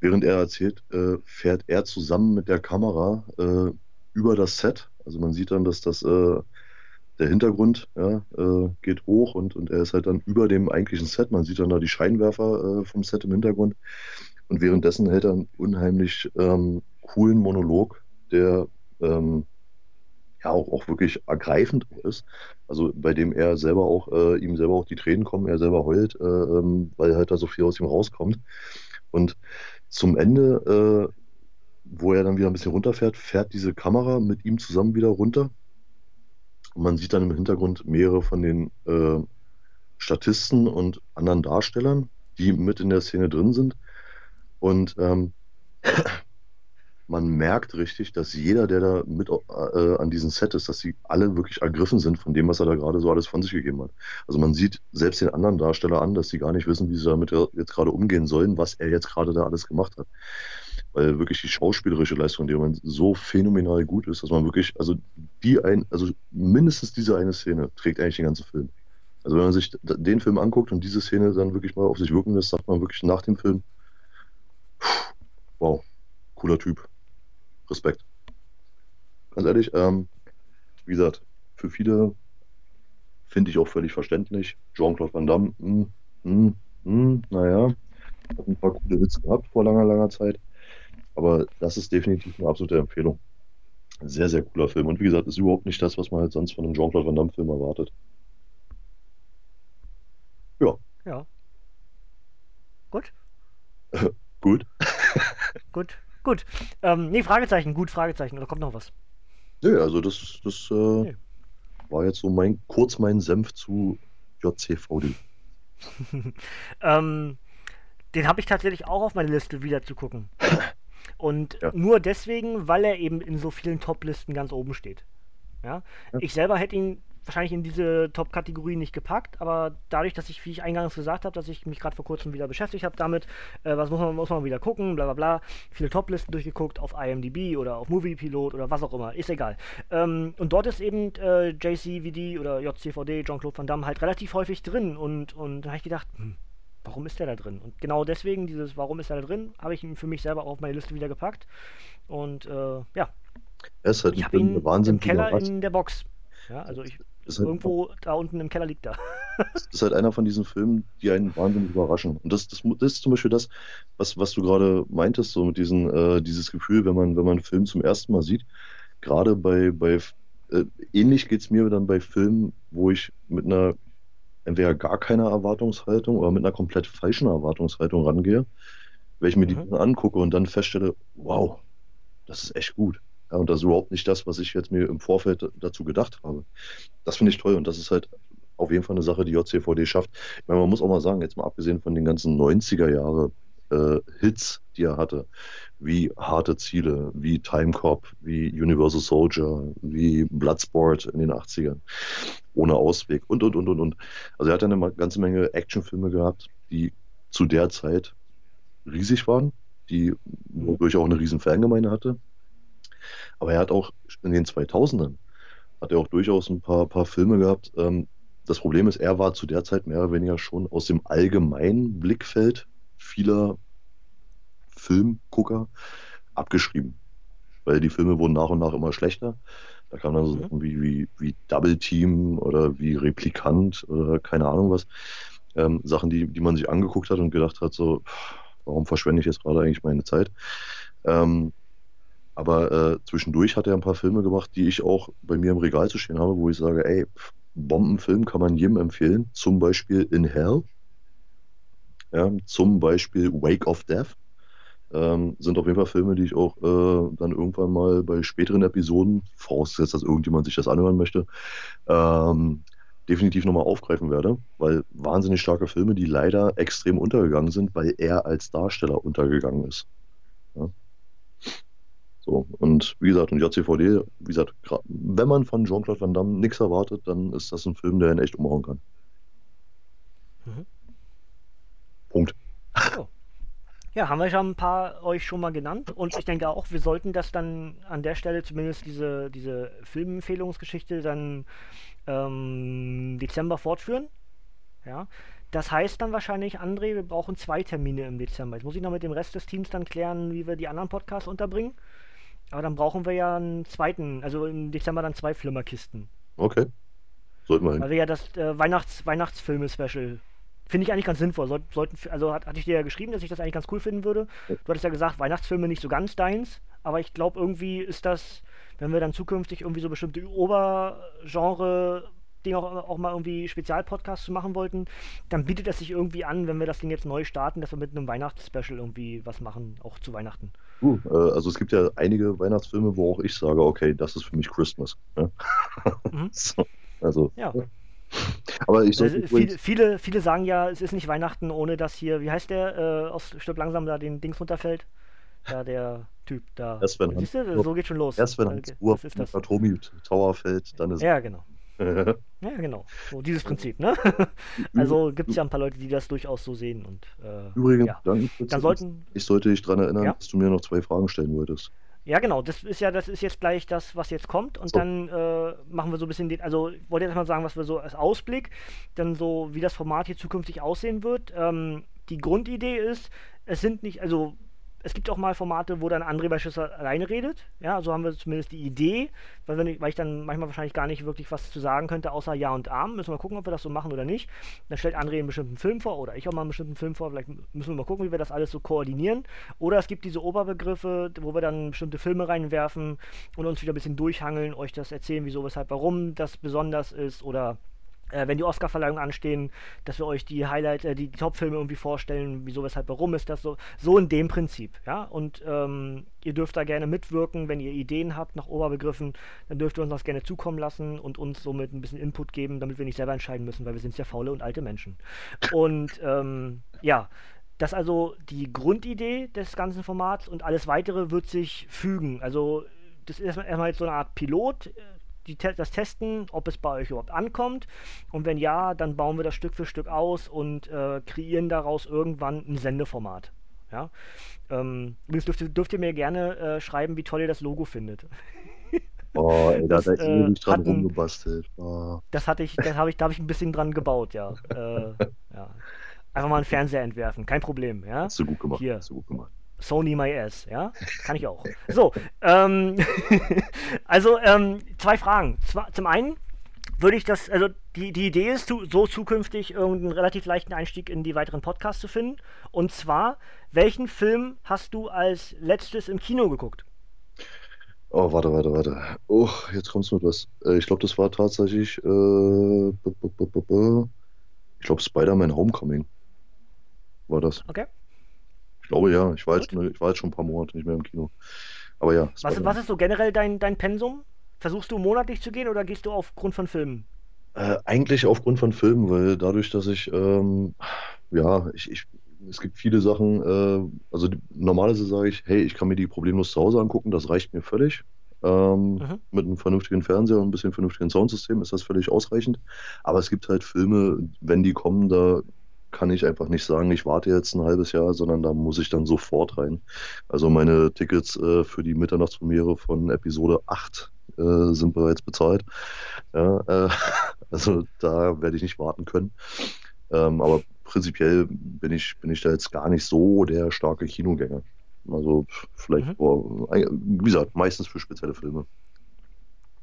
während er erzählt, äh, fährt er zusammen mit der Kamera äh, über das Set. Also man sieht dann, dass das äh, der Hintergrund ja, geht hoch und, und er ist halt dann über dem eigentlichen Set. Man sieht dann da die Scheinwerfer vom Set im Hintergrund. Und währenddessen hält er einen unheimlich ähm, coolen Monolog, der ähm, ja auch, auch wirklich ergreifend ist. Also bei dem er selber auch, äh, ihm selber auch die Tränen kommen, er selber heult, äh, ähm, weil halt da so viel aus ihm rauskommt. Und zum Ende, äh, wo er dann wieder ein bisschen runterfährt, fährt diese Kamera mit ihm zusammen wieder runter. Und man sieht dann im Hintergrund mehrere von den äh, Statisten und anderen Darstellern, die mit in der Szene drin sind. Und ähm, man merkt richtig, dass jeder, der da mit äh, an diesem Set ist, dass sie alle wirklich ergriffen sind von dem, was er da gerade so alles von sich gegeben hat. Also man sieht selbst den anderen Darsteller an, dass sie gar nicht wissen, wie sie damit jetzt gerade umgehen sollen, was er jetzt gerade da alles gemacht hat. Weil wirklich die schauspielerische Leistung, die man so phänomenal gut ist, dass man wirklich, also die ein, also mindestens diese eine Szene trägt eigentlich den ganzen Film. Also wenn man sich den Film anguckt und diese Szene dann wirklich mal auf sich wirken lässt, sagt man wirklich nach dem Film, wow, cooler Typ. Respekt. Ganz ehrlich, ähm, wie gesagt, für viele finde ich auch völlig verständlich. Jean-Claude Van Damme, mh, mh, mh, naja, hat ein paar coole Witze gehabt vor langer, langer Zeit. Aber das ist definitiv eine absolute Empfehlung. Ein sehr, sehr cooler Film. Und wie gesagt, ist überhaupt nicht das, was man halt sonst von einem Jean-Claude Van Damme-Film erwartet. Ja. Ja. Gut. *laughs* Gut. Gut. Gut. Ähm, nee, Fragezeichen, gut, Fragezeichen. Oder kommt noch was? Nee, also das, das äh, nee. war jetzt so mein, kurz mein Senf zu JCVD. *laughs* ähm, den habe ich tatsächlich auch auf meine Liste wieder zu gucken. Und ja. nur deswegen, weil er eben in so vielen Top-Listen ganz oben steht. Ja? ja? Ich selber hätte ihn wahrscheinlich in diese Top-Kategorie nicht gepackt, aber dadurch, dass ich, wie ich eingangs gesagt habe, dass ich mich gerade vor kurzem wieder beschäftigt habe damit, äh, was muss man, muss man wieder gucken, bla bla bla, viele Top-Listen durchgeguckt auf IMDb oder auf Moviepilot oder was auch immer, ist egal. Ähm, und dort ist eben äh, JCVD oder JCVD, Jean-Claude Van Damme, halt relativ häufig drin und, und da habe ich gedacht, hm, warum ist der da drin? Und genau deswegen, dieses Warum ist er da drin, habe ich ihn für mich selber auf meine Liste wieder gepackt. Und äh, ja. Er ist halt ich habe ihn im Keller in der Box. Ja, also ich Halt Irgendwo da unten im Keller liegt er. das *laughs* ist halt einer von diesen Filmen, die einen wahnsinnig überraschen. Und das, das, das ist zum Beispiel das, was, was du gerade meintest, so mit diesen, äh, dieses Gefühl, wenn man, wenn man einen Film zum ersten Mal sieht. Gerade bei, bei äh, ähnlich geht es mir dann bei Filmen, wo ich mit einer entweder gar keiner Erwartungshaltung oder mit einer komplett falschen Erwartungshaltung rangehe, wenn ich mir mhm. die angucke und dann feststelle, wow, das ist echt gut. Ja, und das ist überhaupt nicht das, was ich jetzt mir im Vorfeld dazu gedacht habe. Das finde ich toll und das ist halt auf jeden Fall eine Sache, die JCVD schafft. Ich meine, man muss auch mal sagen, jetzt mal abgesehen von den ganzen 90er Jahre äh, Hits, die er hatte, wie Harte Ziele, wie Time Cop, wie Universal Soldier, wie Bloodsport in den 80ern, ohne Ausweg und, und, und, und, und. Also er hat eine ganze Menge Actionfilme gehabt, die zu der Zeit riesig waren, die wodurch auch eine riesen Fangemeinde hatte. Aber er hat auch in den 2000ern hat er auch durchaus ein paar, paar Filme gehabt. Ähm, das Problem ist, er war zu der Zeit mehr oder weniger schon aus dem allgemeinen Blickfeld vieler Filmgucker abgeschrieben. Weil die Filme wurden nach und nach immer schlechter. Da kamen dann so mhm. Sachen wie, wie, wie Double Team oder wie Replikant oder keine Ahnung was. Ähm, Sachen, die, die man sich angeguckt hat und gedacht hat, so, warum verschwende ich jetzt gerade eigentlich meine Zeit? Ähm, aber äh, zwischendurch hat er ein paar Filme gemacht, die ich auch bei mir im Regal zu stehen habe, wo ich sage, ey, Bombenfilm kann man jedem empfehlen. Zum Beispiel In Hell. Ja, zum Beispiel Wake of Death. Ähm, sind auf jeden Fall Filme, die ich auch äh, dann irgendwann mal bei späteren Episoden, vorausgesetzt, dass irgendjemand sich das anhören möchte, ähm, definitiv nochmal aufgreifen werde, weil wahnsinnig starke Filme, die leider extrem untergegangen sind, weil er als Darsteller untergegangen ist. Ja? So, und wie gesagt, und JCVD, wie gesagt, wenn man von Jean-Claude Van Damme nichts erwartet, dann ist das ein Film, der ihn echt umhauen kann. Mhm. Punkt. Oh. Ja, haben wir schon ein paar euch schon mal genannt und ich denke auch, wir sollten das dann an der Stelle zumindest diese, diese Filmempfehlungsgeschichte dann ähm, Dezember fortführen. Ja, das heißt dann wahrscheinlich, André, wir brauchen zwei Termine im Dezember. Jetzt muss ich noch mit dem Rest des Teams dann klären, wie wir die anderen Podcasts unterbringen. Aber dann brauchen wir ja einen zweiten, also im Dezember dann zwei Flimmerkisten. Okay. Sollten wir hin. Weil wir ja das äh, Weihnachts Weihnachtsfilme-Special Finde ich eigentlich ganz sinnvoll. Soll, sollten, also hat, hatte ich dir ja geschrieben, dass ich das eigentlich ganz cool finden würde. Du hattest ja gesagt, Weihnachtsfilme nicht so ganz deins, aber ich glaube, irgendwie ist das, wenn wir dann zukünftig irgendwie so bestimmte Obergenre Ding auch, auch mal irgendwie Spezialpodcasts machen wollten, dann bietet es sich irgendwie an, wenn wir das Ding jetzt neu starten, dass wir mit einem Weihnachtsspecial irgendwie was machen, auch zu Weihnachten. Uh, äh, also es gibt ja einige Weihnachtsfilme, wo auch ich sage, okay, das ist für mich Christmas. Ja? *laughs* Mhm. so, also ja. Aber ich sollte also, viele, viele, viele sagen ja, es ist nicht Weihnachten, ohne dass hier, wie heißt der, äh, aus Stück langsam da den Dings runterfällt? Ja, der Typ da. Erst wenn Siehst du, so geht schon los. Erst wenn Hans okay, Uhr auf Atomi Tower fällt, dann ist Ja, genau. *laughs* ja, genau. So dieses Prinzip, ne? *laughs* also gibt es ja ein paar Leute, die das durchaus so sehen. Und, äh, Übrigens, ja. dann, dann sollten. Ich sollte dich daran erinnern, ja? dass du mir noch zwei Fragen stellen wolltest. Ja, genau, das ist ja, das ist jetzt gleich das, was jetzt kommt. Und so. dann äh, machen wir so ein bisschen den, also ich wollte jetzt mal sagen, was wir so als Ausblick, dann so, wie das Format hier zukünftig aussehen wird. Ähm, die Grundidee ist, es sind nicht, also es gibt auch mal Formate, wo dann André beispielsweise alleine redet. Ja, so haben wir zumindest die Idee, weil, nicht, weil ich dann manchmal wahrscheinlich gar nicht wirklich was zu sagen könnte, außer Ja und Arm. Müssen wir mal gucken, ob wir das so machen oder nicht. Dann stellt André einen bestimmten Film vor oder ich auch mal einen bestimmten Film vor. Vielleicht müssen wir mal gucken, wie wir das alles so koordinieren. Oder es gibt diese Oberbegriffe, wo wir dann bestimmte Filme reinwerfen und uns wieder ein bisschen durchhangeln, euch das erzählen, wieso, weshalb, warum das besonders ist oder äh, wenn die Oscar-Verleihungen anstehen, dass wir euch die Highlight, äh, die, die Top-Filme irgendwie vorstellen, wieso, weshalb, warum ist das so. So in dem Prinzip, ja. Und ähm, ihr dürft da gerne mitwirken, wenn ihr Ideen habt nach Oberbegriffen, dann dürft ihr uns das gerne zukommen lassen und uns somit ein bisschen Input geben, damit wir nicht selber entscheiden müssen, weil wir sind ja faule und alte Menschen. Und ähm, ja, das ist also die Grundidee des ganzen Formats und alles weitere wird sich fügen. Also das ist erstmal jetzt so eine Art Pilot die, das testen, ob es bei euch überhaupt ankommt. Und wenn ja, dann bauen wir das Stück für Stück aus und äh, kreieren daraus irgendwann ein Sendeformat. Ja? Ähm, dürft, dürft ihr mir gerne äh, schreiben, wie toll ihr das Logo findet. *laughs* Oh, ey, da hat er äh, ewig dran hatten, rumgebastelt. Oh. Das hatte ich, das habe ich, da habe ich ein bisschen dran gebaut, ja. *laughs* äh, ja. Einfach mal einen Fernseher entwerfen, kein Problem, ja. Hast du gut gemacht. Hier. Hast du gut gemacht. Sony My Ass, ja? Kann ich auch. So, ähm, *laughs* also ähm, zwei Fragen. Zum einen würde ich das, also die, die Idee ist, so zukünftig irgendeinen relativ leichten Einstieg in die weiteren Podcasts zu finden. Und zwar, welchen Film hast du als letztes im Kino geguckt? Oh, warte, warte, warte. Oh, jetzt kommst du mit was. Äh, ich glaube, das war tatsächlich, äh, ich glaube, Spider-Man Homecoming war das. Okay glaube ja. Ich war, jetzt, ich war jetzt schon ein paar Monate nicht mehr im Kino. Aber ja. Was, was ist so generell dein, dein Pensum? Versuchst du monatlich zu gehen oder gehst du aufgrund von Filmen? Äh, eigentlich aufgrund von Filmen, weil dadurch, dass ich, ähm, ja, ich, ich, es gibt viele Sachen, äh, also die, normalerweise sage ich, hey, ich kann mir die problemlos zu Hause angucken, das reicht mir völlig. Ähm, mhm. Mit einem vernünftigen Fernseher und ein bisschen vernünftigen Soundsystem ist das völlig ausreichend. Aber es gibt halt Filme, wenn die kommen, da kann ich einfach nicht sagen, ich warte jetzt ein halbes Jahr, sondern da muss ich dann sofort rein. Also meine Tickets äh, für die Mitternachtspremiere von Episode 8 äh, sind bereits bezahlt. Ja, äh, *laughs* also da werde ich nicht warten können. Ähm, aber prinzipiell bin ich, bin ich da jetzt gar nicht so der starke Kinogänger. Also vielleicht, mhm. vor, wie gesagt, meistens für spezielle Filme.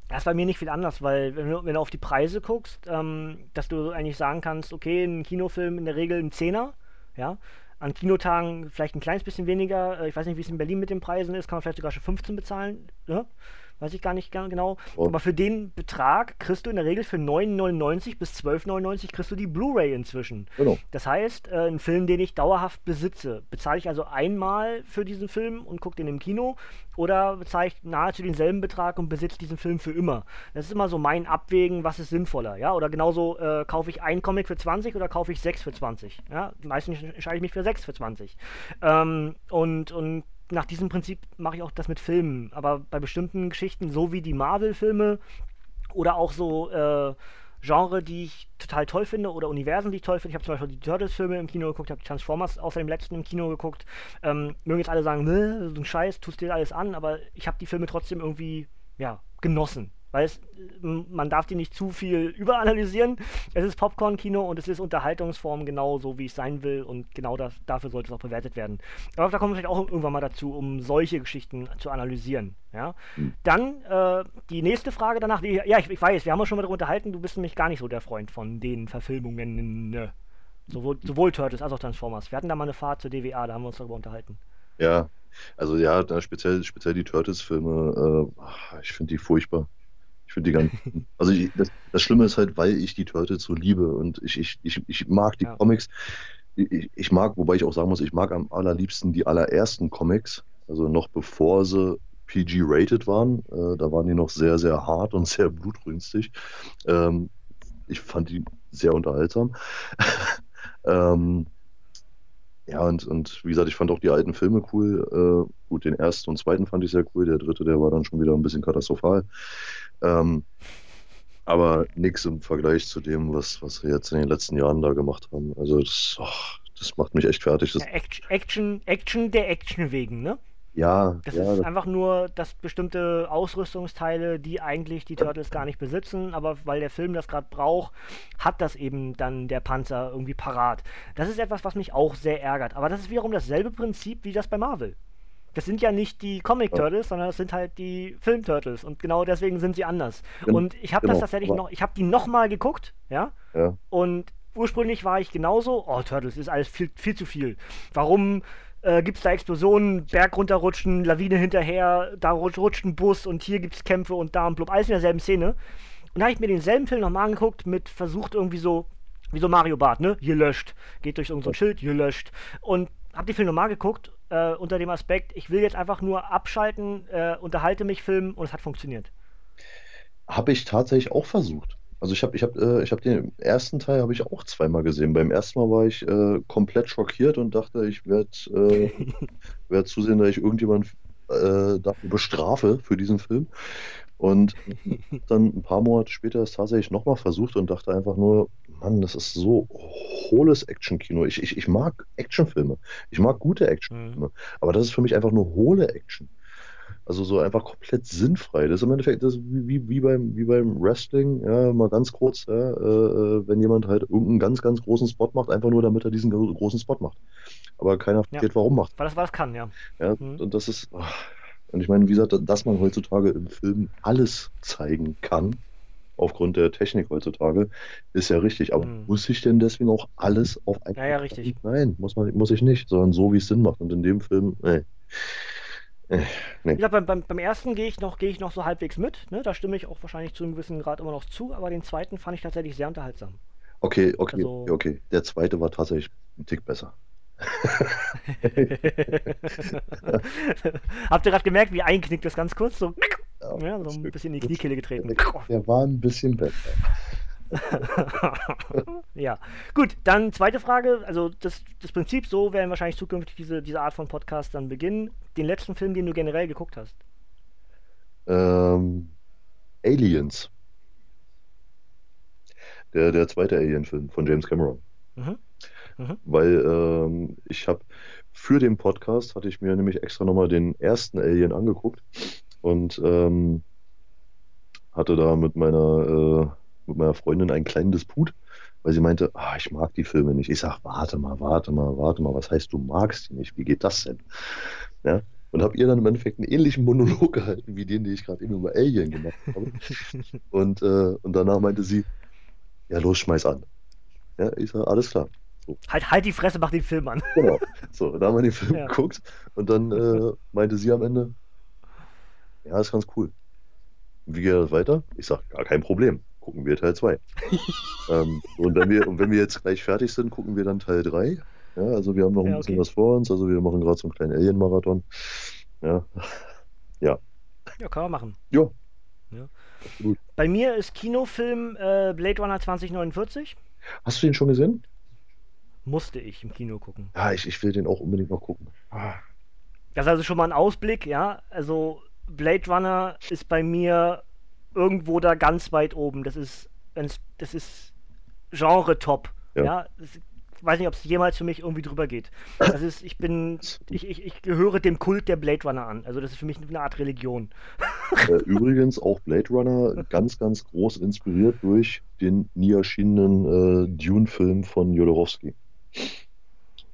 Das ist bei mir nicht viel anders, weil wenn du, wenn du auf die Preise guckst, ähm, dass du eigentlich sagen kannst, okay, ein Kinofilm in der Regel ein Zehner, ja, an Kinotagen vielleicht ein kleines bisschen weniger, äh, ich weiß nicht, wie es in Berlin mit den Preisen ist, kann man vielleicht sogar schon 15 bezahlen, ne? Weiß ich gar nicht genau. Oh. Aber für den Betrag kriegst du in der Regel für 9,99 bis 12,99 kriegst du die Blu-ray inzwischen. Genau. Das heißt, äh, ein Film, den ich dauerhaft besitze, bezahle ich also einmal für diesen Film und gucke den im Kino oder bezahle ich nahezu denselben Betrag und besitze diesen Film für immer. Das ist immer so mein Abwägen, was ist sinnvoller, ja? Oder genauso äh, kaufe ich einen Comic für 20 oder kaufe ich sechs für 20, ja? Meistens entscheide ich mich für sechs für 20. Ähm, und, und nach diesem Prinzip mache ich auch das mit Filmen. Aber bei bestimmten Geschichten, so wie die Marvel-Filme oder auch so äh, Genre, die ich total toll finde oder Universen, die ich toll finde. Ich habe zum Beispiel die Turtles-Filme im Kino geguckt, habe die Transformers außer dem letzten im Kino geguckt. Ähm, mögen jetzt alle sagen, ne, so ein Scheiß, tust dir alles an, aber ich habe die Filme trotzdem irgendwie, ja, genossen. Weil es, man darf die nicht zu viel überanalysieren. Es ist Popcorn-Kino und es ist Unterhaltungsform genau so, wie es sein will und genau das, dafür sollte es auch bewertet werden. Aber da kommen wir vielleicht auch irgendwann mal dazu, um solche Geschichten zu analysieren. Ja? Mhm. Dann äh, die nächste Frage danach. Die, ja, ich, ich, weiß, wir haben uns schon mal darüber unterhalten, du bist nämlich gar nicht so der Freund von den Verfilmungen. Ne? Sowohl, sowohl Turtles als auch Transformers. Wir hatten da mal eine Fahrt zur DWA, da haben wir uns darüber unterhalten. Ja, also ja, speziell, speziell die Turtles-Filme, äh, ich finde die furchtbar. Ich finde die ganz. Also ich, das, das, Schlimme ist halt, weil ich die Turtles so liebe und ich, ich, ich, ich mag die ja. Comics. Ich, ich, mag, wobei ich auch sagen muss, ich mag am allerliebsten die allerersten Comics, also noch bevor sie PG-rated waren. Äh, da waren die noch sehr, sehr hart und *laughs* sehr blutrünstig. Ähm, ich fand die sehr unterhaltsam. *laughs* ähm, ja, und, und wie gesagt, ich fand auch die alten Filme cool. Äh, gut, den ersten und zweiten fand ich sehr cool. Der dritte, der war dann schon wieder ein bisschen katastrophal. Ähm, aber nichts im Vergleich zu dem, was, was wir jetzt in den letzten Jahren da gemacht haben. Also das, oh, das macht mich echt fertig. Ja, Action, Action der Action wegen, ne? Ja. Das ja, ist das einfach nur, dass bestimmte Ausrüstungsteile, die eigentlich die Turtles gar nicht besitzen, aber weil der Film das gerade braucht, hat das eben dann der Panzer irgendwie parat. Das ist etwas, was mich auch sehr ärgert. Aber das ist wiederum dasselbe Prinzip wie das bei Marvel. Das sind ja nicht die Comic Turtles, ja. sondern das sind halt die Film Turtles und genau deswegen sind sie anders. Gen und ich habe genau. das tatsächlich noch, ich habe die nochmal geguckt, ja? ja. Und ursprünglich war ich genauso, oh Turtles ist alles viel, viel zu viel. Warum äh, gibt es da Explosionen, Berg runterrutschen, Lawine hinterher, da rutscht ein Bus und hier gibt es Kämpfe und da und blub, alles in derselben Szene. Und da habe ich mir denselben Film nochmal angeguckt, mit versucht irgendwie so, wie so Mario Bart, ne? Gelöscht. Geht durch irgendein so Schild, gelöscht. Und habe die Film nochmal geguckt, äh, unter dem Aspekt, ich will jetzt einfach nur abschalten, äh, unterhalte mich, filmen und es hat funktioniert. Habe ich tatsächlich auch versucht. Also ich habe ich hab, äh, ich hab den ersten Teil habe ich auch zweimal gesehen. Beim ersten Mal war ich äh, komplett schockiert und dachte, ich werde äh, *laughs* werd zusehen, dass ich irgendjemand äh, dafür bestrafe für diesen Film. Und dann ein paar Monate später ist tatsächlich nochmal versucht und dachte einfach nur, Mann, das ist so hohles Actionkino. Ich, ich, ich mag Actionfilme. Ich mag gute Actionfilme. Mhm. Aber das ist für mich einfach nur hohle Action. Also so einfach komplett sinnfrei. Das ist im Endeffekt das wie, wie, beim, wie beim Wrestling, ja, mal ganz kurz, ja, äh, äh, wenn jemand halt irgendeinen ganz, ganz großen Spot macht, einfach nur damit er diesen großen Spot macht. Aber keiner versteht, ja. warum macht. Weil das was kann, ja. Ja, mhm. und das ist, oh. und ich meine, wie gesagt, dass man heutzutage im Film alles zeigen kann, aufgrund der Technik heutzutage, ist ja richtig. Aber mhm. muss ich denn deswegen auch alles auf einen? Ja, ja, richtig. Nein, muss man, muss ich nicht, sondern so, wie es Sinn macht. Und in dem Film, nee. Äh, nee. Ja, beim, beim, beim ersten gehe ich, noch, ich noch so halbwegs mit. Ne? Da stimme ich auch wahrscheinlich zu einem gewissen Grad immer noch zu, aber den zweiten fand ich tatsächlich sehr unterhaltsam. Okay, okay, also, okay. Der zweite war tatsächlich ein Tick besser. *laughs* Habt ihr gerade gemerkt, wie einknickt das ganz kurz? So, ja, so ein bisschen in die Kniekehle getreten. Der war ein bisschen besser. *laughs* ja, gut, dann zweite Frage. Also das, das Prinzip, so werden wahrscheinlich zukünftig diese, diese Art von Podcast dann beginnen. Den letzten Film, den du generell geguckt hast? Ähm, Aliens. Der, der zweite Alien-Film von James Cameron. Mhm. Mhm. Weil ähm, ich habe für den Podcast hatte ich mir nämlich extra nochmal den ersten Alien angeguckt und ähm, hatte da mit meiner äh, mit meiner Freundin einen kleinen Disput, weil sie meinte, ah, ich mag die Filme nicht. Ich sage, warte mal, warte mal, warte mal, was heißt, du magst die nicht? Wie geht das denn? Ja, und habe ihr dann im Endeffekt einen ähnlichen Monolog *laughs* gehalten, wie den, den ich gerade eben über Alien gemacht habe. *laughs* und, äh, und danach meinte sie, ja, los, schmeiß an. Ja, ich sage, alles klar. So. Halt, halt die Fresse, mach den Film an. Genau. So, da haben wir den Film ja. geguckt und dann äh, meinte sie am Ende, ja, ist ganz cool. Wie geht das weiter? Ich sage, gar kein Problem gucken wir Teil 2. ähm, und, wenn wir, und wenn wir jetzt gleich fertig sind, gucken wir dann Teil 3. Ja, also wir haben noch ein ja, bisschen was vor uns. Also wir machen gerade so einen kleinen Alien-Marathon. Ja. *laughs* ja. Ja, kann man machen. Jo. Ja. Bei mir ist Kinofilm äh, Blade Runner 2049. Hast du den schon gesehen? Musste ich im Kino gucken. Ja, ich, ich will den auch unbedingt noch gucken. Ah. Das ist also schon mal ein Ausblick, ja. Also Blade Runner ist bei mir irgendwo da ganz weit oben. Das ist, das ist Genre-Top. Ja. ja? Das, ich weiß nicht, ob es jemals für mich irgendwie drüber geht. Das ist, ich bin, ich, ich, ich gehöre dem Kult der Blade Runner an. Also das ist für mich eine Art Religion. Äh, übrigens auch Blade Runner ganz, ganz groß inspiriert durch den nie erschienenen äh, Dune-Film von Jodorowsky.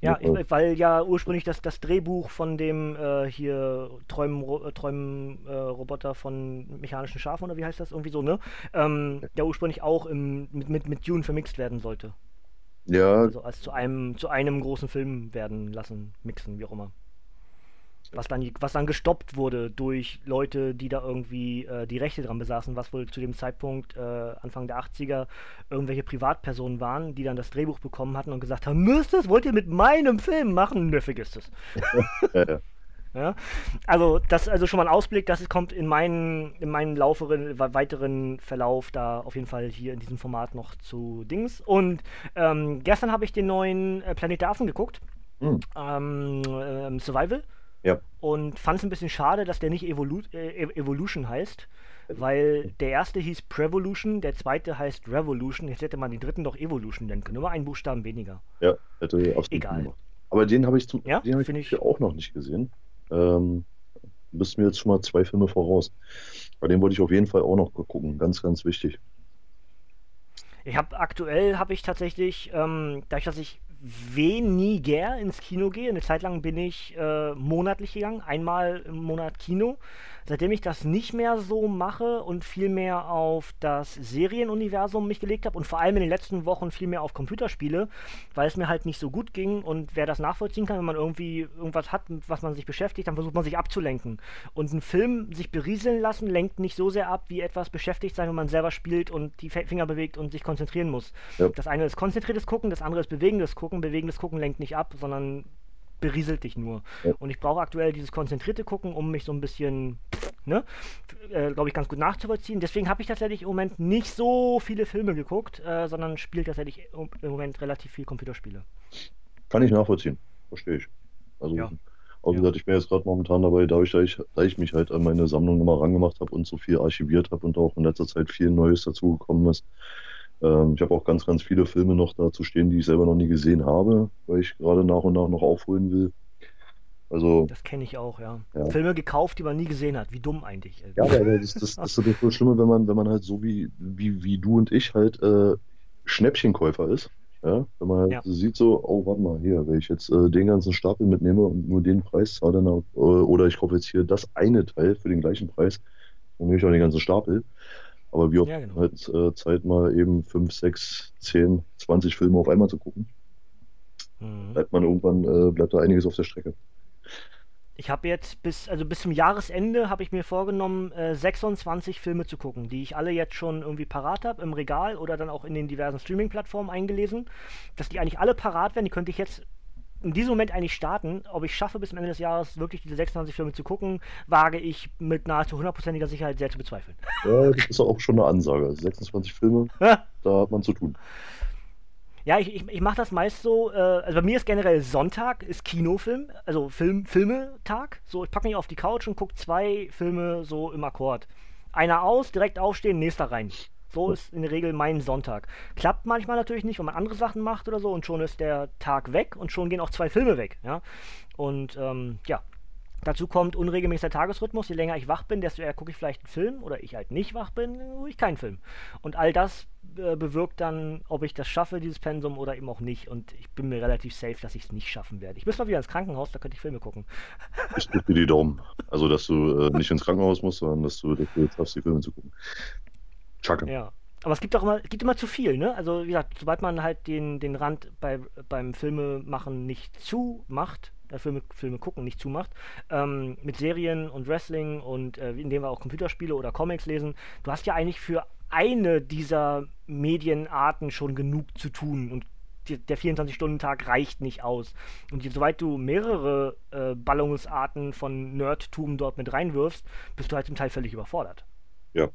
Ja, ich, weil ja ursprünglich das, das Drehbuch von dem äh, hier Träumen, Träumen äh, Roboter von mechanischen Schafen oder wie heißt das? Irgendwie so, ne? Ähm, der ursprünglich auch im, mit, mit, mit Dune vermixt werden sollte. Ja. Also als zu einem, zu einem großen Film werden lassen, mixen, wie auch immer was dann, was dann gestoppt wurde durch Leute, die da irgendwie äh, die Rechte dran besaßen, was wohl zu dem Zeitpunkt äh, Anfang der 80er irgendwelche Privatpersonen waren, die dann das Drehbuch bekommen hatten und gesagt haben, müsst es, wollt ihr mit meinem Film machen? Nö, vergisst es. *laughs* *laughs* ja, also das also schon mal ein Ausblick, das kommt in meinen, in meinen lauferen, weiteren Verlauf da auf jeden Fall hier in diesem Format noch zu Dings. Und ähm, gestern habe ich den neuen äh, Planet der Affen geguckt. Mhm. Ähm, ähm, Survival. Ja. Und fand es ein bisschen schade, dass der nicht Evolu äh, Evolution heißt, weil der erste hieß Prevolution, der zweite heißt Revolution. Jetzt hätte man den dritten doch Evolution nennen können. Nur einen Buchstaben weniger. Ja, hätte absolut Egal. Gemacht. Aber den habe ich, zum, ja, den hab ich, ich auch noch nicht gesehen. Ähm, bist mir jetzt schon mal zwei Filme voraus. Bei dem wollte ich auf jeden Fall auch noch gucken. Ganz, ganz wichtig. Ich habe aktuell habe ich tatsächlich, ähm, dadurch, dass ich weniger ins Kino gehe. Eine Zeit lang bin ich äh, monatlich gegangen, einmal im Monat Kino. Seitdem ich das nicht mehr so mache und viel mehr auf das Serienuniversum mich gelegt habe und vor allem in den letzten Wochen viel mehr auf Computerspiele, weil es mir halt nicht so gut ging und wer das nachvollziehen kann, wenn man irgendwie irgendwas hat, mit was man sich beschäftigt, dann versucht man sich abzulenken. Und ein Film sich berieseln lassen, lenkt nicht so sehr ab, wie etwas beschäftigt sein, wenn man selber spielt und die Finger bewegt und sich konzentrieren muss. Ja. Das eine ist konzentriertes Gucken, das andere ist bewegendes Gucken. Bewegendes Gucken lenkt nicht ab, sondern berieselt dich nur. Ja. Und ich brauche aktuell dieses konzentrierte Gucken, um mich so ein bisschen, ne, äh, glaube ich, ganz gut nachzuvollziehen. Deswegen habe ich tatsächlich im Moment nicht so viele Filme geguckt, äh, sondern spiele tatsächlich im Moment relativ viel Computerspiele. Kann ich nachvollziehen, verstehe ich. Also, ja. auch wie gesagt, ich bin jetzt gerade momentan dabei, dadurch, da ich, da ich mich halt an meine Sammlung nochmal rangemacht habe und so viel archiviert habe und auch in letzter Zeit viel Neues dazugekommen ist, ähm, ich habe auch ganz, ganz viele Filme noch dazu stehen, die ich selber noch nie gesehen habe, weil ich gerade nach und nach noch aufholen will. Also, das kenne ich auch, ja. ja. Filme gekauft, die man nie gesehen hat. Wie dumm eigentlich. Ja, aber das, das, das ist das Schlimme, wenn man, wenn man halt so wie, wie, wie du und ich halt äh, Schnäppchenkäufer ist. Ja? Wenn man halt ja. sieht so, oh, warte mal, hier, wenn ich jetzt äh, den ganzen Stapel mitnehme und nur den Preis zahle, dann, äh, oder ich kaufe jetzt hier das eine Teil für den gleichen Preis, dann nehme ich auch den ganzen Stapel. Aber wir ja, genau. halt äh, Zeit, mal eben 5, 6, 10, 20 Filme auf einmal zu gucken. Mhm. Bleibt man irgendwann, äh, bleibt da einiges auf der Strecke. Ich habe jetzt bis, also bis zum Jahresende habe ich mir vorgenommen, äh, 26 Filme zu gucken, die ich alle jetzt schon irgendwie parat habe im Regal oder dann auch in den diversen Streaming-Plattformen eingelesen. Dass die eigentlich alle parat werden, die könnte ich jetzt in diesem Moment eigentlich starten. Ob ich schaffe, bis zum Ende des Jahres wirklich diese 26 Filme zu gucken, wage ich mit nahezu hundertprozentiger Sicherheit sehr zu bezweifeln. Ja, das ist auch schon eine Ansage. 26 Filme, *laughs* da hat man zu tun. Ja, ich, ich, ich mache das meist so, äh, also bei mir ist generell Sonntag, ist Kinofilm, also Film, Filmetag. So, ich packe mich auf die Couch und gucke zwei Filme so im Akkord. Einer aus, direkt aufstehen, nächster rein. So ist in der Regel mein Sonntag. Klappt manchmal natürlich nicht, wenn man andere Sachen macht oder so und schon ist der Tag weg und schon gehen auch zwei Filme weg. Ja? Und ähm, ja, Dazu kommt unregelmäßiger Tagesrhythmus. Je länger ich wach bin, desto eher gucke ich vielleicht einen Film oder ich halt nicht wach bin, gucke ich keinen Film. Und all das äh, bewirkt dann, ob ich das schaffe, dieses Pensum oder eben auch nicht. Und ich bin mir relativ safe, dass ich es nicht schaffen werde. Ich muss mal wieder ins Krankenhaus, da könnte ich Filme gucken. Ich drücke dir die Daumen. Also, dass du äh, nicht ins Krankenhaus musst, sondern dass du, dass du jetzt hast, die Filme zu gucken. Chaka. Ja. Aber es gibt auch immer, es gibt immer zu viel, ne? Also wie gesagt, sobald man halt den, den Rand bei, beim Filmemachen nicht zumacht, äh, Filme, Filme gucken nicht zumacht, ähm, mit Serien und Wrestling und äh, indem wir auch Computerspiele oder Comics lesen, du hast ja eigentlich für eine dieser Medienarten schon genug zu tun und der 24-Stunden-Tag reicht nicht aus. Und soweit du mehrere äh, Ballungsarten von Nerdtum dort mit reinwirfst, bist du halt zum Teil völlig überfordert. Ja,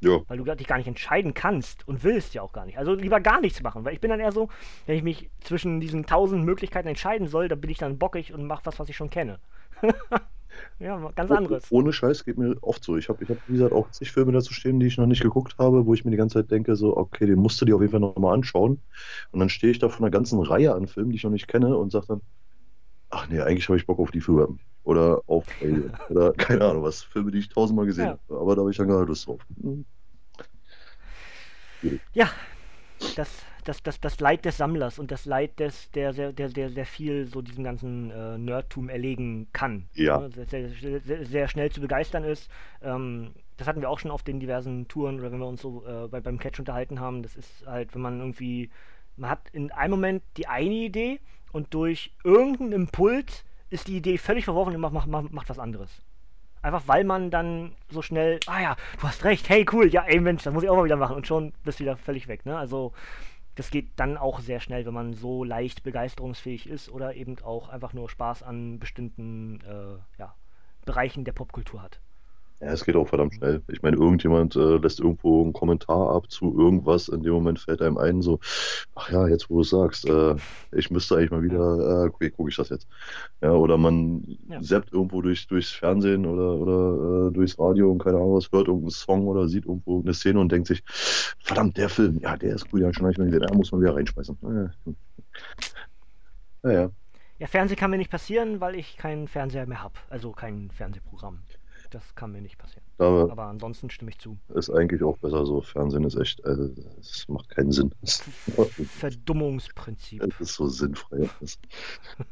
ja. Weil du dich gar nicht entscheiden kannst und willst ja auch gar nicht. Also lieber gar nichts machen, weil ich bin dann eher so, wenn ich mich zwischen diesen tausend Möglichkeiten entscheiden soll, dann bin ich dann bockig und mache was, was ich schon kenne. *laughs* Ja, ganz anderes. Ohne Scheiß geht mir oft so. Ich habe, ich hab, wie gesagt, auch zig Filme dazu stehen, die ich noch nicht geguckt habe, wo ich mir die ganze Zeit denke, so, okay, den musst du dir auf jeden Fall nochmal anschauen. Und dann stehe ich da von einer ganzen Reihe an Filmen, die ich noch nicht kenne und sage dann, ach nee, eigentlich habe ich Bock auf die Filme. Oder auf Alien. Oder *laughs* keine Ahnung was. Filme, die ich tausendmal gesehen Ja. habe. Aber da habe ich dann gar nicht Lust drauf. Hm. Ja, das, das, das, das Leid des Sammlers und das Leid des, der, der, der, der sehr viel so diesem ganzen äh, Nerdtum erlegen kann. Ja. Ne? Sehr, sehr, sehr, sehr schnell zu begeistern ist. Ähm, das hatten wir auch schon auf den diversen Touren oder wenn wir uns so äh, bei, beim Catch unterhalten haben. Das ist halt, wenn man irgendwie, man hat in einem Moment die eine Idee und durch irgendeinen Impuls ist die Idee völlig verworfen und macht, macht, macht was anderes. Einfach weil man dann so schnell, ah ja, du hast recht, hey cool, ja ey Mensch, das muss ich auch mal wieder machen und schon bist du wieder völlig weg, ne? Also das geht dann auch sehr schnell, wenn man so leicht begeisterungsfähig ist oder eben auch einfach nur Spaß an bestimmten äh, ja, Bereichen der Popkultur hat. Ja, es geht auch verdammt schnell. Ich meine, irgendjemand äh, lässt irgendwo einen Kommentar ab zu irgendwas. In dem Moment fällt einem ein, so, ach ja, jetzt wo du es sagst, äh, ich müsste eigentlich mal wieder, äh, okay, gucke ich das jetzt. Ja, oder man Ja. zappt irgendwo durch, durchs Fernsehen oder, oder äh, durchs Radio und keine Ahnung was, hört irgendeinen Song oder sieht irgendwo eine Szene und denkt sich, verdammt, der Film, ja, der ist cool, ja, schon habe ich gesehen, da muss man wieder reinschmeißen. Ja, Naja, Ja, Fernsehen kann mir nicht passieren, weil ich keinen Fernseher mehr habe. Also kein Fernsehprogramm. Das kann mir nicht passieren. Da Aber ansonsten stimme ich zu. ist eigentlich auch besser so. Fernsehen ist echt, also, es macht keinen Sinn. Es *laughs* Verdummungsprinzip. ist so sinnfrei. Das,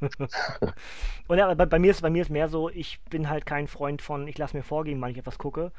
*laughs* *laughs* Und ja, bei, bei mir ist bei mir ist mehr so, ich bin halt kein Freund von, ich lasse mir vorgehen, wann ich etwas gucke,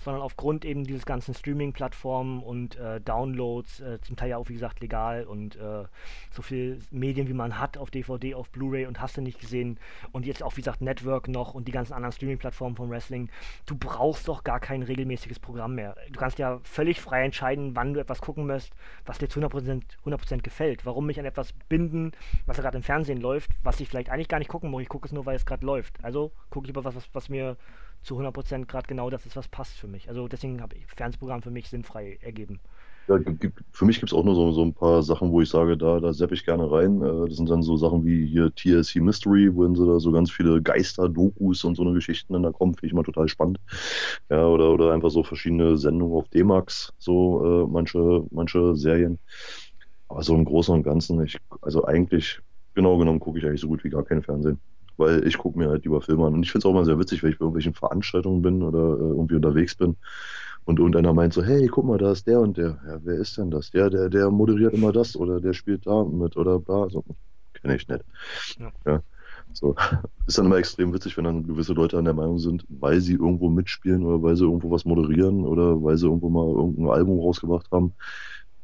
sondern aufgrund eben dieses ganzen Streaming-Plattformen und äh, Downloads, äh, zum Teil ja auch wie gesagt legal und äh, so viel Medien wie man hat auf DVD, auf Blu-ray und hast du nicht gesehen und jetzt auch wie gesagt Network noch und die ganzen anderen Streaming-Plattformen vom Wrestling, du brauchst doch gar kein regelmäßiges Programm mehr. Du kannst ja völlig frei entscheiden, wann du etwas gucken möchtest, was dir zu 100%, 100 gefällt. Warum mich an etwas binden, was gerade im Fernsehen läuft, was ich vielleicht eigentlich gar nicht gucken muss. Ich gucke es nur, weil es gerade läuft. Also gucke ich lieber was, was, was mir zu 100% gerade genau das ist, was passt für mich. Also deswegen habe ich Fernsehprogramm für mich sinnfrei ergeben. Ja, für mich gibt es auch nur so, so ein paar Sachen, wo ich sage, da, da sepp ich gerne rein. Äh, Das sind dann so Sachen wie hier TLC Mystery, wo sie da so ganz viele Geister-Dokus und so eine Geschichten dann da kommen, finde ich mal total spannend. Ja, oder, oder einfach so verschiedene Sendungen auf D-Max, so äh, manche, manche Serien. Aber so im Großen und Ganzen, ich, also eigentlich, genau genommen, gucke ich eigentlich so gut wie gar kein Fernsehen. Weil ich gucke mir halt lieber Filme an. Und ich finde es auch mal sehr witzig, wenn ich bei irgendwelchen Veranstaltungen bin oder äh, irgendwie unterwegs bin und irgendeiner meint so, hey, guck mal, da ist der und der. Ja, wer ist denn das? Ja, der, der moderiert immer das oder der spielt da mit oder bla. So, kenne ich nicht. Ja. Ja. So. *laughs* Ist dann immer extrem witzig, wenn dann gewisse Leute an der Meinung sind, weil sie irgendwo mitspielen oder weil sie irgendwo was moderieren oder weil sie irgendwo mal irgendein Album rausgebracht haben.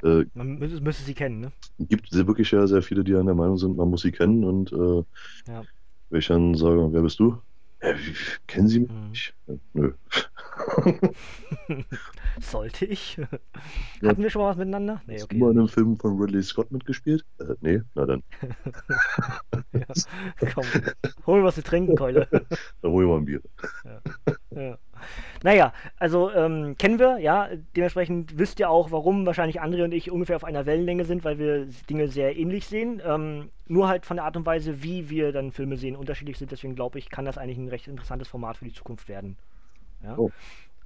Äh, Man müsste, müsste sie kennen, ne? gibt sehr wirklich ja sehr viele, die an der Meinung sind, man muss sie kennen und äh, Ja. wenn ich dann sage, wer bist du? Äh, kennen Sie mich? Mhm. nö. *laughs* Sollte ich? Ja. Hatten wir schon mal was miteinander? Nee, Hast okay. du mal in einem Film von Ridley Scott mitgespielt? Äh, nee, na dann. *laughs* Ja. Komm, hol mir was zu trinken, Keule. *laughs* Dann hol mal ein Bier. Ja. Naja, also ähm, kennen wir, ja, dementsprechend wisst ihr auch, warum wahrscheinlich André und ich ungefähr auf einer Wellenlänge sind, weil wir Dinge sehr ähnlich sehen. Ähm, nur halt von der Art und Weise, wie wir dann Filme sehen, unterschiedlich sind. Deswegen glaube ich, kann das eigentlich ein recht interessantes Format für die Zukunft werden. Ja? Oh.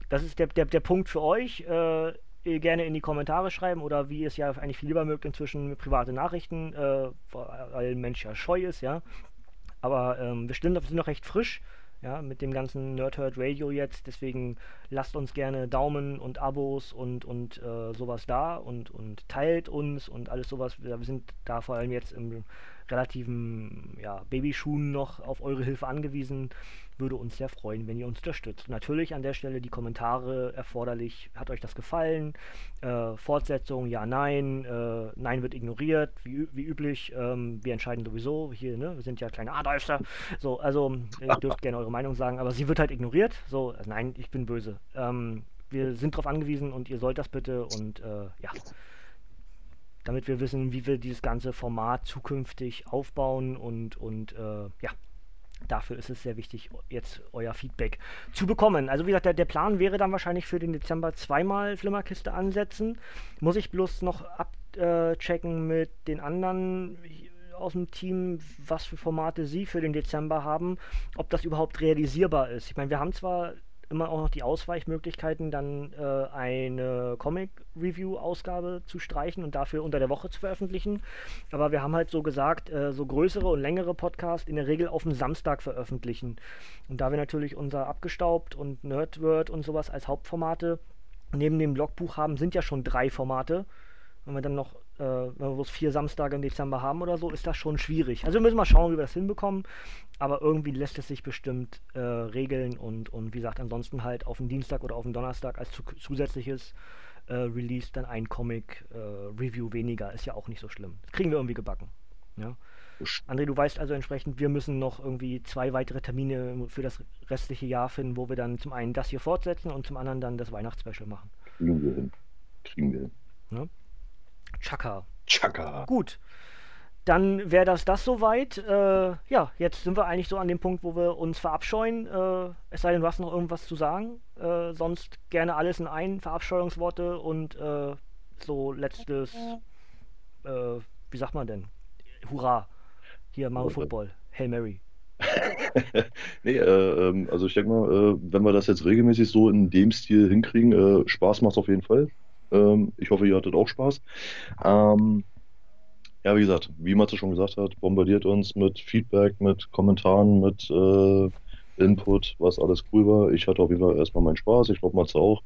Das ist der, der, der Punkt für euch. Äh, gerne in die Kommentare schreiben oder wie es ja eigentlich viel lieber mögt, inzwischen private Nachrichten, äh, weil ein Mensch ja scheu ist, ja. Aber ähm, wir sind, sind noch recht frisch, ja, mit dem ganzen Nerdherd Radio jetzt. Deswegen lasst uns gerne Daumen und Abos und, und äh, sowas da und, und teilt uns und alles sowas. Wir, wir sind da vor allem jetzt im relativen ja, Babyschuhen noch auf eure Hilfe angewiesen. Würde uns sehr freuen, wenn ihr uns unterstützt. Natürlich an der Stelle die Kommentare erforderlich. Hat euch das gefallen? Äh, Fortsetzung, ja, nein. Äh, nein wird ignoriert, wie, wie üblich. Ähm, wir entscheiden sowieso hier, ne? Wir sind ja kleine Adolfster. So, also ihr dürft gerne eure Meinung sagen, aber sie wird halt ignoriert. So, äh, nein, ich bin böse. Ähm, wir sind darauf angewiesen und ihr sollt das bitte und äh, ja. Damit wir wissen, wie wir dieses ganze Format zukünftig aufbauen und, und äh, ja, dafür ist es sehr wichtig, jetzt euer Feedback zu bekommen. Also wie gesagt, der, der Plan wäre dann wahrscheinlich für den Dezember zweimal Flimmerkiste ansetzen. Muss ich bloß noch abchecken mit den anderen aus dem Team, was für Formate sie für den Dezember haben, ob das überhaupt realisierbar ist. Ich meine, wir haben zwar immer auch noch die Ausweichmöglichkeiten, dann äh, eine Comic-Review-Ausgabe zu streichen und dafür unter der Woche zu veröffentlichen. Aber wir haben halt so gesagt, äh, so größere und längere Podcasts in der Regel auf dem Samstag veröffentlichen. Und da wir natürlich unser Abgestaubt und Nerdword und sowas als Hauptformate neben dem Blogbuch haben, sind ja schon drei Formate. Wenn wir dann noch äh, wenn wir bloß vier Samstage im Dezember haben oder so, ist das schon schwierig. Also wir müssen mal schauen, wie wir das hinbekommen. Aber irgendwie lässt es sich bestimmt äh, regeln und, und wie gesagt, ansonsten halt auf den Dienstag oder auf den Donnerstag als zu zusätzliches äh, Release dann ein Comic-Review äh, weniger. Ist ja auch nicht so schlimm. Das kriegen wir irgendwie gebacken. Ja? André, du weißt also entsprechend, wir müssen noch irgendwie zwei weitere Termine für das restliche Jahr finden, wo wir dann zum einen das hier fortsetzen und zum anderen dann das Weihnachtsspecial machen. Kriegen wir hin. Kriegen wir hin. Ja? Chaka. Chaka. Gut. Dann wäre das das soweit. Äh, ja, jetzt sind wir eigentlich so an dem Punkt, wo wir uns verabscheuen. Äh, es sei denn, du hast noch irgendwas zu sagen. Äh, sonst gerne alles in ein, Verabscheuungsworte und äh, so letztes, äh, wie sagt man denn? Hurra. Hier, Mario Football. Hey Mary. *laughs* nee, äh, ähm, also ich denke mal, wenn wir das jetzt regelmäßig so in dem Stil hinkriegen, Spaß macht es auf jeden Fall. Ähm, ich hoffe, ihr hattet auch Spaß. Ähm, ja, wie gesagt, wie Matze schon gesagt hat, bombardiert uns mit Feedback, mit Kommentaren, mit äh, Input, was alles cool war. Ich hatte auf jeden Fall erstmal meinen Spaß, ich glaube Matze auch.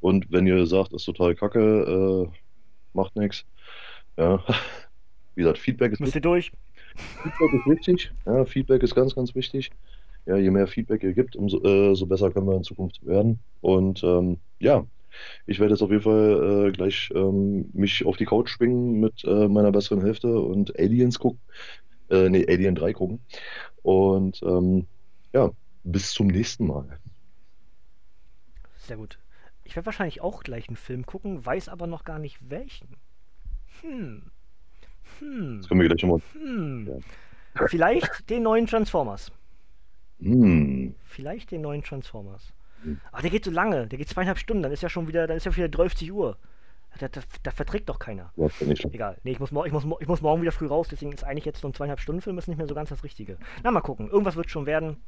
Und wenn ihr sagt, ist total kacke, äh, macht nichts. Ja, *laughs* wie gesagt, Feedback ist. Müsst ihr durch? Feedback ist wichtig. Ja, Feedback ist ganz, ganz wichtig. Ja, je mehr Feedback ihr gibt, umso äh, so besser können wir in Zukunft werden. Und ähm, ja, ich werde jetzt auf jeden Fall äh, gleich ähm, mich auf die Couch schwingen mit äh, meiner besseren Hälfte und Aliens gucken. Äh, nee, Alien 3 gucken. Und ähm, ja, bis zum nächsten Mal. Sehr gut. Ich werde wahrscheinlich auch gleich einen Film gucken, weiß aber noch gar nicht welchen. Hm. Hm. Das können wir gleich mal. Hm. Ja. Vielleicht den neuen Transformers. Hm. Vielleicht den neuen Transformers. Aber der geht so lange, der geht zweieinhalb Stunden, dann ist ja schon wieder, dann ist ja wieder 30 Uhr. Da, da, da verträgt doch keiner. Ja, Egal. Nee, ich muss, ich, muss, ich muss morgen wieder früh raus, deswegen ist eigentlich jetzt so ein zweieinhalb Stunden Film ist nicht mehr so ganz das Richtige. Na, mal gucken. Irgendwas wird schon werden.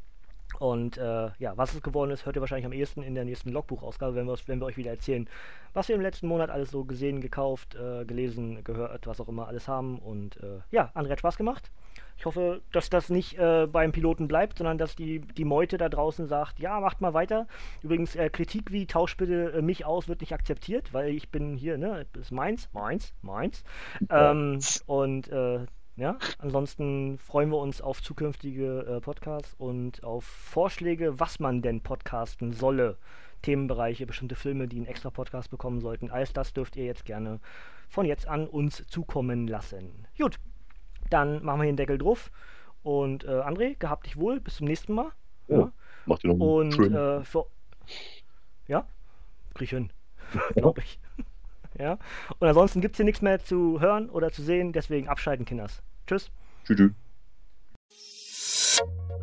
Und äh, ja, was es geworden ist, hört ihr wahrscheinlich am ehesten in der nächsten Logbuchausgabe, wenn wir, wenn wir euch wieder erzählen, was wir im letzten Monat alles so gesehen, gekauft, äh, gelesen, gehört, was auch immer alles haben. Und äh, ja, André hat Spaß gemacht. Ich hoffe, dass das nicht äh, beim Piloten bleibt, sondern dass die, die Meute da draußen sagt, ja, macht mal weiter. Übrigens, äh, Kritik wie tausch bitte äh, mich aus wird nicht akzeptiert, weil ich bin hier, ne, ist meins, meins, meins. Ähm, und äh, ja, ansonsten freuen wir uns auf zukünftige äh, Podcasts und auf Vorschläge, was man denn podcasten solle. Themenbereiche, bestimmte Filme, die einen extra Podcast bekommen sollten. Alles das dürft ihr jetzt gerne von jetzt an uns zukommen lassen. Gut, dann machen wir hier den Deckel drauf. Und äh, André, gehabt dich wohl. Bis zum nächsten Mal. Ja, ja. Macht ihr noch Und schön. Äh, für, ja, krieg ich hin. *laughs* Glaube ich. ja. Und ansonsten gibt es hier nichts mehr zu hören oder zu sehen. Deswegen abschalten, Kinders. Tschüss. Tschüss. tschüss.